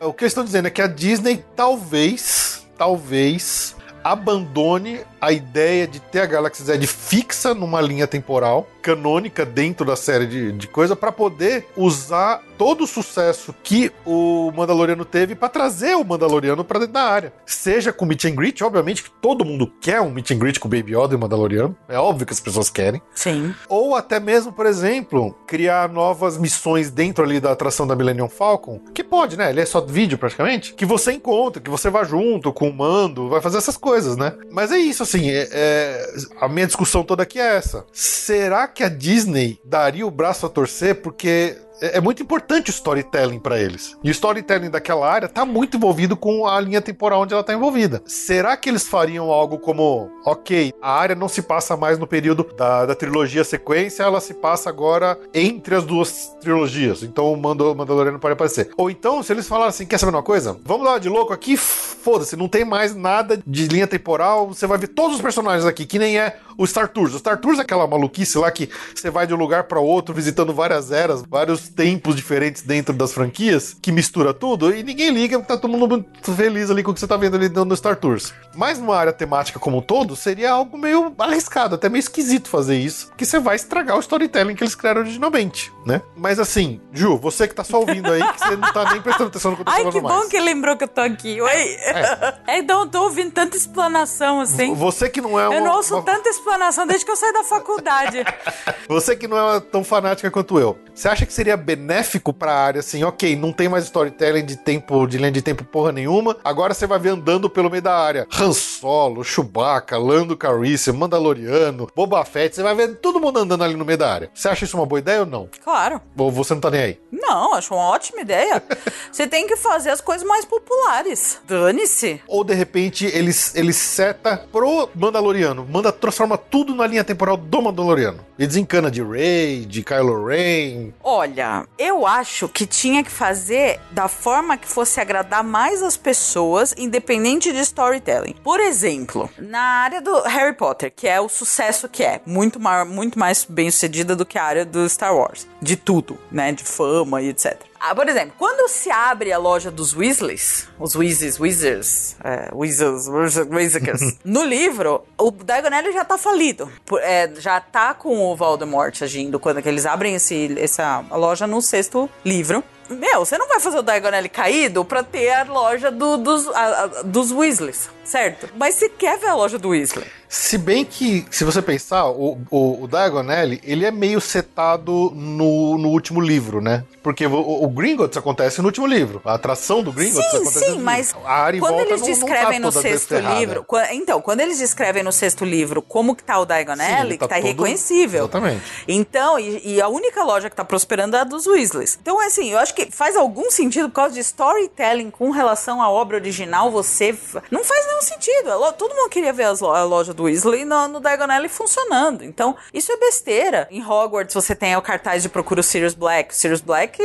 O que eles estão dizendo é que a Disney talvez, talvez, abandone a ideia de ter a Galaxy Z fixa numa linha temporal, canônica dentro da série de, de coisa, para poder usar todo o sucesso que o Mandaloriano teve para trazer o Mandaloriano para dentro da área. Seja com meet and greet, obviamente que todo mundo quer um meet and greet com o Baby Yoda e o Mandaloriano, é óbvio que as pessoas querem. Sim. Ou até mesmo, por exemplo, criar novas missões dentro ali da atração da Millennium Falcon, que pode, né? Ele é só vídeo praticamente, que você encontra, que você vai junto com o mando, vai fazer essas coisas, né? Mas é isso, assim, é- é- a minha discussão toda aqui é essa. Será que a Disney daria o braço a torcer? Porque é é muito importante o storytelling pra eles. E o storytelling daquela área tá muito envolvido com a linha temporal onde ela tá envolvida. Será que eles fariam algo como, ok, a área não se passa mais no período da, da trilogia sequência, ela se passa agora entre as duas trilogias. Então o Mandaloriano pode aparecer. Ou então, se eles falaram assim, quer saber uma coisa? Vamos lá de louco aqui, foda-se, não tem mais nada de linha temporal, você vai ver todos os personagens aqui, que nem é o Star Tours. O Star Tours é aquela maluquice lá que você vai de um lugar pra outro, visitando várias eras, vários tempos diferentes dentro das franquias, que mistura tudo, e ninguém liga, porque tá todo mundo muito feliz ali com o que você tá vendo ali dentro do Star Tours. Mas numa área temática como um todo, seria algo meio arriscado, até meio esquisito fazer isso, porque você vai estragar o storytelling que eles criaram originalmente, né? Mas assim, Ju, você que tá só ouvindo aí, que você não tá nem prestando atenção no que eu tô Ai, falando que mais. bom que lembrou que eu tô aqui. Oi. É, (laughs) então eu tô ouvindo tanta explanação assim. Você que não é uma, Eu não ouço uma- tanta explanação desde que eu saí da faculdade. (laughs) Você que não é tão fanática quanto eu, você acha que seria benéfico pra área assim, ok, não tem mais storytelling de tempo, de linha de tempo porra nenhuma, agora você vai ver andando pelo meio da área Han Solo, Chewbacca, Lando Calrissian, Mandaloriano, Boba Fett, você vai ver todo mundo andando ali no meio da área. Você acha isso uma boa ideia ou não? Claro. Ou você não tá nem aí? Não, acho uma ótima ideia. (laughs) Você tem que fazer as coisas mais populares. Dane-se. Ou de repente eles, eles seta pro Mandaloriano, manda, transforma tudo na linha temporal do Mandaloriano. E desencana de Rey, de Kylo Ren. Olha, eu acho que tinha que fazer da forma que fosse agradar mais as pessoas, independente de storytelling. Por exemplo, na área do Harry Potter, que é o sucesso que é, muito, maior, muito mais bem sucedida do que a área do Star Wars. De tudo, né? De fama e etc. Ah, por exemplo, quando se abre a loja dos Weasleys, os Weasleys, Wizards, é, Wizards, Wizards, (laughs) no livro, o Diagon já tá falido. É, já tá com o Voldemort agindo quando eles abrem esse, essa loja no sexto livro. Meu, você não vai fazer o Diagon caído pra ter a loja do- dos, a- a- dos Weasleys, certo? Mas você quer ver a loja do Weasley. Se bem que, se você pensar, o, o, o Diagon Alley, ele é meio setado no, no último livro, né? Porque o, o Gringotts acontece no último livro. A atração do Gringotts Sim, acontece sim, no mas quando volta eles não- não tá descrevem no sexto livro, qua- então, quando eles descrevem no sexto livro como que tá o Diagon Sim, Alley, que tá todo- irreconhecível. Exatamente. Então, e, e a única loja que tá prosperando é a dos Weasleys. Então, assim, eu acho que faz algum sentido por causa de storytelling com relação à obra original, você... Não faz nenhum sentido. Lo- Todo mundo queria ver a loja do Weasley no, no Diagon Alley funcionando. Então, isso é besteira. Em Hogwarts, você tem o cartaz de Procura o Sirius Black. O Sirius Black,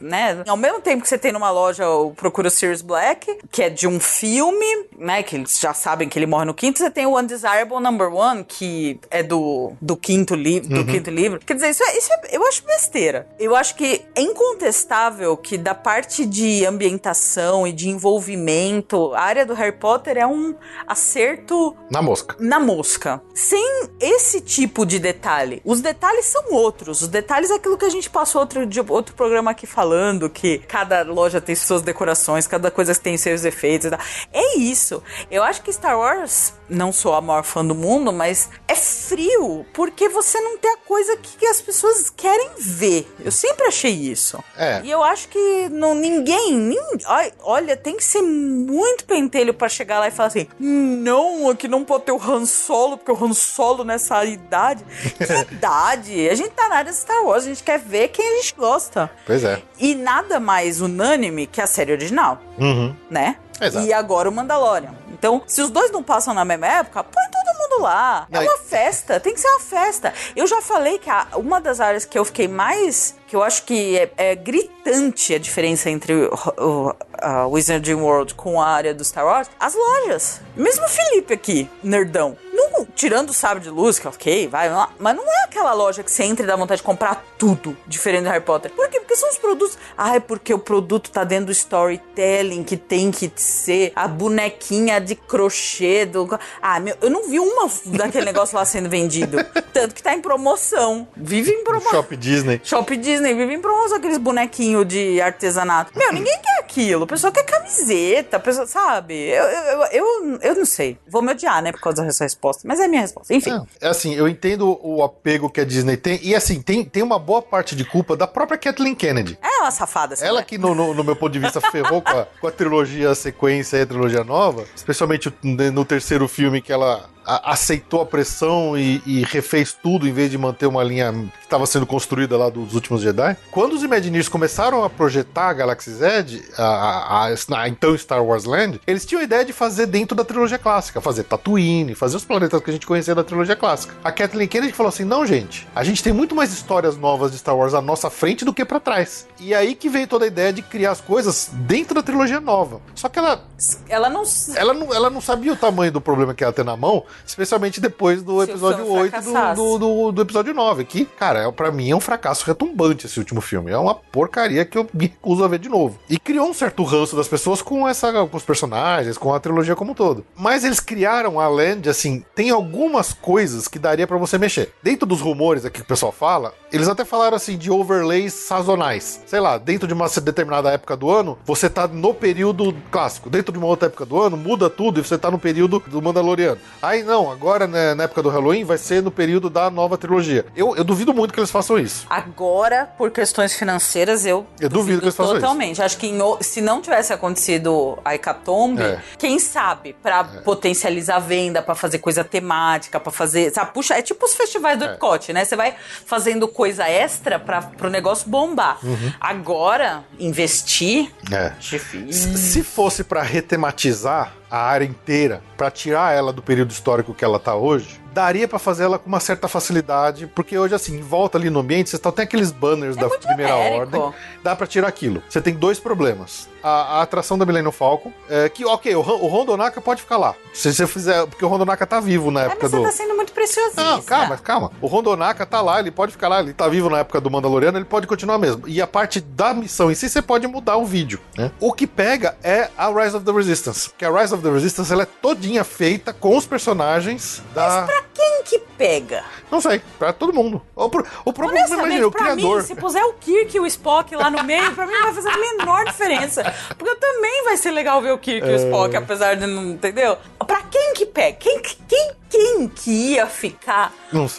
né? Ao mesmo tempo que você tem numa loja o Procura o Sirius Black, que é de um filme, né? Que eles já sabem que ele morre no quinto. Você tem o Undesirable Number One, que é do, do quinto livro, do quinto livro. Quer dizer, isso, é, isso é- eu acho besteira. Eu acho que é incontestável que da parte de ambientação e de envolvimento, a área do Harry Potter é um acerto Na mosca. na mosca. Sem esse tipo de detalhe. Os detalhes são outros. Os detalhes é aquilo que a gente passou outro, outro programa aqui falando, que cada loja tem suas decorações, cada coisa tem seus efeitos e tal. É isso. Eu acho que Star Wars, não sou a maior fã do mundo, mas é frio, porque você não tem a coisa que as pessoas querem ver. Eu sempre achei isso. É. E eu acho que não, ninguém, nin- ai, olha, tem que ser muito pentelho pra chegar lá e falar assim: não, aqui não pode ter o Han Solo, porque o Han Solo nessa idade. (laughs) Que idade? A gente tá na área de Star Wars, a gente quer ver quem a gente gosta. Pois é. E nada mais unânime que a série original, Uhum. né? Exato. E agora o Mandalorian. Então, se os dois não passam na mesma época, põe todo mundo lá. É uma festa, tem que ser uma festa. Eu já falei que a- uma das áreas que eu fiquei mais. que eu acho que é, é gritante a diferença entre o, o a Wizarding World com a área do Star Wars, as lojas. Mesmo o Felipe aqui, nerdão. Não, tirando o sabre de luz, que ok, vai lá. Mas não é aquela loja que você entra e dá vontade de comprar tudo diferente do Harry Potter. Por quê? Porque são os produtos. Ah, é porque o produto tá dentro do storytelling, que tem que ser a bonequinha de crochê do. Ah, meu, eu não vi uma daquele negócio lá sendo vendido. (laughs) Tanto que tá em promoção. Vive em promoção. Shop Disney. Shop Disney vive em promoção aqueles bonequinhos de artesanato. Meu, (laughs) ninguém quer aquilo. O pessoal quer camiseta, pessoa, sabe? Eu, eu, eu, eu não sei. Vou me odiar, né, por causa dessa resposta. Mas é a minha resposta. Enfim. É assim, eu entendo o apego que a Disney tem. E assim, tem, tem uma boa parte de culpa da própria Kathleen Kennedy. É uma safada, assim, Ela né? que, no, no- no meu ponto de vista, ferrou com a, com a trilogia sequência e a trilogia nova, especialmente no terceiro filme que ela a- aceitou a pressão e, e refez tudo em vez de manter uma linha que estava sendo construída lá dos últimos Jedi. Quando os Imagineers começaram a projetar a Galaxy Z, a, a- então Star Wars Land, eles tinham a ideia de fazer dentro da trilogia clássica, fazer Tatooine, fazer os planetas que a gente conhecia da trilogia clássica. A Kathleen Kennedy falou assim: não, gente, a gente tem muito mais histórias novas de Star Wars à nossa frente do que pra trás. E aí que veio toda a ideia de criar as coisas dentro da trilogia nova. Só que ela Ela não. ela não, ela não sabia o tamanho do problema que ela tem na mão, especialmente depois do episódio filme 8 fracassasse. do, do, do, do episódio 9. Que, cara, é, pra mim é um fracasso retumbante esse último filme. É uma porcaria que eu me recuso a ver de novo. E criou um certo ranço das pessoas com essa com os personagens, com a trilogia como um todo. Mas eles criaram a Land, assim, tem algumas coisas que daria pra você mexer. Dentro dos rumores aqui que o pessoal fala, eles até falaram assim de overlays sazonais. Sei lá, dentro de uma determinada época do ano, você tá no período clássico. Dentro de uma outra época do ano, muda tudo e você tá no período do Mandaloriano. Aí não, agora né, na época do Halloween vai ser no período da nova trilogia. Eu, eu duvido muito que eles façam isso. Agora, por questões financeiras, eu, Eu duvido que eles façam isso. totalmente. Acho que em se não tivesse acontecido a Hecatombe, É. quem sabe, pra potencializar a venda, pra fazer coisa temática, pra fazer. Sabe, puxa, é tipo os festivais do Epcot, né? Você vai fazendo coisa extra pra, pro negócio bombar. Uhum. Agora, investir. É. Difícil. Se fosse pra retematizar a área inteira, pra tirar ela do período histórico que ela tá hoje, daria pra fazer ela com uma certa facilidade, porque hoje assim, em volta ali no ambiente, você tem aqueles banners da muito primeira genérico. ordem, dá pra tirar aquilo. Você tem dois problemas. A, a atração da Millennium Falcon, é, que ok, o, o Rondonaka pode ficar lá. Se você fizer, porque o Rondonaka tá vivo na É, época mas você do tá sendo muito preciosista. não, calma, calma. O Rondonaka tá lá, ele pode ficar lá, ele tá vivo na época do Mandaloriano, ele pode continuar mesmo. E a parte da missão em si, você pode mudar o vídeo, né? O que pega é a Rise of the Resistance. Porque a Rise of the Resistance, ela é todinha feita com os personagens da... Quem que pega? Não sei, pra todo mundo. O, pro- o próprio, imagina, Honestamente, o pra criador. mim, se puser o Kirk e o Spock lá no meio, pra mim não vai fazer a menor diferença. Porque também vai ser legal ver o Kirk e o Spock, apesar de não. Entendeu? Pra quem que pega? Quem, que- quem, quem que ia ficar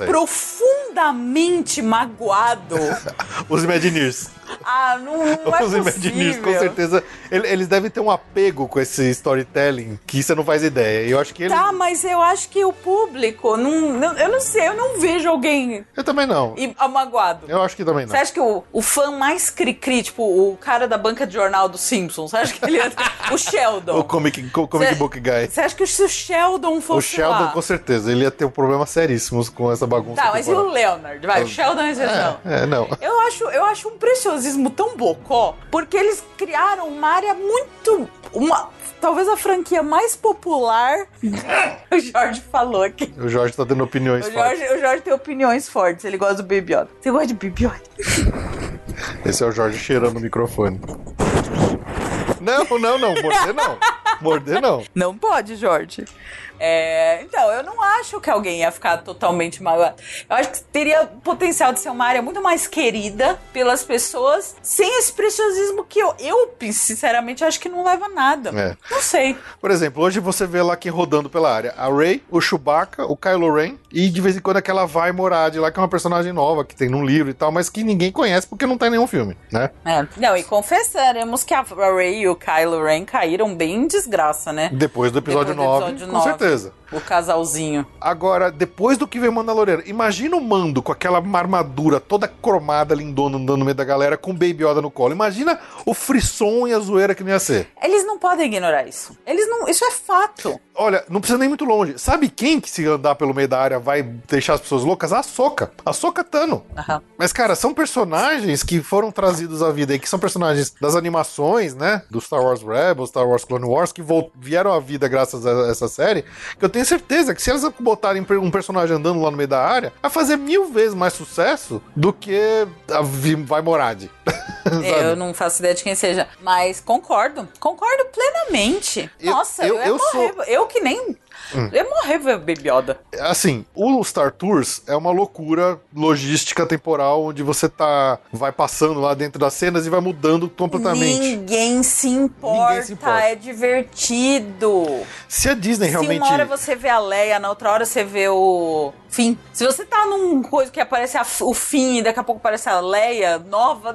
profundamente magoado? (laughs) Os Imagineers. Ah, não, não é Os Imagineers, com certeza. ele- Eles devem ter um apego com esse storytelling que você não faz ideia. E eu acho que eles... Tá, mas eu acho que o público, não, não- eu não sei, eu não vejo alguém Eu também não. i- magoado. Eu acho que também não. Você acha que o, o fã mais cri-cri, tipo, o cara da banca de jornal dos Simpsons, você acha que ele ia (laughs) O Sheldon. O comic, co- comic Cê- book guy. Você acha que se o Sheldon O fosse Sheldon, lá... com certeza, ele ia ter um problema seríssimos com essa bagunça. Tá, mas e o. Leonard? Vai, o Sheldon é exceção. É, é, não. Eu acho, eu acho um preciosismo tão bocó, porque eles criaram uma área muito... Uma, talvez a franquia mais popular... (laughs) o Jorge falou aqui. O Jorge tá tendo opiniões O fortes. Jorge, o Jorge tem opiniões fortes, ele gosta do Baby Yoda. Você gosta de Baby Yoda? (laughs) Esse é o Jorge cheirando o microfone. Não, não, não. Morder não. (laughs) Morder não. Não pode, Jorge. É, então, eu não acho que alguém ia ficar totalmente magoado. Eu acho que teria potencial de ser uma área muito mais querida pelas pessoas, sem esse preciosismo que eu, eu sinceramente, acho que não leva a nada. É. Não sei. Por exemplo, hoje você vê lá quem rodando pela área: a Rey, o Chewbacca, o Kylo Ren e de vez em quando aquela vai Morad lá, que é uma personagem nova que tem num livro e tal, mas que ninguém conhece porque não tá em nenhum filme, né? É, não, e confessaremos que a Rey e o Kylo Ren caíram bem em desgraça, né? Depois do episódio Depois do 9, episódio com certeza. Beleza. O casalzinho. Agora, depois do que veio Mandaloriano, imagina o Mando com aquela armadura toda cromada, lindona, andando no meio da galera, com Baby Yoda no colo. Imagina o frisson e a zoeira que não ia ser. Eles não podem ignorar isso. Eles não. Isso é fato. Olha, não precisa nem muito longe. Sabe quem que se andar pelo meio da área vai deixar as pessoas loucas? A Soca. A Soca Tano. Aham. Mas, cara, são personagens que foram trazidos à vida e que são personagens das animações, né? Do Star Wars Rebels, Star Wars Clone Wars, que vieram à vida graças a essa série. Que eu tenho certeza que se elas botarem um personagem andando lá no meio da área, vai fazer mil vezes mais sucesso do que a Vai Morad. (laughs) (laughs) É, eu não faço ideia de quem seja. Mas concordo. Concordo plenamente. Eu- Nossa, eu- eu, eu morrer. sou- Hum. Eu que nem. Eu ia morrer ver Baby Yoda. Assim, o Star Tours é uma loucura logística temporal onde você tá vai passando lá dentro das cenas e vai mudando completamente. Ninguém se importa. Ninguém se importa. É divertido. Se a Disney realmente Se uma hora você vê a Leia, na outra hora você vê o fim. Se você tá num coisa que aparece a- o fim e daqui a pouco aparece a Leia nova,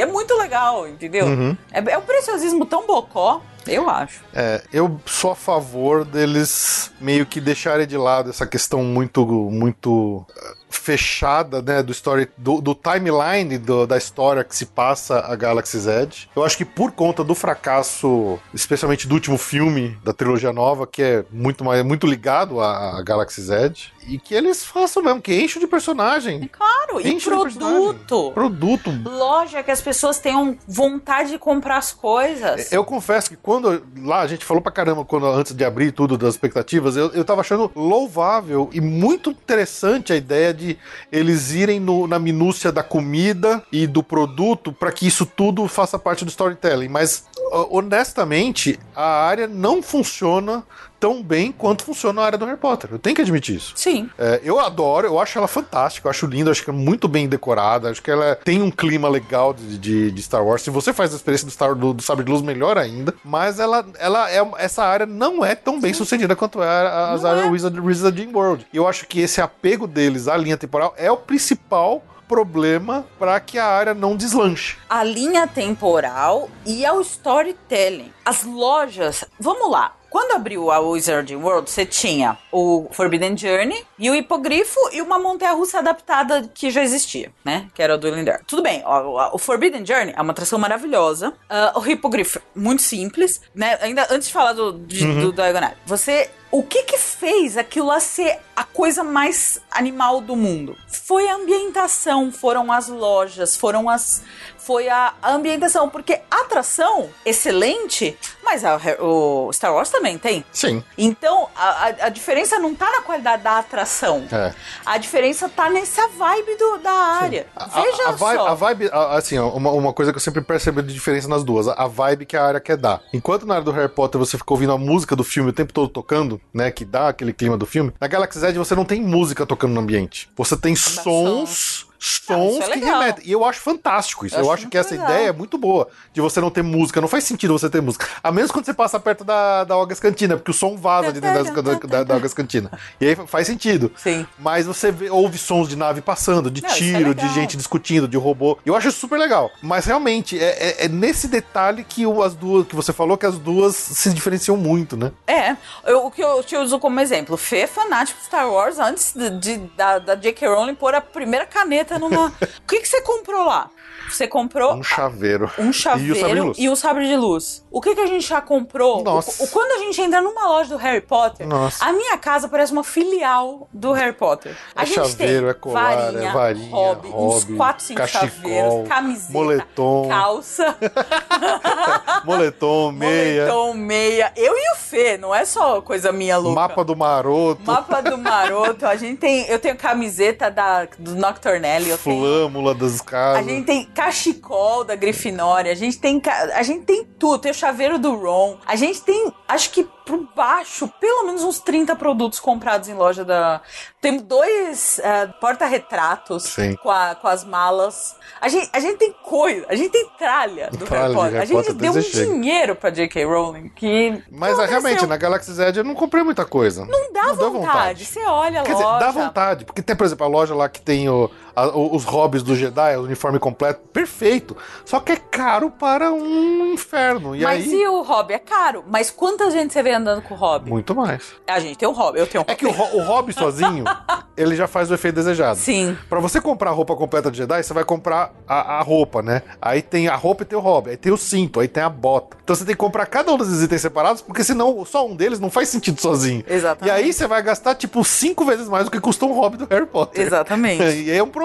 É muito legal, entendeu? Uhum. É, é um preciosismo tão bocó, eu acho. É, eu sou a favor deles meio que deixarem de lado essa questão muito, muito eh, fechada, né, do story, do, do timeline do- da história que se passa a Galaxy's Edge. Eu acho que por conta do fracasso, especialmente do último filme da trilogia nova, que é muito mais, muito ligado a, a Galaxy's Edge, e que eles façam mesmo, que enchem de personagem. Claro, e Enche de personagem. produto. Produto. Loja que as pessoas tenham vontade de comprar as coisas. Eu confesso que quando lá a gente falou pra caramba quando antes de abrir tudo das expectativas, eu, eu tava achando louvável e muito interessante a ideia de eles irem no- na minúcia da comida e do produto pra que isso tudo faça parte do storytelling. Mas ho- honestamente, a área não funciona tão bem quanto funciona a área do Harry Potter. Eu tenho que admitir isso. Sim. É, eu adoro, eu acho ela fantástica, eu acho linda, acho que é muito bem decorada, acho que ela tem um clima legal de, de- de Star Wars. Se você faz a experiência do, Star, do, do Sabre de Luz, melhor ainda. Mas ela, ela é, essa área não é tão bem sucedida quanto é a- as áreas é. Wizard, Wizarding World. E eu acho que esse apego deles à linha temporal é o principal problema para que a área não deslanche. a linha temporal e ao storytelling. As lojas, vamos lá. Quando abriu a Wizarding World, você tinha o Forbidden Journey e o Hipogrifo e uma montanha-russa adaptada que já existia, né? Que era o Dueling Dare. Tudo bem, ó, o Forbidden Journey é uma atração maravilhosa. Ah, o Hipogrifo, muito simples, né? Ainda antes de falar do, de, do Diagonal, você... O que que fez aquilo lá ser a coisa mais animal do mundo? Foi a ambientação, foram as lojas, foram as... Foi a ambientação, porque a atração, excelente, mas a- o Star Wars também tem. Sim. Então, a, a- a diferença não tá na qualidade da atração. É. A diferença tá nessa vibe do- da área. A- Veja a, a vibe, só. a vibe, a- assim, uma, uma coisa que eu sempre percebo de diferença nas duas, a, a vibe que a área quer dar. Enquanto na área do Harry Potter você fica ouvindo a música do filme o tempo todo tocando, né, que dá aquele clima do filme, na Galaxy Edge você não tem música tocando no ambiente. Você tem sons... Sons isso é que remetem. E eu acho fantástico isso. Eu Eu, acho que essa legal. ideia é muito boa. De você não ter música. Não faz sentido você ter música. A menos quando você passa perto da, da Olgas Cantina, porque o som vaza de dentro (laughs) da, da, da, Olgas Cantina. E aí faz sentido. Sim. Mas você vê- ouve sons de nave passando, de Não, é tiro, de legal. gente discutindo, de robô. Eu acho super legal. Mas realmente, é, é- é nesse detalhe que as duas, que você falou que as duas se diferenciam muito, né? É, eu- o que eu te uso como exemplo, Fê é fanático de Star Wars antes de, de- da, da J.K. Rowling pôr a primeira caneta numa. o que, que você comprou lá? Você comprou Um chaveiro. um E o sabre de chaveiro luz. e um sabre de luz. O que, que a gente já comprou? Nossa. O- o- quando a gente entra numa loja do Harry Potter, Nossa. a minha casa parece uma filial do Harry Potter. A É gente chaveiro, tem é colar, varinha, é varinha, hobby, uns hobby, 4, 5 cachecol, chaveiros, camiseta, moletom. calça, (laughs) Moletom, (laughs) meia, moletom, meia. Eu e o Fê, não é só coisa minha louca. mapa do maroto. Mapa do Maroto, a gente tem. Eu tenho camiseta da, do Nocturnally, ali. Eu tenho. Flâmula das casas. A gente tem cachecol da Grifinória, a gente tem a gente tem tudo, tem chaveiro do Ron. A gente tem, acho que por baixo, pelo menos uns 30 produtos comprados em loja da. Temos dois eh, porta-retratos com, a- com as malas. A gente, a gente tem coisa, a gente tem tralha do Tralha Harry Potter. Harry a gente Potter, deu um chega. dinheiro pra J.K. Rowling que. Mas não ah, realmente, na Galaxy Z eu não comprei muita coisa. Não dá deu vontade. Você olha Quer loja. dizer, dá vontade, porque tem, por exemplo, a loja lá que tem o- a- os hobbies do Jedi, o uniforme completo, perfeito. Só que é caro para um inferno. E Mas aí, e o hobby? É caro. Mas quanta gente você vê andando com o hobby? muito mais. A gente tem um hobby, eu tenho um É que o, o hobby sozinho, (laughs) ele já faz o efeito desejado. Sim. Pra você comprar a roupa completa de Jedi, você vai comprar a, a roupa, né? Aí tem a roupa e tem o hobby, aí tem o cinto, aí tem a bota. Então você tem que comprar cada um desses itens separados, porque senão só um deles não faz sentido sozinho. Exatamente. E aí você vai gastar, tipo, cinco vezes mais do que custa um hobby do Harry Potter. Exatamente. (laughs) E aí é um problema.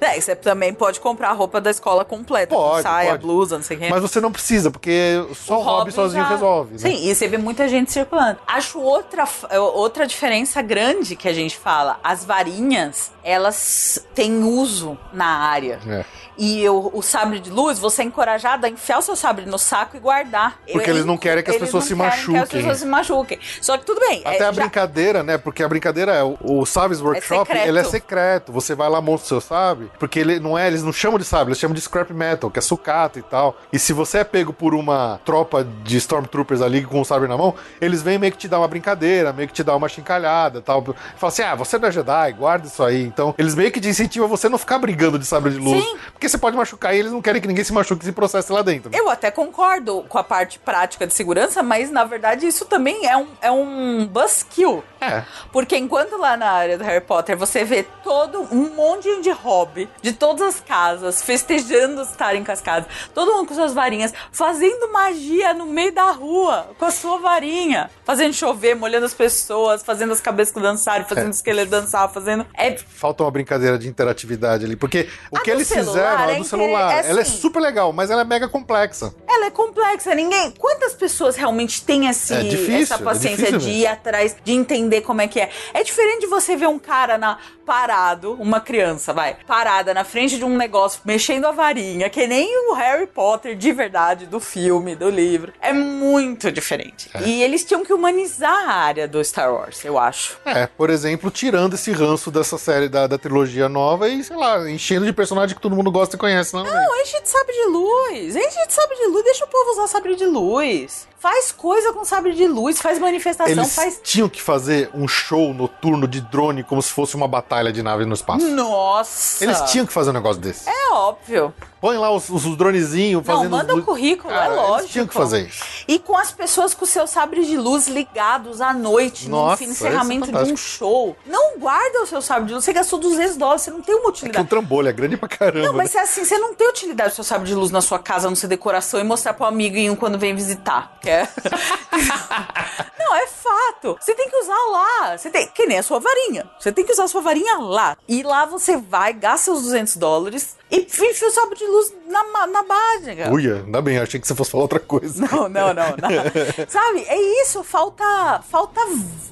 É, você também pode comprar a roupa da escola completa. com Pode, saia, pode. blusa, não sei o quê. Mas você não precisa, porque só o, hobby, sozinho já- resolve. Né? Sim, e você vê muita gente circulando. Acho outra, outra diferença grande que a gente fala. As varinhas, elas têm uso na área. É. E o, o sabre de luz, você é encorajado a enfiar o seu sabre no saco e guardar. Porque eles não querem que as pessoas se querem Que as machuquem. pessoas se machuquem. Só que tudo bem. Até é, a já- brincadeira, né? Porque a brincadeira é o, o Sabres Workshop, secreto. ele é secreto. Você vai lá, monta o seu sabre, porque ele não é, eles não chamam de sabre, eles chamam de scrap metal, que é sucata e tal. E se você é pego por uma tropa de Stormtroopers ali com o sabre na mão, eles vêm meio que te dar uma brincadeira, meio que te dar uma chincalhada e tal. Fala assim: ah, você não é Jedi, guarda isso aí. Então, eles meio que te incentivam você não ficar brigando de sabre de luz. Sim. Porque você pode machucar e eles não querem que ninguém se machuque e se processe lá dentro. Eu até concordo com a parte prática de segurança, mas na verdade isso também é um, é um buzzkill. É. Porque enquanto lá na área do Harry Potter você vê todo um monte de hobby de todas as casas, festejando estarem com as casas, todo mundo com suas varinhas, fazendo magia no meio da rua com a sua varinha, fazendo chover, molhando as pessoas, fazendo as cabeças dançarem, fazendo os esqueletos dançar, fazendo. É Falta uma brincadeira de interatividade ali. Porque o A que eles celular fizeram, é do celular, é ela é assim. super legal, mas ela é mega complexa. Ela é complexa, ninguém. Quantas pessoas realmente têm esse, É difícil, essa é paciência de ir atrás, de entender como é que é? É diferente de você ver um cara na, parado, uma criança, vai, parada na frente de um negócio, mexendo a varinha, que nem o Harry Potter de verdade, do filme, do livro. É muito diferente. É. E eles tinham que humanizar a área do Star Wars, eu acho. É, por exemplo, tirando esse ranço dessa série da, da trilogia nova e, sei lá, enchendo de personagem que todo mundo gosta e conhece, não? Não, enche de sabre de luz. Enche de sabre de luz. Deixa o povo usar sabre de luz. Faz coisa com sabre de luz. Faz manifestação. Eles Faz. tinham que fazer um show noturno de drone como se fosse uma batalha de nave no espaço. Nossa. Eles tinham que fazer um negócio desse. É óbvio. Põe lá os, os dronezinhos Não, fazendo. manda os o currículo, é lógico. Eles tinham que fazer isso. E com as pessoas com seus sabres de luz ligados à noite, no Nossa, isso é encerramento de um show. Não guarda o seu sabre de luz. Você gastou 200 dólares, você não tem uma É que um utilidade. trambolho é grande pra caramba. Não, mas né? é assim, você não tem utilidade do seu sabre de luz na sua casa, não ser decoração e mostrar pro amiguinho quando vem visitar. Que é... (laughs) não, é fato. Você tem que usar lá. Você tem, que nem a sua varinha. Você tem que usar a sua varinha lá. E lá você vai, gasta os 200 dólares e enfia o sabre de luz na, na base, cara. Uia, ainda bem, achei que você fosse falar outra coisa. Não, não, não, não. (laughs) Sabe? É isso, falta falta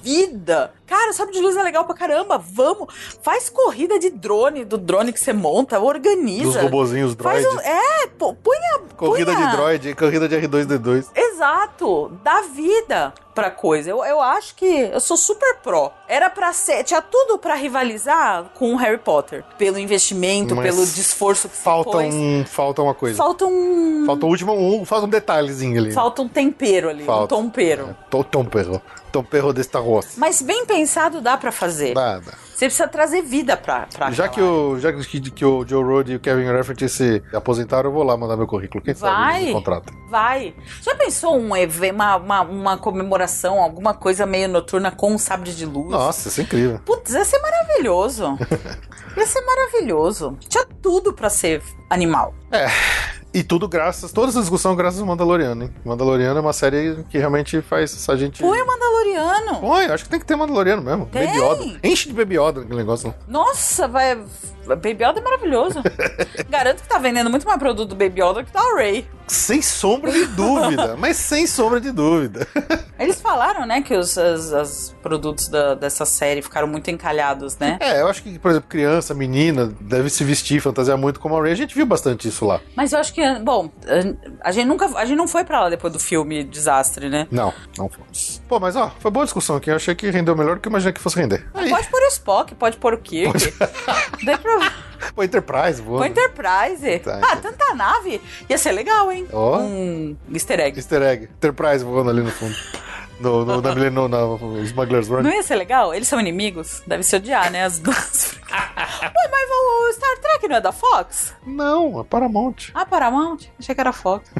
vida. Cara, sabe de luz é legal pra caramba. Vamos, faz corrida de drone, do drone que você monta, organiza. Dos robozinhos droids. um, é, põe a Corrida põe a- de droid, corrida de R2D2. Exato, dá vida pra coisa. Eu, eu acho que eu sou super pró. Era pra ser, tinha tudo pra rivalizar com o Harry Potter, pelo investimento, Mas pelo esforço que Falta, pôs. um, falta uma coisa. Falta um Falta um último, um, falta um detalhezinho ali. falta um tempero ali, Falta. um tompero. Tom, tom perro. Tom perro de Star Wars. Mas bem pensado dá pra fazer. Nada. Você precisa trazer vida pra, pra Já que, o, já que, que o Joe Road e o Kevin Rafferty se aposentaram, eu vou lá mandar meu currículo. Quem sabe Vai. eles me contratam. Vai. Já pensou um uma, uma, uma comemoração, alguma coisa meio noturna com um sabre de luz? Nossa, isso é incrível. Putz, ia ser maravilhoso. (laughs) ia ser maravilhoso. Tinha tudo pra ser animal. E tudo graças, toda essa discussão graças ao Mandaloriano, hein? Mandaloriano é uma série que realmente faz a gente. Põe o Mandaloriano. Põe, acho que tem que ter Mandaloriano mesmo. Tem. Baby Yoda. Enche de Baby Yoda aquele negócio lá. Nossa, vai. Baby Yoda é maravilhoso. (laughs) Garanto que tá vendendo muito mais produto do Baby Yoda que do Ray. Sem sombra de dúvida, (laughs) mas sem sombra de dúvida. Eles falaram, né, que os as, as produtos da- dessa série ficaram muito encalhados, né? É, eu acho que, por exemplo, criança, menina, deve se vestir, fantasiar muito como a Ray. A gente viu bastante isso lá. Mas eu acho que, bom, a- gente nunca, a gente não foi pra lá depois do filme Desastre, né? Não, não fomos. Pô, mas ó, foi boa discussão aqui. Eu achei que rendeu melhor do que eu imaginei que fosse render. Aí, Pode pôr o Spock, pode pôr o Kirk. Daí pro, (laughs) (laughs) pô, Enterprise, boa. pro Enterprise. Tá, ah, então. tanta nave. Ia ser legal, hein? Ó. Um easter egg. Easter egg. Enterprise voando ali no fundo. No, no, na, no, na Smuggler's Run. Não ia ser legal? Eles são inimigos? Deve se odiar, né? As duas. (laughs) Ué, mas o Star Trek não é da Fox? Não, a Paramount. Ah, Paramount? Achei que era Fox.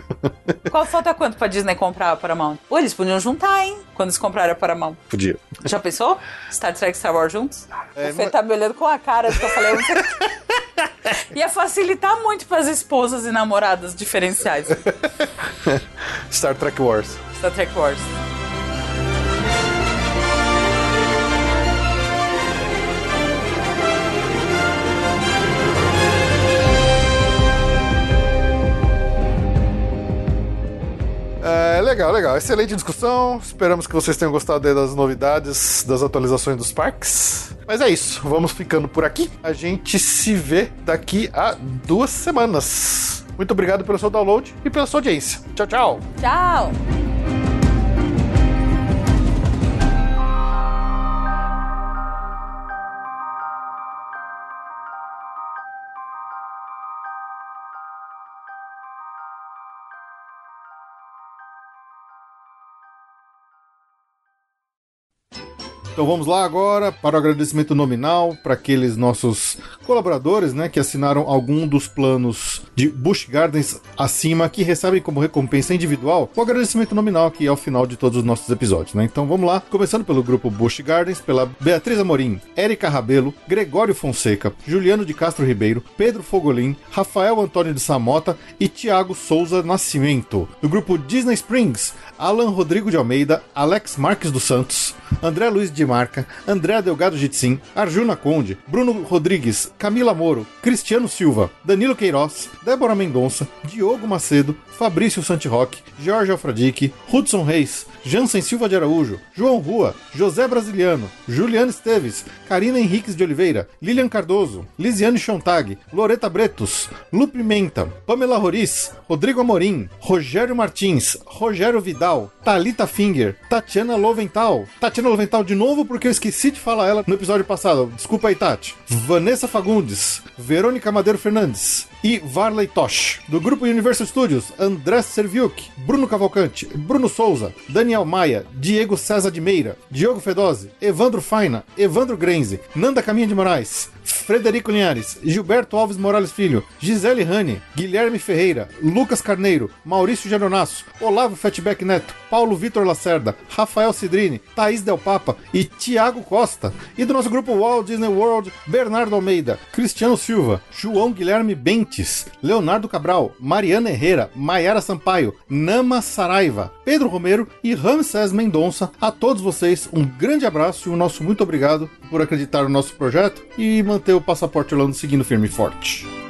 Qual falta quanto pra Disney comprar a Paramount? Pô, eles podiam juntar, hein? Quando eles comprarem a Paramount. Podia. Já pensou? Star Trek e Star Wars juntos? É, o Fê mas- tá me olhando com a cara que eu falei. (laughs) Ia facilitar muito pras esposas e namoradas diferenciais. (laughs) Star Trek Wars. Star Trek Wars. É, legal, legal. Excelente discussão. Esperamos que vocês tenham gostado das novidades, das atualizações dos parques. Mas é isso. Vamos ficando por aqui. A gente se vê daqui a duas semanas. Muito obrigado pelo seu download e pela sua audiência. Tchau, tchau. Tchau! Então vamos lá agora para o agradecimento nominal para aqueles nossos colaboradores, né, que assinaram algum dos planos de Busch Gardens acima, que recebem como recompensa individual o agradecimento nominal que é ao final de todos os nossos episódios, né? Então vamos lá, começando pelo grupo Busch Gardens, pela Beatriz Amorim, Érica Rabelo, Gregório Fonseca, Juliano de Castro Ribeiro, Pedro Fogolin, Rafael Antônio de Samota e Tiago Souza Nascimento. Do grupo Disney Springs, Alan Rodrigo de Almeida, Alex Marques dos Santos, André Luiz de Marca, André Delgado Jitsin, Arjuna Conde, Bruno Rodrigues, Camila Moro, Cristiano Silva, Danilo Queiroz, Débora Mendonça, Diogo Macedo, Fabrício Santiroque, Jorge Alfradique, Hudson Reis, Jansen Silva de Araújo, João Rua, José Brasiliano, Juliano Esteves, Karina Henriques de Oliveira, Lilian Cardoso, Lisiane Chontag, Loreta Bretos, Lu Pimenta, Pamela Roriz, Rodrigo Amorim, Rogério Martins, Rogério Vidal, Talita Finger, Tatiana Lovental, Tatiana Lovental de novo porque eu esqueci de falar ela no episódio passado, desculpa aí Tati, Vanessa Fagundes, Verônica Madeiro Fernandes, e Varley Tosh. Do grupo Universal Studios, André Serviuk, Bruno Cavalcante, Bruno Souza, Daniel Maia, Diego César de Meira, Diogo Fedose, Evandro Faina, Evandro Grenze, Nanda Caminha de Moraes, Frederico Linhares, Gilberto Alves Morales Filho, Gisele Rani, Guilherme Ferreira, Lucas Carneiro, Maurício Geronasso, Olavo Fatback Neto, Paulo Vitor Lacerda, Rafael Cidrini, Thaís Del Papa e Tiago Costa. E do nosso grupo Walt Disney World, Bernardo Almeida, Cristiano Silva, João Guilherme Leonardo Cabral, Mariana Herrera, Maiara Sampaio, Nama Saraiva, Pedro Romero e Ramsés Mendonça. A todos vocês, um grande abraço e um nosso muito obrigado por acreditar no nosso projeto e manter o Passaporte Orlando seguindo firme e forte.